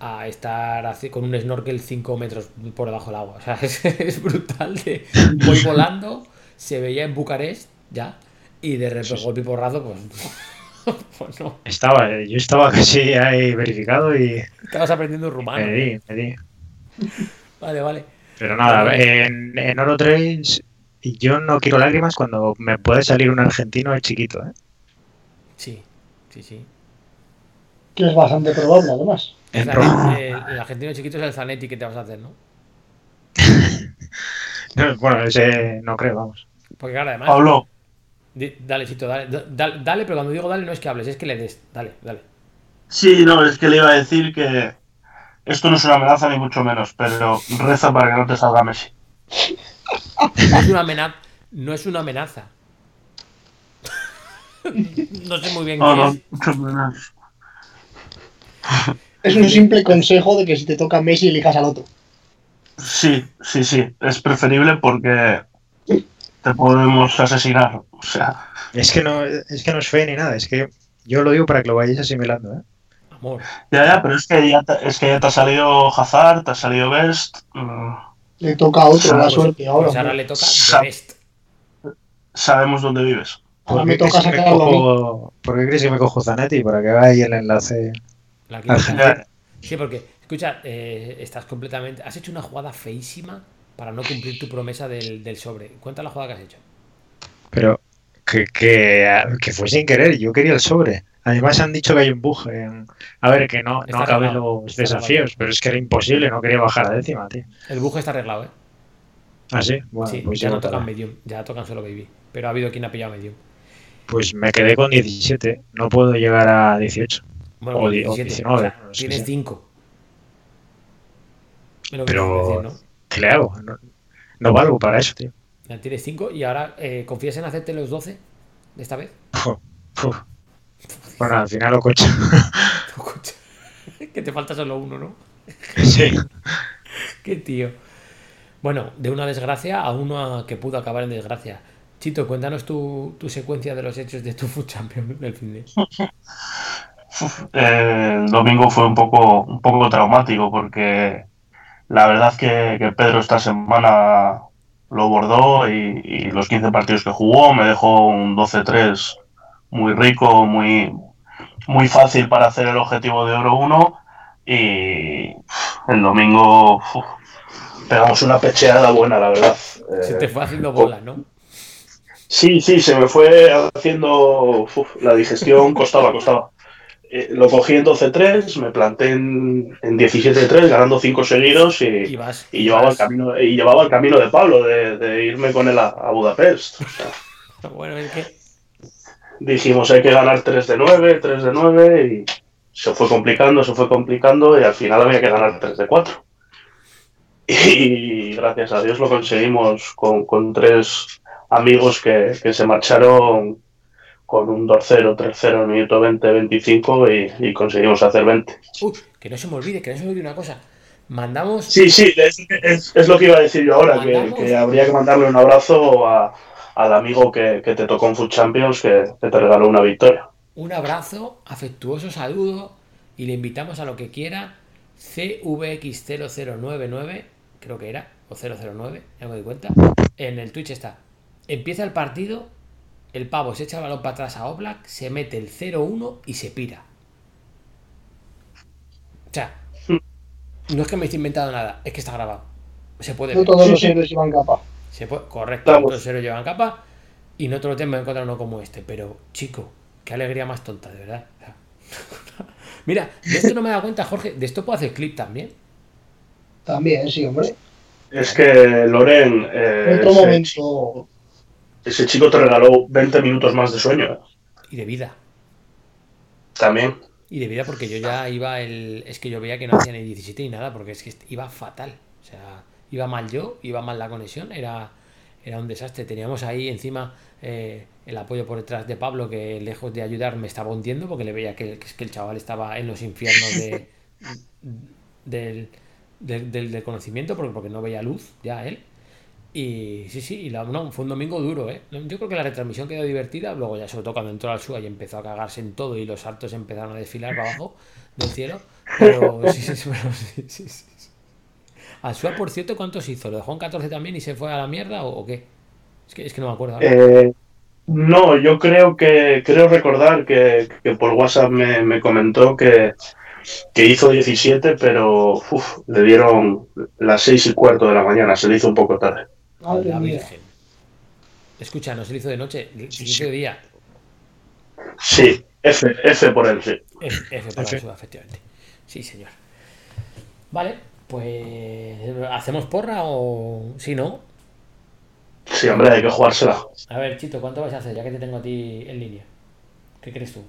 a estar así, con un snorkel 5 metros por debajo del agua. O sea, es, es brutal. De, voy volando, se veía en Bucarest ya, y de repente golpe y porrazo, pues, pues no. Estaba, yo estaba casi ahí verificado y Estabas aprendiendo rumano. me di, me di. Vale, vale. Pero nada, Vale. en, en Oro 3 yo no quiero lágrimas cuando me puede salir un argentino chiquito, ¿eh? Sí, sí, sí. Que es bastante probable, además. El, eh, el argentino chiquito es el Zanetti que te vas a hacer, ¿no? No, Bueno, ese no creo, vamos. Porque claro, además. Pablo, Dale, Sito, dale, da- dale, dale, pero cuando digo dale no es que hables, es que le des. Dale, dale. sí, no, es que le iba a decir que esto no es una amenaza ni mucho menos, pero reza para que no te salga Messi. No es una amenaza. No es una amenaza. no sé muy bien No, qué no, es. mucho menos. Es un simple consejo de que si te toca Messi, elijas al otro. Sí, sí, sí, es preferible porque te podemos asesinar. O sea, Es que no, es que no es fe ni nada, es que yo lo digo para que lo vayáis asimilando, ¿eh? Amor. ya, ya, pero es que ya te, es que ya te ha salido Hazard, te ha salido Best. mm, Le toca a otro, la Pues- suerte. Ahora, Pues ahora le toca Sa- Best. sabemos dónde vives. Ahora ¿Por me qué toca crees que me sacarlo a mí. cojo- ¿Por qué crees que me cojo Zanetti? Para que haga ahí el enlace La. Sí, porque, escucha, eh, estás completamente. Has hecho una jugada feísima para no cumplir tu promesa del, del sobre. Cuenta la jugada que has hecho. Pero que, que, que fue sin querer, yo quería el sobre. Además han dicho que hay un bug en... A ver, que no, Está no acabé los desafíos, pero es que era imposible, no quería bajar a décima, tío. El buje está arreglado, ¿eh? Ah, sí, bueno, sí, pues ya no tocan medium, ya tocan solo baby. Pero ha habido quien ha pillado medium. Pues me quedé con 17, no puedo llegar a 18. Bueno, O con di- o 17, 19, o sea, no sé tienes si- 5. Es lo que Pero- decir, ¿no? ¿Qué le hago? No, no valgo para eso, tío. Ya tienes 5 y ahora eh, confías en hacerte los 12 de esta vez. Bueno, al final lo coche. que te falta solo uno, ¿no? sí. Qué tío. Bueno, de una desgracia a uno que pudo acabar en desgracia. Chito, cuéntanos tu, tu secuencia de los hechos de tu Food Champion del fin de. Eh, el domingo fue un poco, un poco traumático porque la verdad que, que Pedro esta semana lo bordó y, y los 15 partidos que jugó me dejó un 12-3 muy rico, muy, muy fácil para hacer el objetivo de oro 1 y el domingo uf, pegamos una pecheada buena, la verdad. Se Eh, te fue haciendo bola, ¿no? Sí, sí, se me fue haciendo. uf, la digestión costaba, costaba. Eh, lo cogí en 12-3, me planté en, en 17-3, ganando 5 seguidos y, Y vas. y llevaba, el camino, y llevaba el camino de Pablo, de, de irme con él a, a Budapest. O sea, Bueno, es que. dijimos hay que ganar 3 de 9, 3 de 9 y se fue complicando, se fue complicando y al final había que ganar 3 de 4. Y gracias a Dios lo conseguimos con, con tres amigos que, que se marcharon con un 2-0, 3-0 en el minuto 20, 25 y, y conseguimos hacer 20. Uy, que no se me olvide, que no se me olvide una cosa. Mandamos. Sí, sí, es, es- es lo que iba a decir yo ahora, que, que habría que mandarle un abrazo a- al amigo que, que te tocó en Food Champions que, que te regaló una victoria. un abrazo, afectuoso saludo y le invitamos a lo que quiera. CVX0099, creo que era, o 009, ya me doy cuenta. En el Twitch está. Empieza el partido, el pavo se echa el balón para atrás a Oblak, se mete el 0-1 y se pira. O sea, no es que me esté inventando nada, es que está grabado. Se puede No ver. todos los héroes llevan capa. Se puede- correcto, Vamos. otros cero llevan capa y no todos los tiempos encontrar uno como este. Pero, chico, qué alegría más tonta, de verdad. O sea, Mira, de esto no me he dado cuenta, Jorge. De esto puedo hacer clip también. También, sí, hombre. Es que Loren, eh, En otro momento. Ese chico te regaló 20 minutos más de sueño. Y de vida. También. Y de vida porque yo ya iba el... Es que yo veía que no hacía ni 17 ni nada, porque es que iba fatal. O sea, iba mal yo, iba mal la conexión, era, era un desastre. Teníamos ahí encima eh, el apoyo por detrás de Pablo, que lejos de ayudar me estaba hundiendo, porque le veía que, que es que el chaval estaba en los infiernos de, del, del, del- del conocimiento, porque, porque no veía luz ya él. Y sí, sí, y la- no, fue un domingo duro, ¿eh? Yo creo que la retransmisión quedó divertida, luego ya sobre todo cuando entró al SUA y empezó a cagarse en todo y los saltos empezaron a desfilar para abajo del cielo. Pero sí, sí, sí, pero sí, sí, sí, por cierto, ¿cuántos hizo? ¿Lo dejó en 14 también y se fue a la mierda o, o qué? Es que, es que no me acuerdo. Eh, no, yo creo que creo recordar que, que por WhatsApp me, me comentó que, que hizo 17, pero uf, le dieron las 6 y cuarto de la mañana, se le hizo un poco tarde. Madre la mía. Virgen. Escucha, no se le hizo de noche, se le hizo de día. Sí, F, F por él, sí. F, F para F. el SUA, efectivamente. Sí, señor. Vale, pues. ¿Hacemos porra o.? Si no, Sí, hombre, hay que jugársela. A ver, Chito, ¿cuánto vas a hacer ya que te tengo a ti en línea? ¿Qué crees tú?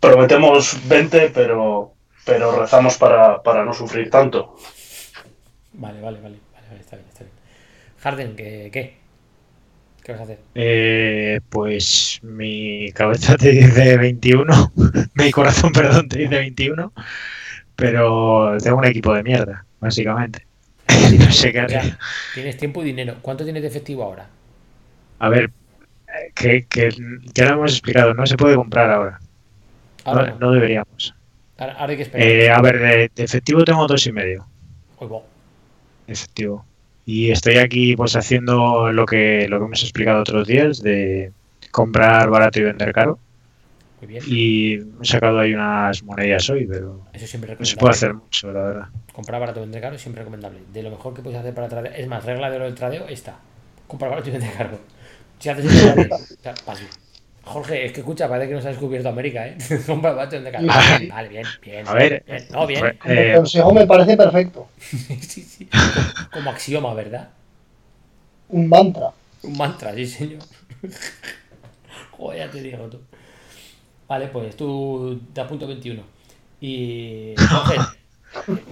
Prometemos 20, pero, pero rezamos para, para no sufrir tanto. Vale, vale, vale, vale, vale, está bien, está bien. Harden, ¿qué? ¿Qué, ¿Qué vas a hacer? Eh, pues mi cabeza te dice 21, mi corazón, perdón, te dice 21, pero tengo un equipo de mierda, básicamente. no sé qué hacer. tienes tiempo y dinero. ¿Cuánto tienes de efectivo ahora? A ver, eh, que, que ya lo hemos explicado, no se puede comprar ahora, Ahora no, no. no deberíamos. Ahora, ahora hay que esperar. Eh, a ver, de, de efectivo tengo dos y medio, efectivo. Y estoy aquí pues haciendo lo que, lo que hemos explicado otros días, de comprar barato y vender caro. Muy bien. Y he sacado ahí unas monedillas hoy, pero Eso siempre no se puede hacer mucho, la verdad. Comprar barato y vender caro siempre recomendable. De lo mejor que puedes hacer para tradear. Es más, regla de oro del tradeo está. Comprar barato y vender caro. Si haces eso, vale. Jorge, es que escucha, parece que nos has descubierto América, ¿eh? Caro. Vale. Bien, bien. A ver, bien. No, bien. Pues, Como eh, consejo me parece perfecto. sí, sí. Como, como axioma, ¿verdad? Un mantra. Un mantra, sí, señor. Joder, ya te digo tú. Vale, pues tú te apunto 21. Y. Jorge.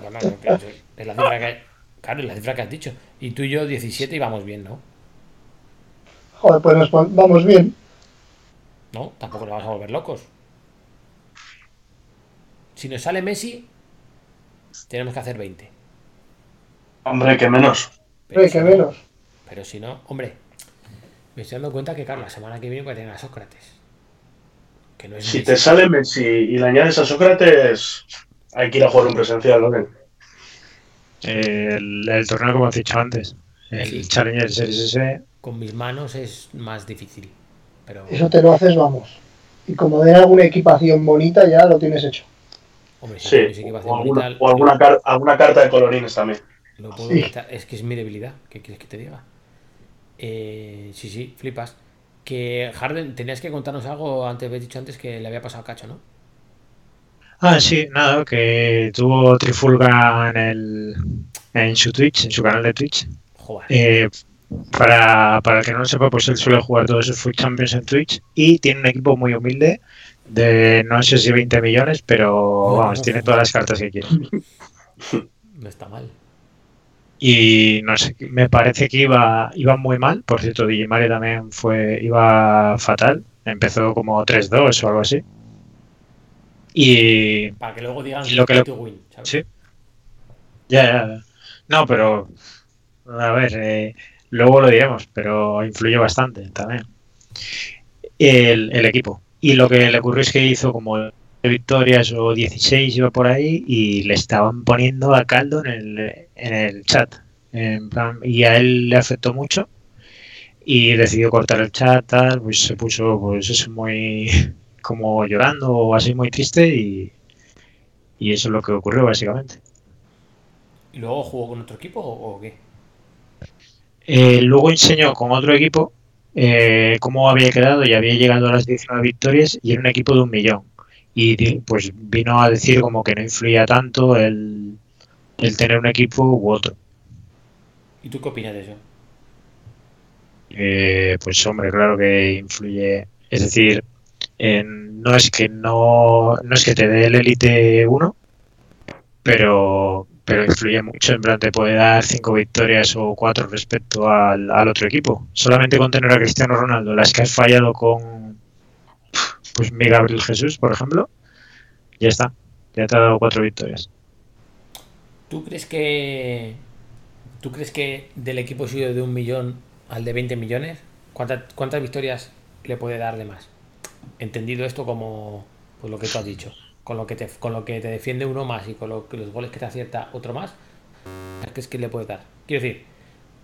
No, no, no, es la cifra que hay. Claro, y la cifra que has dicho. Y tú y yo 17 y vamos bien, ¿no? Joder, pues nos vamos bien. No, tampoco nos vamos a volver locos. Si nos sale Messi, tenemos que hacer 20. Hombre, que menos. Pero, si que no- menos. pero si no, hombre, me estoy dando cuenta que, claro, la semana que viene voy a tener a Sócrates. Que no es Si Messi. te sale Messi y le añades a Sócrates, hay que ir a jugar un presencial, ¿no? El, el torneo, como has dicho antes, el Sí. Challenger Series S, Con mis manos es más difícil. Pero, Eso te lo haces, vamos. Y como den alguna equipación bonita, ya lo tienes hecho. hombre, Sí, o alguna, bonita, o alguna, car- alguna carta de colorines también. Lo puedo Sí. quitar. Es que es mi debilidad. ¿Qué quieres que te diga? Eh, sí, sí, flipas. Que Harden, tenías que contarnos algo antes, habéis dicho antes que le había pasado a Cacho, ¿no? Ah, sí, nada, que tuvo trifulga en, el, en su Twitch, en su canal de Twitch. Joder. Eh, para, para el que no lo sepa, pues él suele jugar todos sus Food Champions en Twitch y tiene un equipo muy humilde de no sé si 20 millones, pero vamos, tiene todas las cartas que quiere. No está mal. Y no sé, me parece que iba, iba muy mal. Por cierto, DJ Mario también fue, iba fatal. Empezó como 3-2 o algo así. Y Para que luego digan lo que to win, ¿sabes? Sí. Ya, ya. No, pero. A ver, eh, luego lo diremos, pero influye bastante también. El, el equipo. Y lo que le ocurrió es que hizo como victorias o 16 iba por ahí y le estaban poniendo a caldo en el, en el chat. En plan, y a él le afectó mucho y decidió cortar el chat, tal, pues se puso pues eso muy como llorando o así muy triste y, y eso es lo que ocurrió básicamente. ¿Y luego jugó con otro equipo o qué? Eh, luego enseñó con otro equipo eh, cómo había quedado y había llegado a las 19 victorias y era un equipo de un millón. Y pues vino a decir como que no influía tanto el, el tener un equipo u otro. ¿Y tú qué opinas de eso? Eh, pues hombre, claro que influye. Es decir, en- no es que no, no es que te dé el Elite 1, pero, pero influye mucho. En plan, te puede dar cinco victorias o cuatro respecto al, al otro equipo. Solamente con tener a Cristiano Ronaldo, las que has fallado con pues mi Gabriel Jesús, por ejemplo, ya está. Ya te ha dado cuatro victorias. ¿Tú crees que. ¿Tú crees que del equipo suyo de un millón al de 20 millones, ¿cuántas, cuántas victorias le puede dar de más? Entendido esto como pues lo que tú has dicho. Con lo que te, con lo que te defiende uno más y con lo que los goles que te acierta otro más, ¿crees que le puede dar? Quiero decir,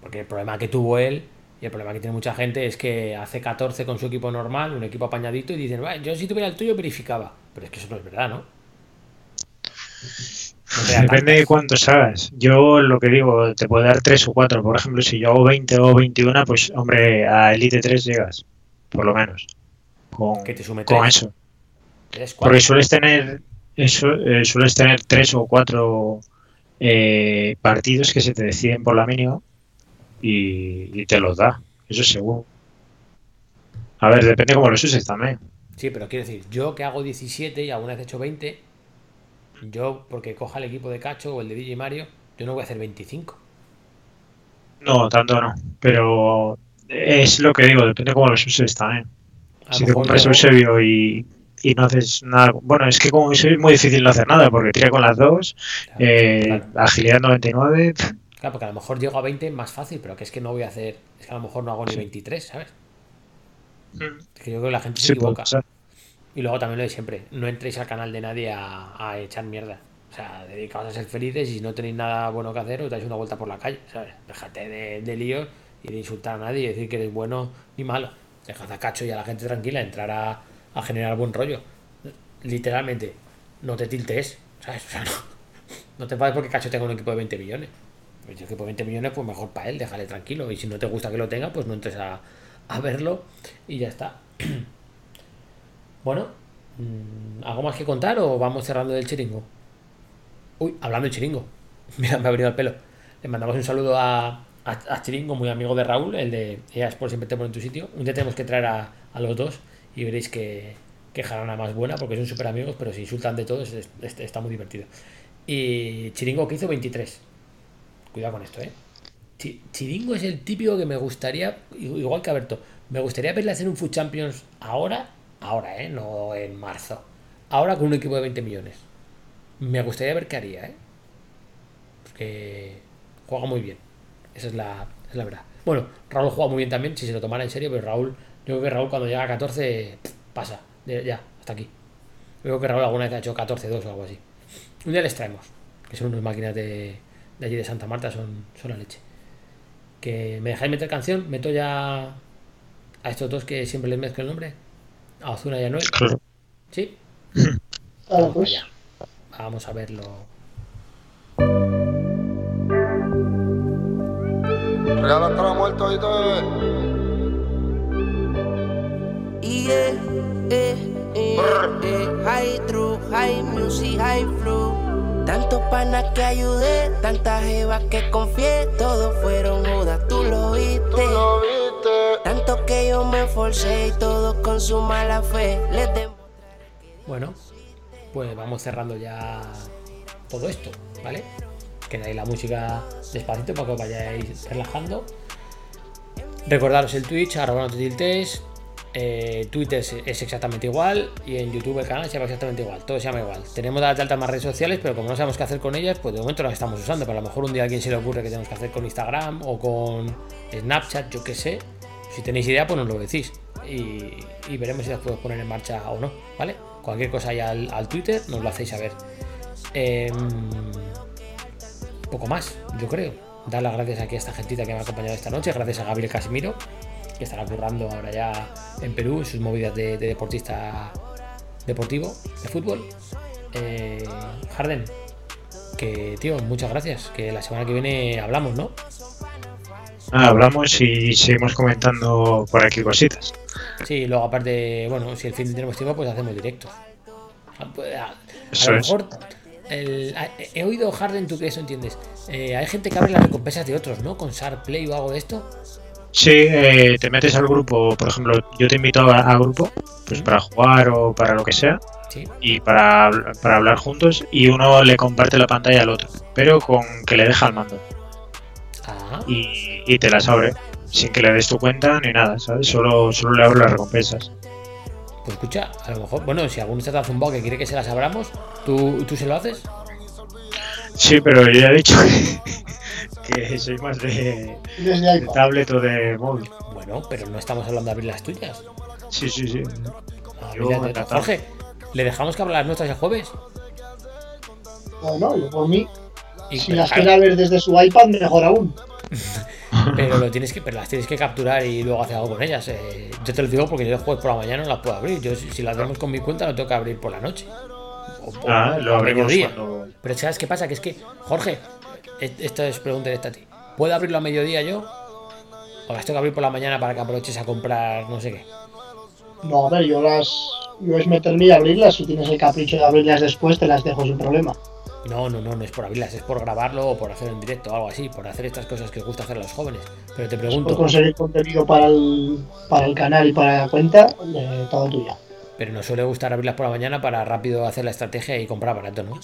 porque el problema que tuvo él y el problema que tiene mucha gente es que hace 14 con su equipo normal, un equipo apañadito, y dicen, "Bueno, yo si tuviera el tuyo verificaba. Pero es que eso no es verdad, ¿no? Depende de cuántos hagas. Yo lo que digo, te puede dar 3 o 4. Por ejemplo, si yo hago 20 o 21, pues hombre, a Elite 3 llegas, por lo menos. Con, Que te sume con eso. Tres, cuatro. Porque sueles tener eso, eh, sueles tener 3 o 4 eh, partidos que se te deciden por la mínima y, y te los da. Eso seguro. A ver, depende cómo los uses también. Sí, pero quiero decir, yo que hago 17 y alguna vez he hecho 20, yo porque coja el equipo de Cacho o el de DJ Mario, yo no voy a hacer 25. No, tanto no. Pero es lo que digo, depende cómo los uses también. A Si te compras luego- Eusebio y, y no haces nada. Bueno, es que Eusebio es muy difícil no hacer nada porque tira con las dos, Claro, eh, claro. agilidad 99. pf, Claro, porque a lo mejor llego a 20 más fácil, pero que es que no voy a hacer, es que a lo mejor no hago ni 23, ¿sabes? Es que yo creo que la gente se Sí, equivoca. Y luego también lo de siempre, no entréis al canal de nadie a, a echar mierda. O sea, dedicaos a ser felices y si no tenéis nada bueno que hacer, os dais una vuelta por la calle, ¿sabes? Déjate de, de líos y de insultar a nadie y decir que eres bueno ni malo. Dejad a Cacho y a la gente tranquila, entrar a, a generar buen rollo. Literalmente, no te tiltes, ¿sabes? O sea, no, no te pases porque Cacho tenga un equipo de 20 millones. Pues si un equipo de 20 millones, pues mejor para él, déjale tranquilo. Y si no te gusta que lo tenga, pues no entres a, a verlo y ya está. Bueno, mm, ¿algo más que contar o vamos cerrando del chiringo? Uy, hablando del chiringo. Mira, me ha venido el pelo. Le mandamos un saludo a, a, a Chiringo, muy amigo de Raúl, el de EA Sport siempre te pone en tu sitio. Un día tenemos que traer a, a los dos y veréis que, que jarana más buena porque son súper amigos, pero se insultan de todos, es- es- está muy divertido. Y Chiringo que hizo 23. cuidado con esto, ¿eh? Chi- Chiringo es el típico que me gustaría, igual que Alberto, me gustaría verle hacer un Food Champions ahora, ahora, ¿eh? No en marzo. Ahora con un equipo de 20 millones. Me gustaría ver qué haría, ¿eh? Porque juega muy bien. Esa es la, es la verdad. Bueno, Raúl juega muy bien también, si se lo tomara en serio, pero Raúl, yo creo que Raúl cuando llega a 14, pff, pasa. De- ya, hasta aquí. Yo creo que Raúl alguna vez ha hecho 14-2 o algo así. Un día les traemos, que son unas máquinas de, de allí de Santa Marta, son, son la leche. Que me dejáis meter canción, meto ya a estos dos que siempre les mezclo el nombre. A Ozuna y a Noel. Claro. ¿Sí? Vamos pues. allá. Vamos a verlo. Real hasta la muerte, oíste. Yeah, eh, eh, eh, high true, high music, high flow. Tantos panas que ayudé, tantas jevas que confié, todos fueron judas, tú lo viste. Tanto que yo me forcé y todos con su mala fe les Bueno, pues vamos cerrando ya todo esto, ¿vale? Quedáis la música despacito para que os vayáis relajando. Recordaros el Twitch, arroba no te tiltes. Eh, Twitter es, exactamente igual y en YouTube el canal se llama exactamente igual, todo se llama igual. Tenemos dadas de alta más redes sociales, pero como no sabemos qué hacer con ellas, pues de momento las estamos usando. Pero a lo mejor un día a alguien se le ocurre que tenemos que hacer con Instagram o con Snapchat, yo qué sé. Si tenéis idea, pues nos lo decís y, veremos si las podemos poner en marcha o no, ¿vale? Cualquier cosa ahí al, Twitter nos lo hacéis saber. Em, poco más, yo creo. Dar las gracias aquí a esta gentita que me ha acompañado esta noche. Gracias a Gabriel Casimiro, que estará currando ahora ya en Perú en sus movidas de, de deportista deportivo, de fútbol. Eh, Harden, que tío, muchas gracias. Que la semana que viene hablamos, ¿no? Nada, hablamos y seguimos comentando por aquí cositas. Sí, luego aparte, bueno, si el fin de tenemos tiempo, pues hacemos directos. A, a- a Eso lo es. mejor el- a- he oído Harden, tú que eso entiendes. Eh, hay gente que abre las recompensas de otros, ¿no? Con Sharp Play o algo de esto. Sí, eh, te metes al grupo, por ejemplo, yo te invito a, a grupo, pues para jugar o para lo que sea, Sí. y para, para hablar juntos, y uno le comparte la pantalla al otro, pero con que le deja el mando, Ah, y, y te las abre, sin que le des tu cuenta ni nada, ¿sabes? Solo, solo le abro las recompensas. pues escucha, a lo mejor, bueno, si alguno está tan zumbado que quiere que se las abramos, ¿tú, tú se lo haces? Sí, pero yo ya he dicho que, que soy más de, Desde de tablet o de móvil. Bueno, pero no estamos hablando de abrir las tuyas. Sí, sí, sí. Yo de- encantado. Jorge, ¿le dejamos que abra las nuestras el jueves? No, no, yo por mí. Y- Si las quiere ver desde su iPad, mejor aún. pero lo tienes que, pero las tienes que capturar y luego hacer algo con ellas. eh. yo te lo digo porque yo el jueves por la mañana no las puedo abrir. Yo si, si las hacemos con mi cuenta lo tengo que abrir por la noche. O, Ah, o lo abrimos cuando... Pero ¿sabes qué pasa? Que es que, Jorge, es- esto es pregunta directa a ti. ¿Puedo abrirlo a mediodía yo? ¿O las tengo que abrir por la mañana para que aproveches a comprar no sé qué? No, a ver, yo las. Yo es meterme y abrirlas. Si tienes el capricho de abrirlas después, te las dejo sin problema. No, no, no, no es por abrirlas, es por grabarlo o por hacerlo en directo o algo así, por hacer estas cosas que os gusta hacer a los jóvenes. Pero te Por pregunto, conseguir contenido para el, para el canal y para la cuenta, eh, todo tuya. pero nos suele gustar abrirlas por la mañana para rápido hacer la estrategia y comprar barato, ¿no?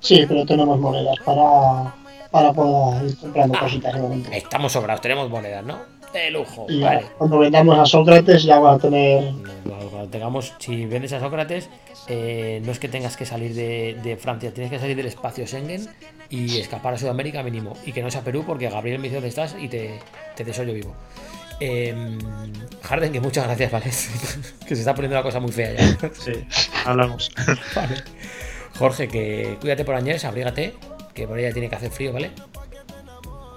Sí, pero tenemos monedas para, para poder ir comprando Ah. cositas de momento. Estamos sobrados, tenemos monedas, ¿no? De lujo, Y ya, vale. cuando vendamos a Sócrates ya vas a tener. No, Cuando cuando tengamos, si vendes a Sócrates, eh, no es que tengas que salir de, de Francia, tienes que salir del espacio Schengen y escapar a Sudamérica mínimo. Y que no sea Perú, porque Gabriel me dice dónde estás y te, te desollo vivo. Eh, Harden, que muchas gracias, ¿vale? que se está poniendo la cosa muy fea ya. Sí, hablamos. Vale. Jorge, que cuídate por Añez, abrígate, que por ella tiene que hacer frío, ¿vale?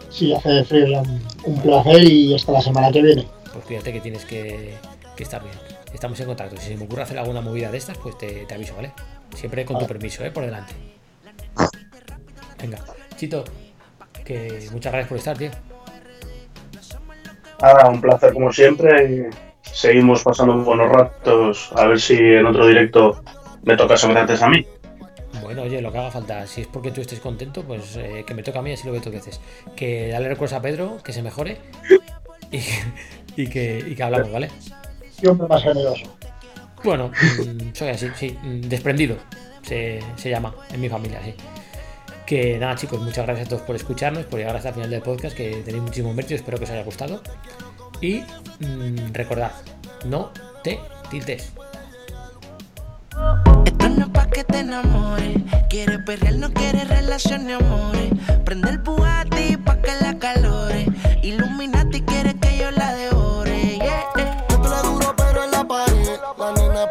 Sí, hace frío ya. Un, un placer y hasta la semana que viene. Pues cuídate que tienes que, que estar bien. Estamos en contacto. Si se me ocurre hacer alguna movida de estas, pues te, te aviso, ¿vale? Siempre con tu permiso, ¿eh? Por delante. Venga, Chito, que muchas gracias por estar, tío. Nada, un placer como siempre. seguimos pasando buenos ratos. A ver si en otro directo me toca Sócrates a mí. Bueno, oye, lo que haga falta. Si es porque tú estés contento, pues eh, que me toca a mí, así lo veo dos veces. Que dale recuerdos a Pedro, que se mejore. Y, y que, y que hablamos, ¿vale? Siempre más generoso. Bueno, mm, soy así, sí, mm, desprendido se, se llama en mi familia, sí. Que nada, chicos, muchas gracias a todos por escucharnos, por llegar hasta el final del podcast, que tenéis muchísimo mérito, espero que os haya gustado. Y mm, recordad, no te tiltes pa' que te enamores. Quiere perrear, no quiere relación ni amores. Prende el Bugatti pa' que la calore. Illuminati quiere que yo la devore. Yeah, yeah. Este yo la duro, pero en la pared. La nena